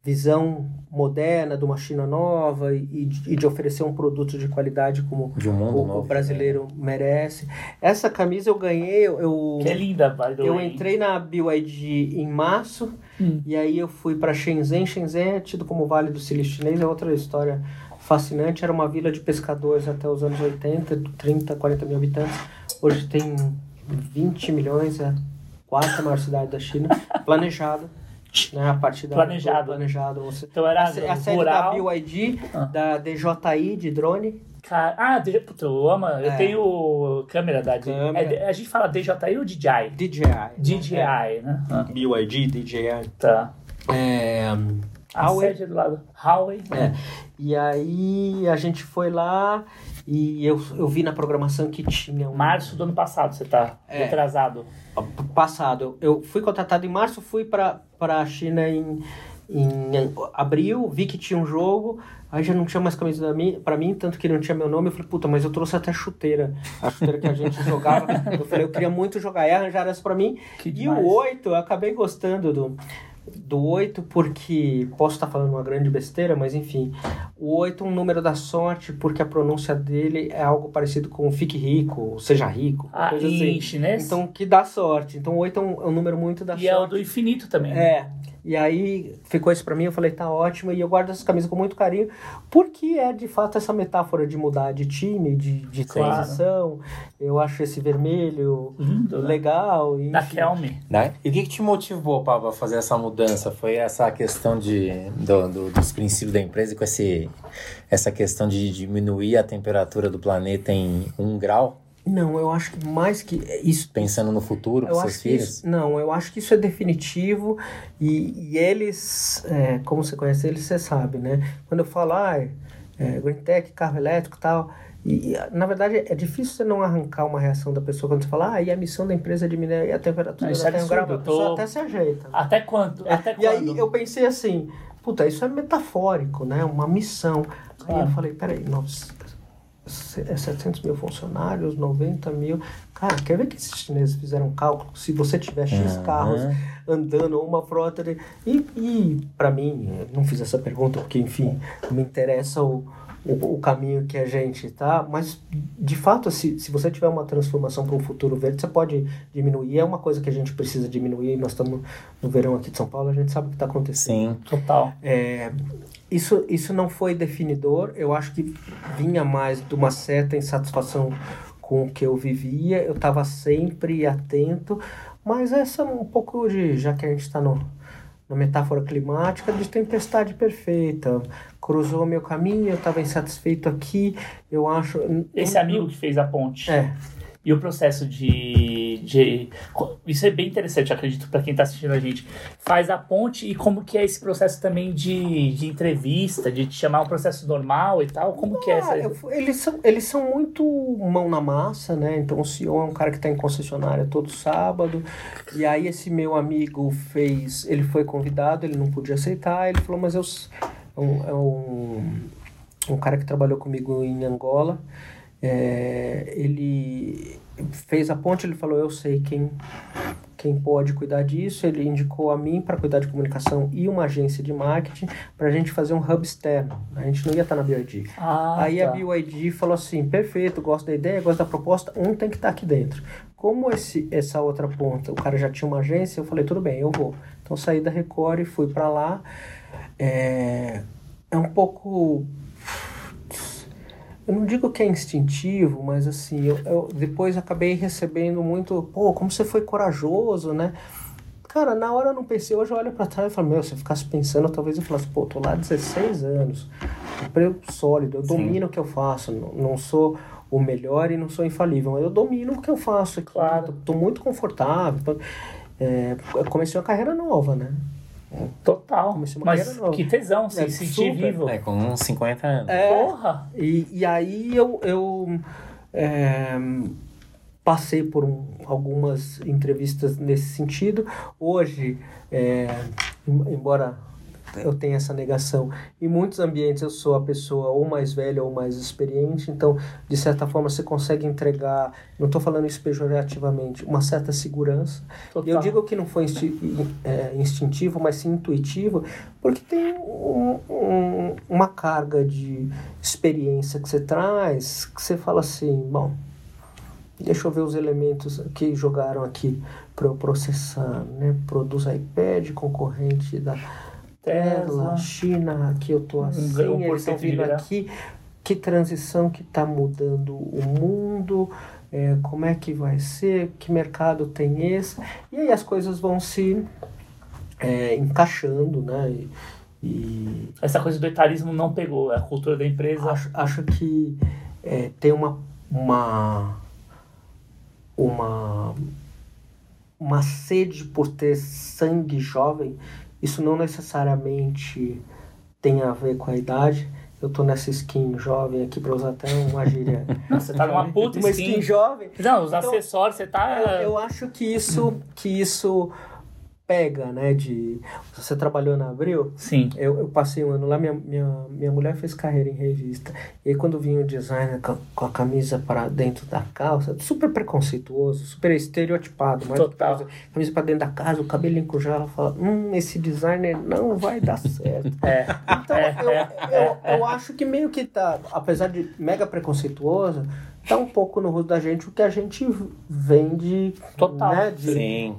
visão moderna de uma China nova e, e de, oferecer um produto de qualidade como De um mundo o, o novo. brasileiro merece. Essa camisa eu ganhei, eu, Que é linda, by the eu way. entrei na BYD em março Hum. e aí eu fui para Shenzhen. Shenzhen é tido como Vale do Silício Chinês, é outra história fascinante. Era uma vila de pescadores até os anos 80, 30, 40 mil habitantes. Hoje tem 20 milhões, é quarta maior cidade da China, planejado. Né, a partir da Planejado. planejado você Então era a, a da rural. BYD, Ah. da DJI de drone, Cara, ah, DJ, puta, eu amo. Eu É. tenho câmera da D- Câmera. é, a gente fala DJI ou DJI? DJI. DJI, É. né? Ah, BYD, DJI. tá. É, A Huawei. sede é do lado. Huawei. É. E aí a gente foi lá e eu, eu vi na programação que tinha um Março do ano passado, você tá É. retrasado. passado. Eu fui contratado em março, fui para a China em, em abril, vi que tinha um jogo, aí já não tinha mais camisa da mim, pra mim, tanto que não tinha meu nome. Eu falei, puta, mas eu trouxe até chuteira, a chuteira que a gente jogava. Eu falei, eu queria muito jogar, e arranjaram essa pra mim. Que e demais. o 8, eu acabei gostando do, do 8, porque posso estar falando uma grande besteira, mas enfim. O 8 é um número da sorte, porque a pronúncia dele é algo parecido com fique rico, ou seja rico, Ah, coisa assim. chinês? Então, que dá sorte. Então, 8 é um, é um número muito da e é o sorte. do infinito também. né? E aí, ficou isso pra mim, eu falei, tá ótimo. E eu guardo essa camisa com muito carinho, porque é, de fato, essa metáfora de mudar de time, de, de Claro. transição. Eu acho esse vermelho Lindo, né? legal. E, Da. Kelme. Né? E o que, que te motivou, Pablo, a fazer essa mudança? Foi essa questão de, do- do- dos princípios da empresa, com esse, essa questão de diminuir a temperatura do planeta em um grau, Não, eu acho que mais que isso pensando no futuro, Eu para acho seus que filhos? isso, não, eu acho que isso é definitivo e, e eles, é, como você conhece eles, você sabe, né? Quando eu falo, ah, é, Green Tech, carro elétrico e tal, e, e, na verdade é difícil você não arrancar uma reação da pessoa quando você fala, ah, e a missão da empresa é diminuir a temperatura Não, da é absurdo, grava, a eu tô- pessoa até se ajeita. Até quando? Até E quando? aí eu pensei assim, puta, isso é metafórico, né? Uma missão. Aí eu falei, peraí, nós, é 700 mil funcionários, 90 mil. Cara, quer ver que esses chineses fizeram um cálculo? Se você tiver X Uhum. carros andando, uma frota de... E, e para mim, não fiz essa pergunta porque, enfim, me interessa o, o, o caminho que a gente tá. Mas, de fato, se, se você tiver uma transformação para um futuro verde, você pode diminuir. É uma coisa que a gente precisa diminuir. Nós estamos no verão aqui de São Paulo, a gente sabe o que está acontecendo. Sim. Total. É, isso, isso não foi definidor, eu acho que vinha mais de uma certa insatisfação com o que eu vivia, eu estava sempre atento, mas essa é um pouco de, já que a gente está na metáfora climática, de tempestade perfeita. Cruzou meu caminho, eu estava insatisfeito aqui, eu acho... Esse amigo que fez a ponte. É, E o processo de, de. Isso é bem interessante, eu acredito, para quem está assistindo a gente. Faz a ponte e como que é esse processo também de, de entrevista, de te chamar um processo normal e tal? Como que é essa. Ah, eu fu- eles, são, eles são muito mão na massa, né? Então o CEO é um cara que está em concessionária todo sábado. E aí esse meu amigo fez. Ele foi convidado, ele não podia aceitar. Ele falou, mas eu. É um, é um, um cara que trabalhou comigo em Angola. É, ele fez a ponte, ele falou, eu sei quem, quem pode cuidar disso. Ele indicou a mim para cuidar de comunicação e uma agência de marketing para a gente fazer um hub externo. A gente não ia estar na BYD. Ah, Aí tá. a BYD falou assim, perfeito, gosto da ideia, gosto da proposta, um tem que estar aqui dentro. Como esse, essa outra ponta, o cara já tinha uma agência, eu falei, tudo bem, eu vou. Então saí da Record e fui para lá. É, é um pouco... eu não digo que é instintivo, mas assim, eu, eu depois acabei recebendo muito, pô, como você foi corajoso, né? Cara, na hora eu não pensei, hoje eu olho pra trás e falo, meu, se eu ficasse pensando, talvez eu falasse, pô, tô lá há 16 anos, emprego sólido, eu Sim. domino o que eu faço, não, não sou o melhor e não sou infalível, mas eu domino o que eu faço aqui, Claro. tô, tô muito confortável. tô- é, eu comecei uma carreira nova, né? Total. Mas nova. que tesão, se É, sentir super. vivo. É, com uns 50 anos. É. Porra! E, e aí eu, eu é, passei por um- algumas entrevistas nesse sentido. Hoje, é, em- embora eu tenha essa negação, em muitos ambientes eu sou a pessoa ou mais velha ou mais experiente, então, de certa forma, você consegue entregar, não estou falando isso pejorativamente, uma certa segurança. Total. Eu digo que não foi insti é, instintivo, mas sim intuitivo, porque tem um- um- uma carga de experiência que você traz, que você fala assim, bom, deixa eu ver os elementos que jogaram aqui para eu processar, né? Produz iPad, concorrente da Tesla. China, aqui eu tô assim, Um eles estão 1% de vindo aqui, que transição que está mudando o mundo, é, como é que vai ser, que mercado tem esse, e aí as coisas vão se é, encaixando, né? E, e Essa coisa do etarismo não pegou. A cultura da empresa. acho, acho que é, tem uma, uma, uma, uma sede por ter sangue jovem. Isso não necessariamente tem a ver com a idade. Eu tô nessa skin jovem aqui para usar até uma gíria. Você tá numa puta uma skin. skin jovem. Não, os Então, acessórios, você tá. Eu, eu acho que isso, que isso pega, né? De você trabalhou na Abril. Sim. Eu, eu passei um ano lá, minha, minha, minha mulher fez carreira em revista. E aí quando vinha o designer com, com a camisa para dentro da calça, super preconceituoso, super estereotipado, mas Total. camisa para dentro da casa, o cabelo encrujado, ela fala, hum, esse designer não vai dar certo. É. Então, É, eu, é, eu, eu acho que meio que tá, apesar de mega preconceituoso, tá um pouco no rosto da gente o que a gente vende, Total. né, de, Sim.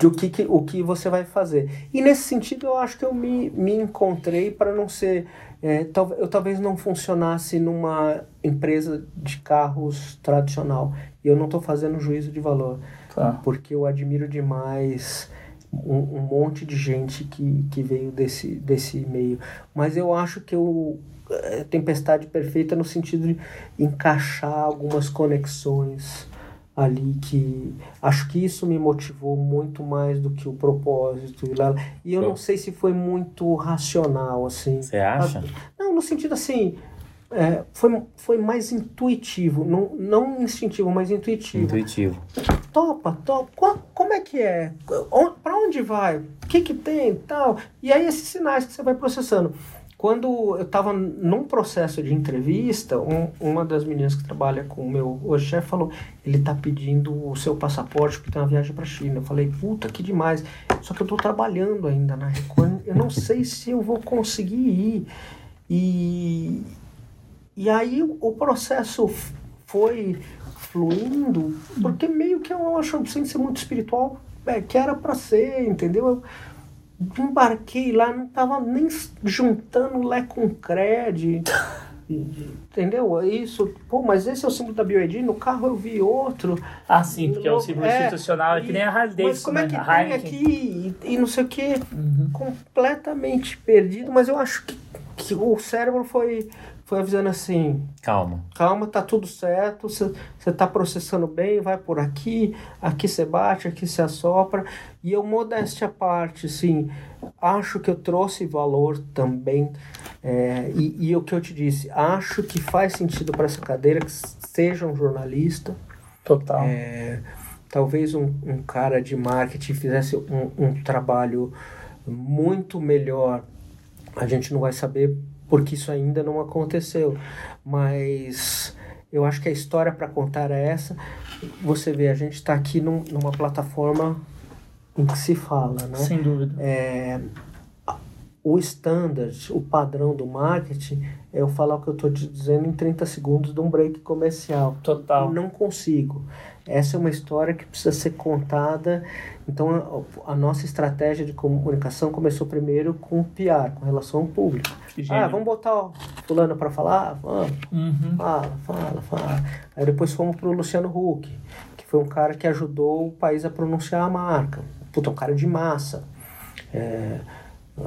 De o que, que- o que você vai fazer. E nesse sentido eu acho que eu me, me encontrei para não ser. é, tal- eu talvez não funcionasse numa empresa de carros tradicional. E eu não estou fazendo juízo de valor, Tá. porque eu admiro demais um, um monte de gente que, que veio desse, desse meio. Mas eu acho que eu. é, Tempestade perfeita no sentido de encaixar algumas conexões ali que acho que isso me motivou muito mais do que o propósito e lá e eu não sei se foi muito racional assim Você acha? não no sentido assim é, foi, foi mais intuitivo não, não instintivo mas intuitivo Intuitivo. topa, topa, Qual- como é que é? Pra onde vai? O que que tem tal? E aí esses sinais que você vai processando. Quando eu estava num processo de entrevista, um- uma das meninas que trabalha com o meu hoje chefe falou, ele tá pedindo o seu passaporte porque tem uma viagem para China. Eu falei, puta, que demais. Só que eu tô trabalhando ainda na Record, eu não sei se eu vou conseguir ir. E, e aí o processo foi fluindo, porque meio que eu acho, sem ser muito espiritual, é, que era para ser, entendeu? Eu embarquei lá, não tava nem juntando Lé com Cred, entendeu? Isso, pô, mas esse é o símbolo da BioED, no carro eu vi outro. Ah, sim, porque é o símbolo É, institucional, é que nem a Harley Mas como é que né? tem aqui e, e não sei o que, Uhum. completamente perdido, mas eu acho que, que o cérebro foi, foi avisando assim, Calma. calma, tá tudo certo, você tá processando bem, vai por aqui, aqui você bate, aqui você assopra. E eu, modéstia à parte, assim, acho que eu trouxe valor também. é, e, e o que eu te disse, acho que faz sentido para essa cadeira que seja um jornalista. Total. É, talvez um, um cara de marketing fizesse um, um trabalho muito melhor. A gente não vai saber porque isso ainda não aconteceu. Mas eu acho que a história para contar é essa. Você vê, a gente está aqui num- numa plataforma em que se fala, né? Sem dúvida. É, o standard, o padrão do marketing é eu falar o que eu estou te dizendo em 30 segundos de um break comercial. Total. Não consigo. Essa é uma história que precisa ser contada. Então, a, a nossa estratégia de comunicação começou primeiro com PR, com relação ao público. Que gênio. Ah, vamos botar o fulano para falar? Vamos. Uhum. Fala, fala, fala. Aí depois fomos pro Luciano Huck, que foi um cara que ajudou o país a pronunciar a marca. Puta, um cara de massa. É,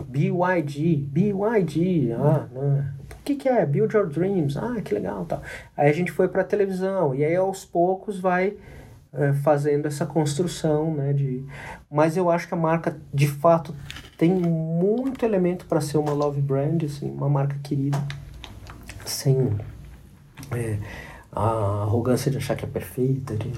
BYD, BYD, ah, né? O que, que é? Build Your Dreams, ah, que legal, tal. Aí a gente foi pra televisão, e aí aos poucos vai é, fazendo essa construção, né, de... Mas eu acho que a marca, de fato, tem muito elemento para ser uma love brand, assim, uma marca querida, sem é, a arrogância de achar que é perfeita, de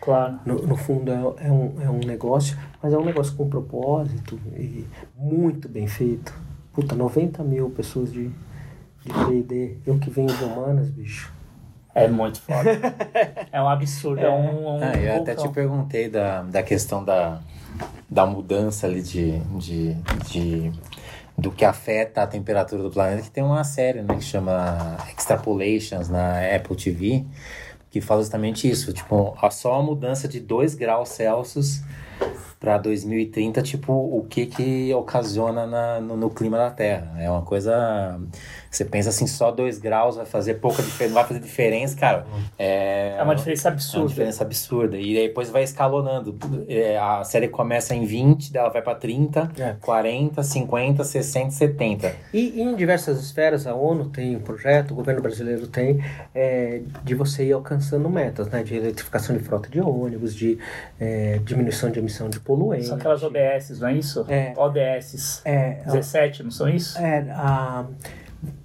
Claro. no, no fundo é, é um, é um negócio, mas é um negócio com propósito e muito bem feito. Puta, 90 mil pessoas de, de P&D. Eu que venho de humanas, bicho. É muito foda. é um absurdo. É, um, um Ah, eu até te perguntei da, da questão da, da mudança ali de, de, de do que afeta a temperatura do planeta, que tem uma série né, que chama Extrapolations na Apple TV, que fala justamente isso, tipo, a só a mudança de 2 graus Celsius para 2030, tipo, o que que ocasiona na, no, no clima da Terra. É uma coisa... Você pensa assim, só 2 graus vai fazer pouca diferença, não vai fazer diferença, cara. É, É uma diferença é uma absurda. diferença absurda. E depois vai escalonando. É, a série começa em 20, dela vai pra 30, É. 40, 50, 60, 70. E em diversas esferas, a ONU tem um projeto, o governo brasileiro tem, é, de você ir alcançando metas, né? De eletrificação de frota de ônibus, de é, diminuição de emissão de poluentes. São aquelas OBS, não é isso? É. ODS. É, 17, não são isso? é, a,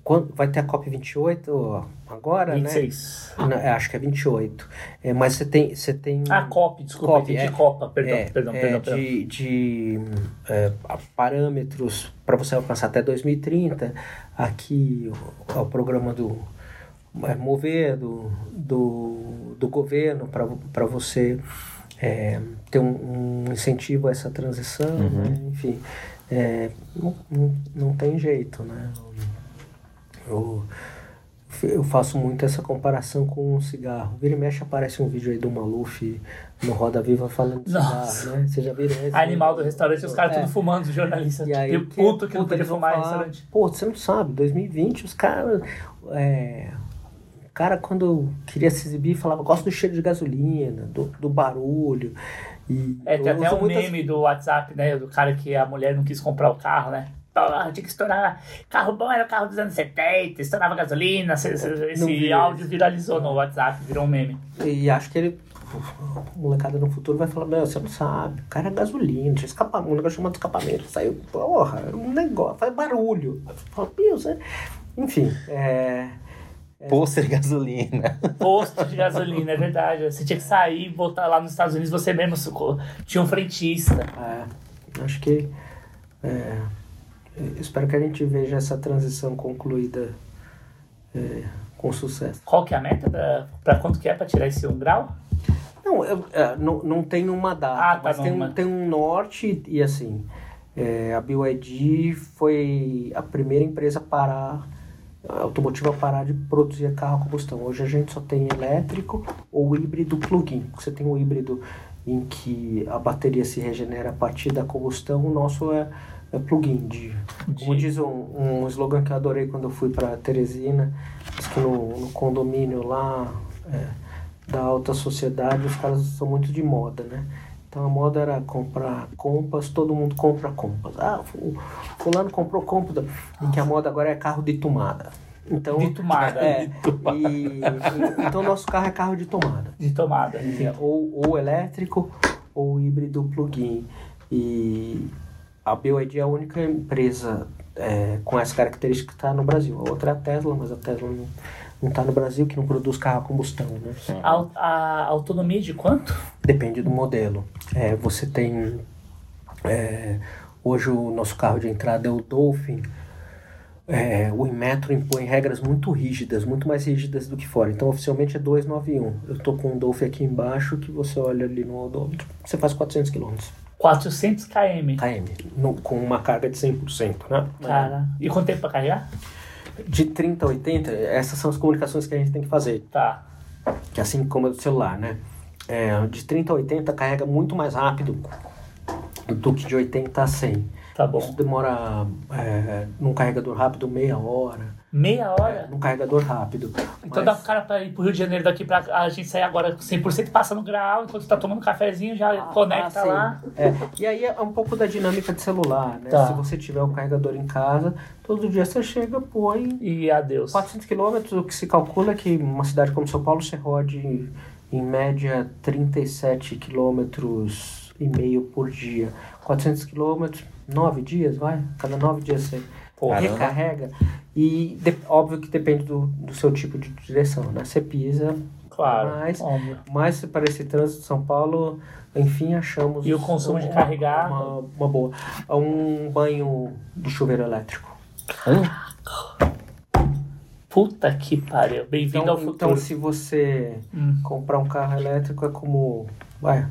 quando, vai ter a COP28 agora, 26. né? Não, é, acho que é 28. É, mas você tem, você tem Ah, COP, desculpa, COP, é. Copa, perdão, é, perdão, é, perdão, perdão. de, de é, parâmetros para você alcançar até 2030. Aqui o, o programa do é, Mover, do, do, do governo, para você é, ter um, um incentivo a essa transição. né? Enfim, é, não, não, não tem jeito. Né? Eu, eu faço muito essa comparação com um cigarro. Vira e mexe aparece um vídeo aí do Maluf no Roda Viva falando de Nossa. cigarro, né? Você já viram esse? Animal do restaurante, os caras É. tudo fumando, os jornalistas. E aí, E o puto que não puta, podia fumar falar, restaurante. Pô, você não sabe, 2020 os caras. É, o cara, quando queria se exibir, falava: gosto do cheiro de gasolina, do, do barulho. E É, tem até um muitas- meme do WhatsApp, né? Do cara que a mulher não quis comprar o carro, né? Porra, tinha que estourar. Carro bom era o carro dos anos 70, estourava gasolina. Esse, esse áudio viralizou no WhatsApp, virou um meme. E acho que ele. A molecada no futuro vai falar: Meu, você não sabe, o cara é gasolina, tinha escapamento, um negócio chamado escapamento. Saiu, porra, um negócio, faz barulho. Fala, meu, você... Enfim, é. Posto de gasolina. Posto de gasolina, é verdade. Você tinha que sair e voltar lá nos Estados Unidos, você mesmo socorro. Tinha um frentista. É, acho que. é, espero que a gente veja essa transição concluída é, com sucesso. Qual que é a meta? Pra quanto que é pra tirar esse um grau? Não, eu- é, não, não tem uma data, Ah, tá, mas tem, um- tem um norte e assim. é, a BYD foi a primeira empresa a parar, automotiva a parar de produzir carro a combustão. Hoje a gente só tem elétrico ou híbrido plug-in. Você tem um híbrido em que a bateria se regenera a partir da combustão, o nosso é, é plug-in. De, Como diz um, um slogan que eu adorei quando eu fui para Teresina, diz que no, no condomínio lá é, da alta sociedade os caras são muito de moda, né? Então a moda era comprar compas, todo mundo compra compas. Ah, o fulano comprou compas, em que a moda agora é carro de tomada. Então, De tomada. É, e, e- então nosso carro é carro de tomada. De tomada. É, ou, ou elétrico ou híbrido plug-in. E a BYD é a única empresa é, com essa característica que está no Brasil. A outra é a Tesla, mas a Tesla não está no Brasil, que não produz carro a combustão. Né? A, a autonomia de quanto? Depende do modelo. É, você tem. é, hoje o nosso carro de entrada é o Dolphin. É, o Inmetro impõe regras muito rígidas, muito mais rígidas do que fora. Então, oficialmente é 291. Eu tô com um Dolphin aqui embaixo que você olha ali no odômetro, você faz 400 km. 400 km. km, no- com uma carga de 100%, né? Cara, e quanto tempo pra carregar? De 30 a 80, essas são as comunicações que a gente tem que fazer. Tá. que assim como a do celular, né? É, de 30 a 80 carrega muito mais rápido do que de 80 a 100. Tá Isso bom. demora é, num carregador rápido meia hora, Meia hora? num carregador rápido. Então Mas- dá pro cara pra ir pro Rio de Janeiro daqui pra a gente sair agora 100% passa no grau, enquanto tá tomando um cafezinho, já conecta Ah, lá. É, e aí é um pouco da dinâmica de celular, né? Tá. Se você tiver o carregador em casa, todo dia você chega, põe E adeus. 400 quilômetros, o que se calcula é que uma cidade como São Paulo você rode em média 37 quilômetros e meio por dia. 400 quilômetros, 9 dias, vai? Cada 9 dias você Porra. recarrega. E de- óbvio que depende do, do seu tipo de direção, né? Você pisa, Claro. Mas- óbvio. mas para esse trânsito de São Paulo, enfim, achamos... E o consumo de uma- carregar? Uma, uma boa. Um banho de chuveiro elétrico. Puta que pariu. Bem-vindo Então, ao futuro. então, se você Hum. comprar um carro elétrico, é como. Vai.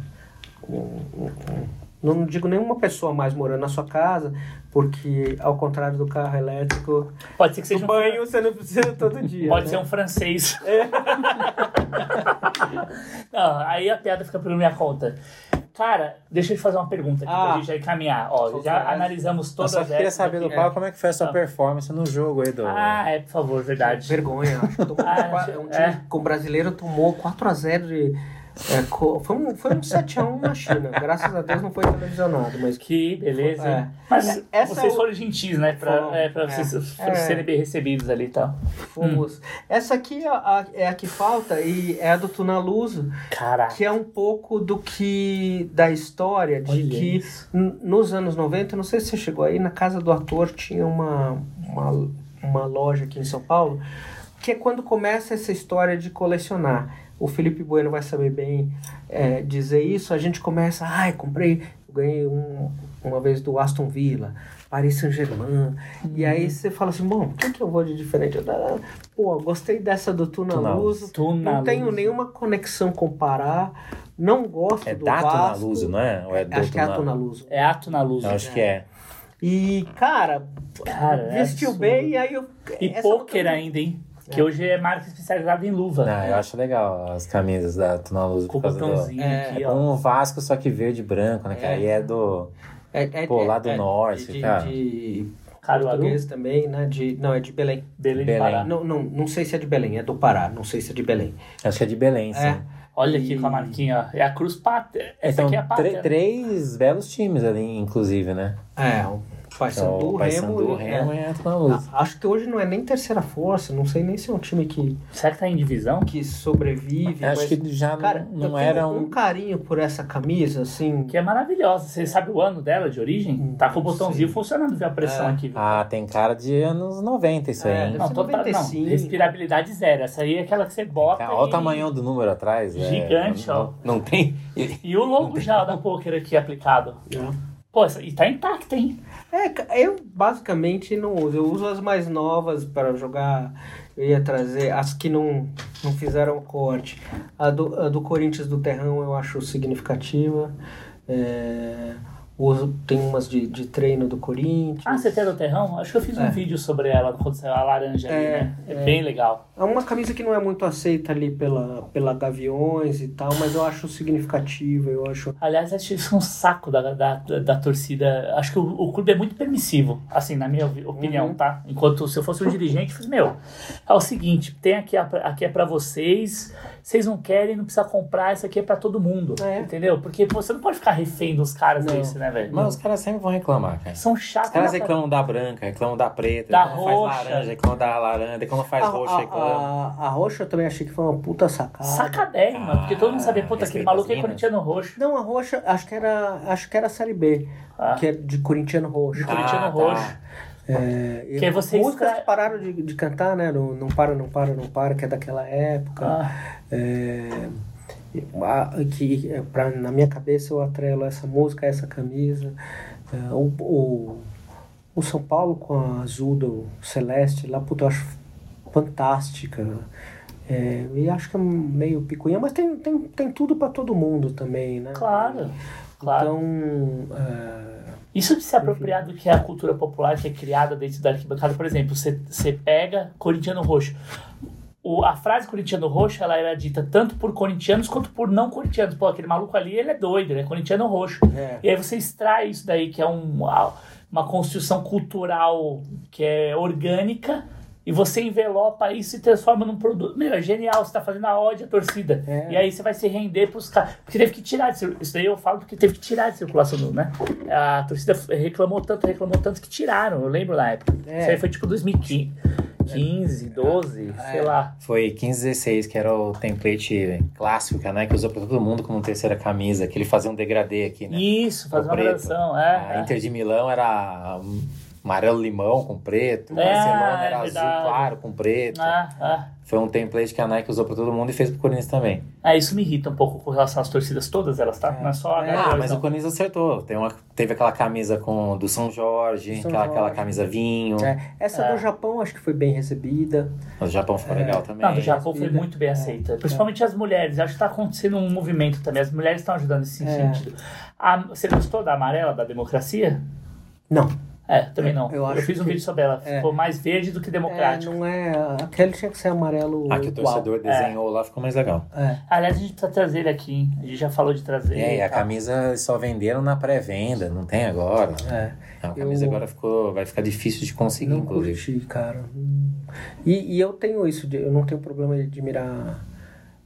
um- um- um- não digo nenhuma pessoa mais morando na sua casa, porque ao contrário do carro elétrico, Pode ser que seja um banho você não precisa todo dia. Pode né? ser um francês. Não, aí a piada fica por minha conta. Cara, deixa eu te fazer uma pergunta aqui Ah. pra gente já encaminhar. Ó, já que é? analisamos Eu todas só queria essas saber do. Paulo como é que foi a sua Ah. performance no jogo aí do. Ah, é, por favor, verdade. Vergonha, acho que tomou Ah, qua- um time é. com o brasileiro tomou 4x0 de. É, foi, um, foi um 7x1 na China. Graças a Deus não foi televisionado, mas Que beleza. É. Mas Essa vocês é o- foram gentis, né? Pra, é, pra é. vocês É. serem bem recebidos ali e tal. fomos. Essa aqui é a, é a que falta e é a do Tunaluso. Caraca. que é um pouco do que da história de Olha que isso. nos anos 90, não sei se você chegou aí, na casa do ator tinha uma, uma, uma loja aqui em São Paulo, que é quando começa essa história de colecionar. O Felipe Bueno vai saber bem é, dizer isso. A gente começa, ai, comprei, ganhei um, uma vez do Aston Villa, Paris Saint-Germain. E aí você fala assim, bom, o que, que eu vou de diferente? Eu, ah, Pô, gostei dessa do Tuna Tuna Luso. Tuna Não tenho nenhuma conexão com o Pará. Não gosto É do da Vasco. Tunaluso, não é? Ou é do Acho que é a Tuna- Tunaluso. É ato na luz. Eu acho que é. E, cara, Cara, é vestiu absurdo. bem e aí eu... E pôquer outra- ainda, hein? Que hoje é marca especializada em luva. Ah, eu acho legal as camisas da Tunaluso Com o por causa do... botãozinho É, aqui, É ó. o Vasco, só que verde e branco, né? Que É. aí é do... É, é, Pô, é- lá do é norte, de, cara. De Caruaru, português também, né? De, não, é de Belém. Belém, Belém. do Pará. Não, não, não sei se é de Belém, é do Pará. Não sei se é de Belém. Acho que é de Belém, sim. É. Olha E- aqui com a marquinha, ó. É a Cruz Pátria. Essa Então, aqui é a pátria. três belos times ali, inclusive, né? É, o Paysandu, Então, Paysandu, Remo... Remo é. e. A- Acho que hoje não é nem terceira força, não sei nem se é um time que, Será que tá em divisão? que sobrevive. Acho mas, que já cara, não, eu não tenho era um um... carinho por essa camisa, assim. Que é maravilhosa. Você sabe o ano dela de origem? Tá com o botãozinho Sim. funcionando, viu a pressão É. aqui. viu? Ah, tem cara de anos 90 isso aí, É, hein? deve Não, total, não, 95. respirabilidade zero. Essa aí é aquela que você bota. Olha o tamanho do número atrás. é, Gigante, não, ó. Não, não tem... E o logo já da poker aqui aplicado. Pô, e tá intacta, hein? É, eu basicamente não uso. Eu uso as mais novas para jogar. Eu ia trazer as que não, não fizeram corte. A do, a do Corinthians do Terrão eu acho significativa. É, uso, tem umas de, de treino do Corinthians. Ah, você tem a do Terrão? Acho que eu fiz um É. vídeo sobre ela quando saiu a laranja ali, É, né? É, é. bem legal. É uma camisa que não é muito aceita ali pela, pela Gaviões e tal, mas eu acho significativa. Eu acho. Aliás, acho isso um saco da, da, da, da torcida. Acho que o, o clube é muito permissivo, assim, na minha opi- opinião, Uhum. tá? Enquanto se eu fosse um dirigente, eu falei, meu, é o seguinte, tem aqui, a- aqui é pra vocês, vocês não querem, não precisa comprar, isso aqui é pra todo mundo, É. entendeu? Porque pô, você não pode ficar refém dos caras Não. desse, né, velho? Mas os caras sempre vão reclamar, cara. São chatos. Os caras né, reclamam da branca, reclamam da preta, Da reclamam roxa. faz laranja, reclamam da laranja, reclamam faz a, roxa, a, reclamam. A, a roxa eu também achei que foi uma puta sacada. Sacadérrima, porque todo mundo sabia, puta, aquele maluco é corintiano roxo. Não, a roxa, acho que era, acho que era a série B, Ah. que é de corintiano roxo. De corintiano Ah, tá. roxo. É, e Que você músicas extrai- que pararam de, de cantar, né? No Não Para, Não Para, Não Para, que é daquela época. Ah, É, a- que é, pra, na minha cabeça eu atrelo essa música, essa camisa. É, o, o, o São Paulo com a azul do Celeste lá, puta, eu acho fantástica. É, e acho que é meio picuinha, mas tem, tem, tem tudo pra todo mundo também, né? claro. Claro. Então, é, Isso de se apropriar do que é a cultura popular que é criada dentro da arquibancada, por exemplo, você, você pega corintiano roxo. O, a frase corintiano roxo, ela era dita tanto por corintianos quanto por não corintianos. Pô, aquele maluco ali, ele é doido, ele é corintiano roxo. É. E aí você extrai isso daí, que é um, uma construção cultural que é orgânica, e você envelopa isso e transforma num produto. Meu, é genial, você tá fazendo a ódio à torcida. É. E aí você vai se render pros caras. Porque teve que tirar de Isso daí eu falo porque teve que tirar de circulação, né? A torcida reclamou tanto, reclamou tanto que tiraram. Eu lembro na época. É. Isso aí foi tipo 2015, 15, 12, sei É. lá. Foi 15, 16, que era o template clássico que a Nike usou pra todo mundo como terceira camisa, que ele fazia um degradê aqui, né? Isso, fazer O uma gradação, A é. é. Inter de Milão era hum, amarelo-limão com preto, É, Barcelona é era azul verdade. claro com preto. Ah, ah. Foi um template que a Nike usou pra todo mundo e fez pro Corinthians também. É, isso me irrita um pouco com relação às torcidas todas elas, tá? Não é só a É, H2, Ah, mas não. o Corinthians acertou. Tem uma, teve aquela camisa com do São Jorge, São aquela, aquela Jorge. camisa vinho. é, essa É. do Japão acho que foi bem recebida. O Japão ficou É. legal também. Não, do Japão foi muito bem É. aceita. Principalmente as mulheres. Acho que tá acontecendo um movimento também. As mulheres estão ajudando nesse É. sentido. A- você gostou da amarela, da democracia? Não, É, também não. Eu Eu, fiz um que- vídeo sobre ela. é. Ficou mais verde do que é, democrático. não é. Aquele tinha que ser amarelo. Ah, que o igual. torcedor desenhou lá, ficou mais legal. É. Aliás, a gente precisa trazer ele aqui. hein? A gente já falou de trazer. É, e a camisa só venderam na pré-venda, não tem agora. É. A camisa Eu- agora ficou, vai ficar difícil de conseguir, Não inclusive. curti, cara. E, e eu tenho isso, de- eu não tenho problema de admirar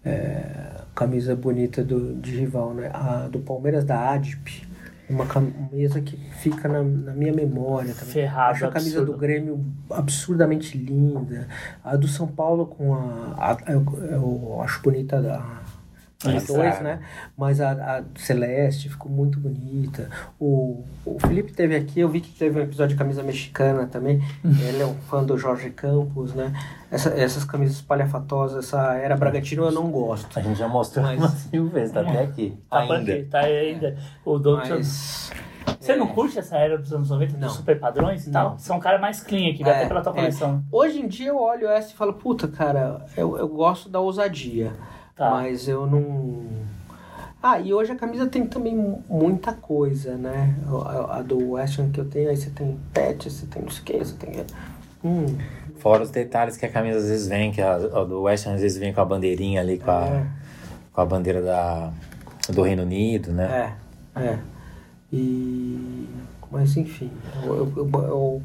é, camisa bonita do, de rival, né? A do Palmeiras da Adip. Uma camisa que fica na, na minha memória também. Ferrado, Acho a camisa absurdo. do Grêmio absurdamente linda. A do São Paulo com a. a- eu, eu acho bonita a. A Isso, dois, é. né? Mas a, a Celeste ficou muito bonita. O, o Felipe teve aqui, eu vi que teve um episódio de camisa mexicana também. Ele é um fã do Jorge Campos, né? Essa- essas camisas palhafatosas, essa era Bragantino eu não gosto. A gente já mostrou Mas- umas mil vezes, tá até aqui. Tá ainda. aqui, tá ainda. O Doutor. Mas. Você não curte essa era dos anos 90, Não. dos super padrões e Não. tal? Você é um cara mais clean aqui, vai É, até pela tua é. coleção. Hoje em dia eu olho essa e falo, puta, cara, eu, eu gosto da ousadia. Tá. Mas eu não. Ah, e hoje a camisa tem também mu- muita coisa, né? A, a do West Ham que eu tenho, aí você tem pet, você tem não sei o que, você tem. Hum, Fora os detalhes que a camisa às vezes vem, que a, a do West Ham às vezes vem com a bandeirinha ali, com a, É. com a bandeira da, do Reino Unido, né? É, é. E. Mas enfim, eu, eu, eu- eu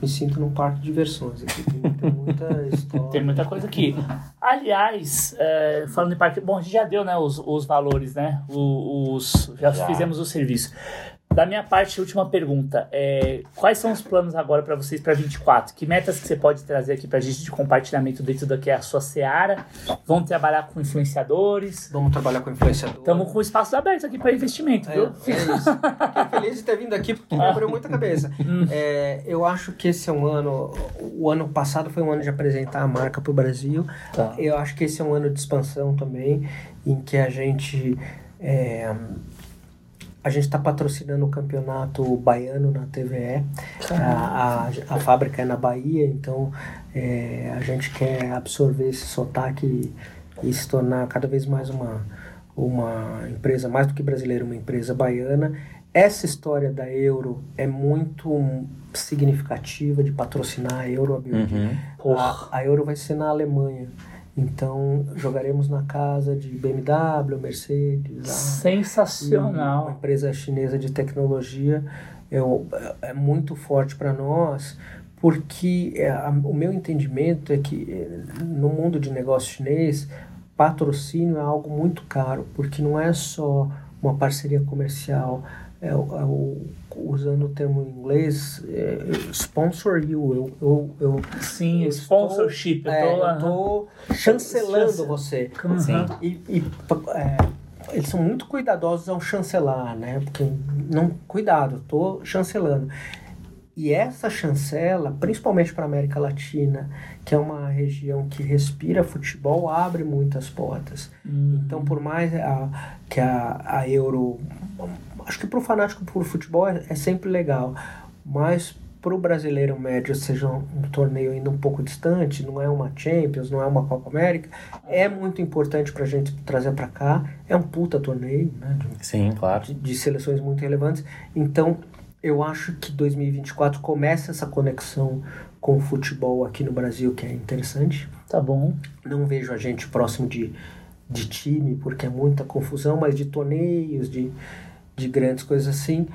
me sinto num parque de diversões aqui. Tem, muita história. Tem muita coisa aqui. Aliás, é, falando em parque, bom, a gente já deu né, os, os valores, né? O- Os, já, Já. fizemos o serviço. Da minha parte, última pergunta. É, quais são os planos agora para vocês para 24? Que metas que você pode trazer aqui para a gente de compartilhamento dentro do que é a sua seara? Vão trabalhar com influenciadores? Vamos trabalhar com influenciador. Estamos com espaços abertos aqui para investimento, É, viu? é isso. Fiquei feliz de ter vindo aqui porque me abriu muita cabeça. É, eu acho que esse é um ano. O ano passado foi um ano de apresentar a marca para o Brasil. Tá. Eu acho que esse é um ano de expansão também, em que a gente. é, a gente está patrocinando o campeonato baiano na TVE. A, a, a fábrica é na Bahia, então é, a gente quer absorver esse sotaque e se tornar cada vez mais uma, uma empresa, mais do que brasileira, uma empresa baiana. Essa história da Euro é muito significativa de patrocinar a Euro. Uhum. A, a Euro vai ser na Alemanha. Então jogaremos na casa de BMW, Mercedes, a, uma Sensacional. empresa chinesa de tecnologia é, é muito forte para nós, porque é, a- o meu entendimento é que é, no mundo de negócio chinês, patrocínio é algo muito caro, porque não é só uma parceria comercial, é, o- usando o termo em inglês, é, sponsor you, eu, eu, eu Sim, eu sponsorship. estou, eu é, eu tô chancelando Chance- você. Uhum. E, e, é, eles são muito cuidadosos ao chancelar, né? Porque não, cuidado, tô chancelando. E essa chancela, principalmente para a América Latina, que é uma região que respira futebol, abre muitas portas. Hum. Então, por mais a- que a, a Euro. Acho que para o fanático por futebol é, é sempre legal, mas para o brasileiro médio seja um, um torneio ainda um pouco distante, não é uma Champions, não é uma Copa América, é muito importante para a gente trazer para cá. É um puta torneio, né? De, Sim, claro. de, de seleções muito relevantes. Então, eu acho que 2024 começa essa conexão com o futebol aqui no Brasil, que é interessante. Tá bom. Não vejo a gente próximo de, de time, porque é muita confusão, mas de torneios, de, de grandes coisas assim.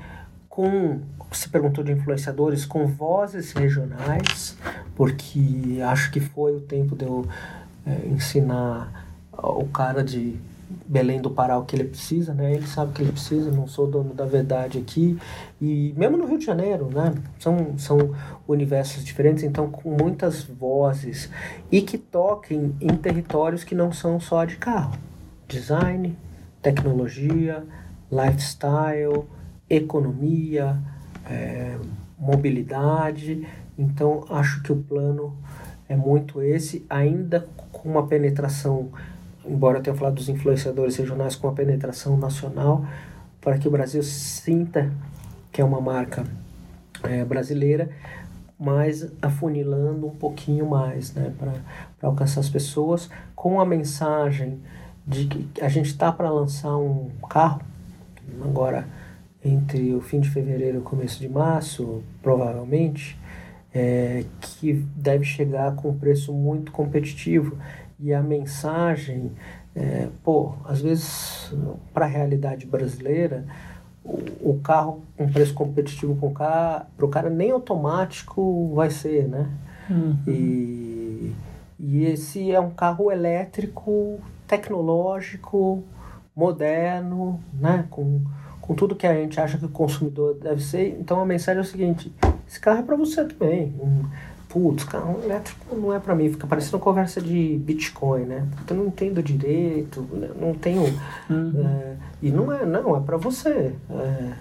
Com, você perguntou de influenciadores, com vozes regionais, porque acho que foi o tempo de eu é, ensinar o cara de Belém do Pará o que ele precisa, né? Ele sabe o que ele precisa, não sou dono da verdade aqui. E mesmo no Rio de Janeiro, né? São, são universos diferentes, então com muitas vozes e que toquem em territórios que não são só de carro. Design, tecnologia, lifestyle, economia, é, mobilidade. Então acho que o plano é muito esse, ainda com uma penetração embora eu tenha falado dos influenciadores regionais com a penetração nacional, para que o Brasil sinta que é uma marca é, brasileira, mas afunilando um pouquinho mais, né, para alcançar as pessoas com a mensagem de que a gente está para lançar um carro agora entre o fim de fevereiro e o começo de março, provavelmente, é, que deve chegar com um preço muito competitivo e a mensagem, é, pô, às vezes para a realidade brasileira, o, o, carro com preço competitivo com para o cara nem automático vai ser, né? Uhum. E, e esse é um carro elétrico, tecnológico, moderno, né? Com, com tudo que a gente acha que o consumidor deve ser. Então a mensagem é o seguinte: esse carro é para você também. Um, putz, carro elétrico não é para mim, fica parecendo conversa de Bitcoin, né? Eu não entendo direito, né? não tenho. Uhum. É, e não é, não, é para você. É,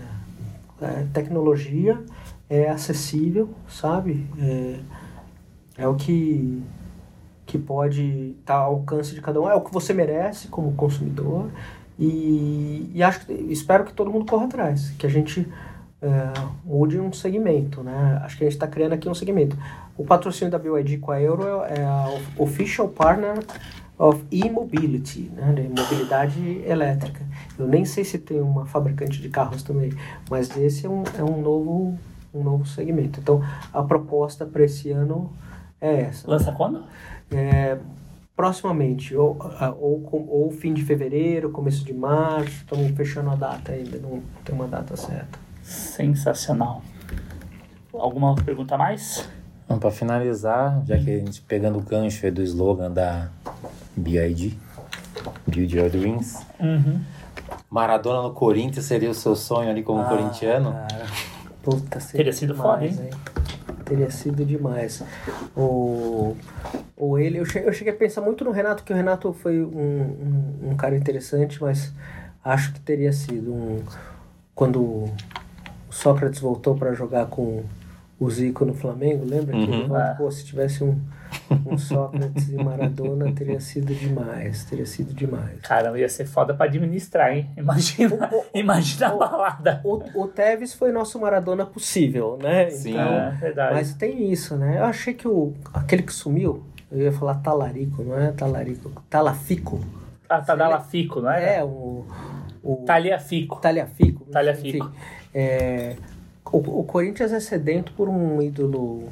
é, tecnologia é acessível, sabe? É, é o que, que pode estar tá ao alcance de cada um, é o que você merece como consumidor. E, e acho que, espero que todo mundo corra atrás, que a gente é, mude um segmento, né? Acho que a gente está criando aqui um segmento. O patrocínio da BYD com a Euro é a Official Partner of E-Mobility, né? De mobilidade elétrica. Eu nem sei se tem uma fabricante de carros também, mas esse é um, é um, novo, um novo segmento. Então, a proposta para esse ano é essa. Lança quando? É, proximamente, ou, ou, ou fim de fevereiro, começo de março, estamos fechando a data ainda, não tem uma data certa. Sensacional. Alguma pergunta a mais? Então, para finalizar, já que a gente pegando o gancho do slogan da BID, Build Your Dreams, Uhum. Maradona no Corinthians seria o seu sonho ali como Ah, corintiano? cara. Puta, Teria sido foda, hein? Teria sido demais. O, o ele, eu cheguei, eu cheguei a pensar muito no Renato, que o Renato foi um, um, um cara interessante, mas acho que teria sido um. Quando o Sócrates voltou para jogar com o Zico no Flamengo, lembra? Que ele Uhum. volta, Ah. pô, se tivesse um, um Sócrates e Maradona, teria sido demais. Teria sido demais. Caramba, ia ser foda pra administrar, hein? Imagina, imagina a balada. O, o Tevez foi nosso Maradona possível, né? Sim. Então, É, verdade. Mas tem isso, né? Eu achei que o, aquele que sumiu, eu ia falar talarico, não é talarico, talafico. Ah, Tadalafico, não é? É, o. o Taliafico. Talhafico. Talhafico. enfim. É, o, o Corinthians é sedento por um ídolo.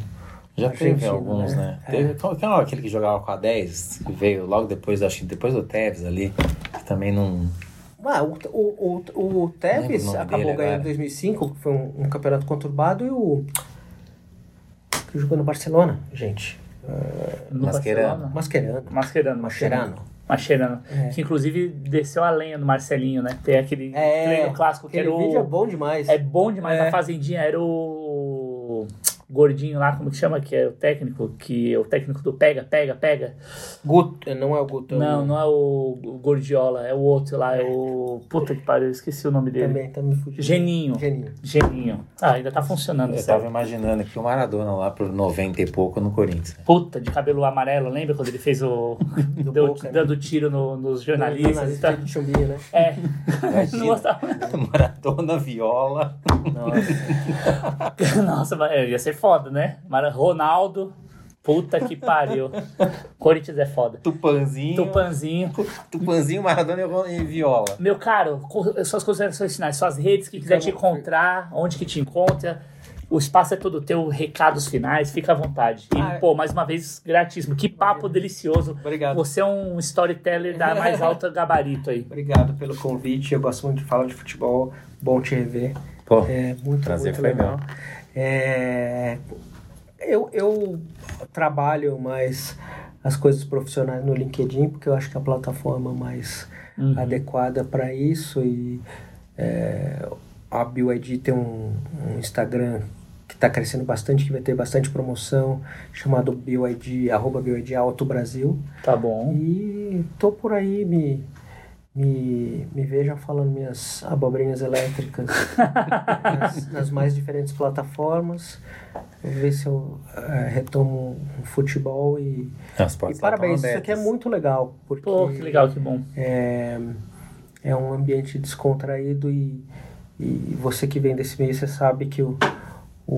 Já teve argentino, alguns, né? É. Teve, qual, qual é aquele que jogava com a 10, que veio logo depois, acho que depois do Tevez ali, que também não... Ah, o, o, o, o Tevez o acabou ganhando em agora. 2005, que foi um, um campeonato conturbado, e o. que jogou no Barcelona, gente. No Mascherano. Barcelona. Mascherano. Mascherano. Mascherano. Mascherano. É. Que inclusive desceu a lenha no Marcelinho, né? Tem aquele É, treino clássico que Aquele era o. vídeo é bom demais. É bom demais É. na fazendinha. Era o gordinho lá, como que chama? Que é o técnico, que é o técnico do pega, pega, pega. Guto, não é o Guto. é o- Não, não é o Gordiola, é o outro lá, é o. Puta que pariu, eu esqueci o nome dele. Também tá me fugindo. Geninho. Geninho. Geninho. Ah, ainda tá funcionando, Eu certo? tava imaginando aqui o Maradona lá por 90 e pouco no Corinthians. Puta, de cabelo amarelo, lembra quando ele fez o. Deu- Boca, né? dando tiro no- nos jornalistas? Jornalista de chumbinho, né? É. Imagina. Não gostava. Maradona, viola. Nossa. Nossa, mas é, ia ser foda, né? Ronaldo, puta que pariu. Corinthians é foda. Tupanzinho. Tupanzinho. Tupanzinho, Maradona e Viola. Meu caro, suas considerações finais, suas redes, que quiser te encontrar, onde que te encontra. O espaço é todo teu, recados finais, fica à vontade. E, Ah, pô, mais uma vez, gratíssimo. Que papo delicioso. Obrigado. Você é um storyteller da mais alta gabarito aí. Obrigado pelo convite. Eu gosto muito de falar de futebol. Bom te rever. Pô, É muito, prazer muito foi legal. É, eu, eu trabalho mais as coisas profissionais no LinkedIn, porque eu acho que é a plataforma mais Uhum. adequada para isso. E é, a BYD tem um, um Instagram que está crescendo bastante, que vai ter bastante promoção, chamado BYD, arroba BYD Alto Brasil. Tá bom. E tô por aí, me, me, me vejam falando minhas abobrinhas elétricas nas, nas mais diferentes plataformas. Vou ver se eu eh, retomo o futebol e, As e parabéns, isso aqui é muito legal, porque Pô, que legal, que bom. é, é um ambiente descontraído e, e você que vem desse meio, você sabe que o, o,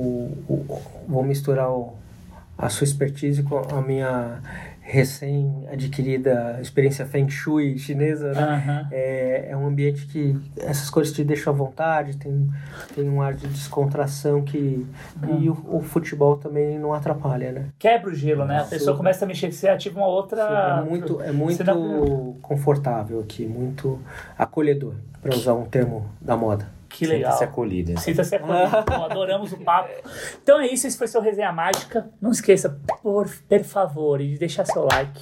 o- vou misturar o- a sua expertise com a minha recém-adquirida experiência Feng Shui chinesa, né? Aham. É, é um ambiente que essas coisas te deixam à vontade, tem, tem um ar de descontração que... E o, o futebol também não atrapalha, né? Quebra o gelo, né? A pessoa Super. começa a mexer, você ativa uma outra. É muito, é muito confortável aqui, muito acolhedor, para usar um termo da moda. Que legal. Sinta-se acolhido. Sinta-se acolhido. Bom, Adoramos o papo. Então é isso, esse foi seu Resenha Mágica. Não esqueça, por, por favor, de deixar seu like.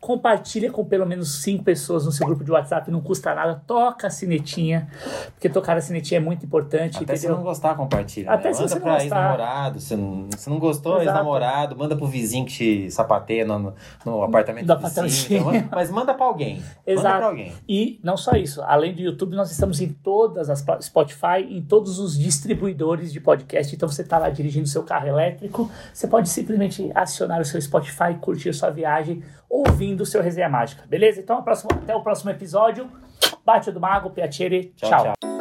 Compartilha com pelo menos cinco pessoas no seu grupo de WhatsApp, não custa nada. Toca a sinetinha, porque tocar a sinetinha é muito importante, Até se entendeu? não gostar, compartilha. Até né? se manda você não pra gostar. ex-namorado. Se não, se não gostou, Exato. ex-namorado, manda pro vizinho que te sapateia no, no apartamento Do vizinho. Então, mas manda pra alguém. Manda Exato. pra alguém. E não só isso, além do YouTube, nós estamos em todas as pla- Spotify, em todos os distribuidores de podcast. Então você está lá dirigindo seu carro elétrico, você pode simplesmente acionar o seu Spotify, curtir sua viagem, ouvindo o seu resenha mágica, beleza? Então a próxima- até o próximo episódio. Bate do Mago, Piacere, Tchau, tchau. tchau.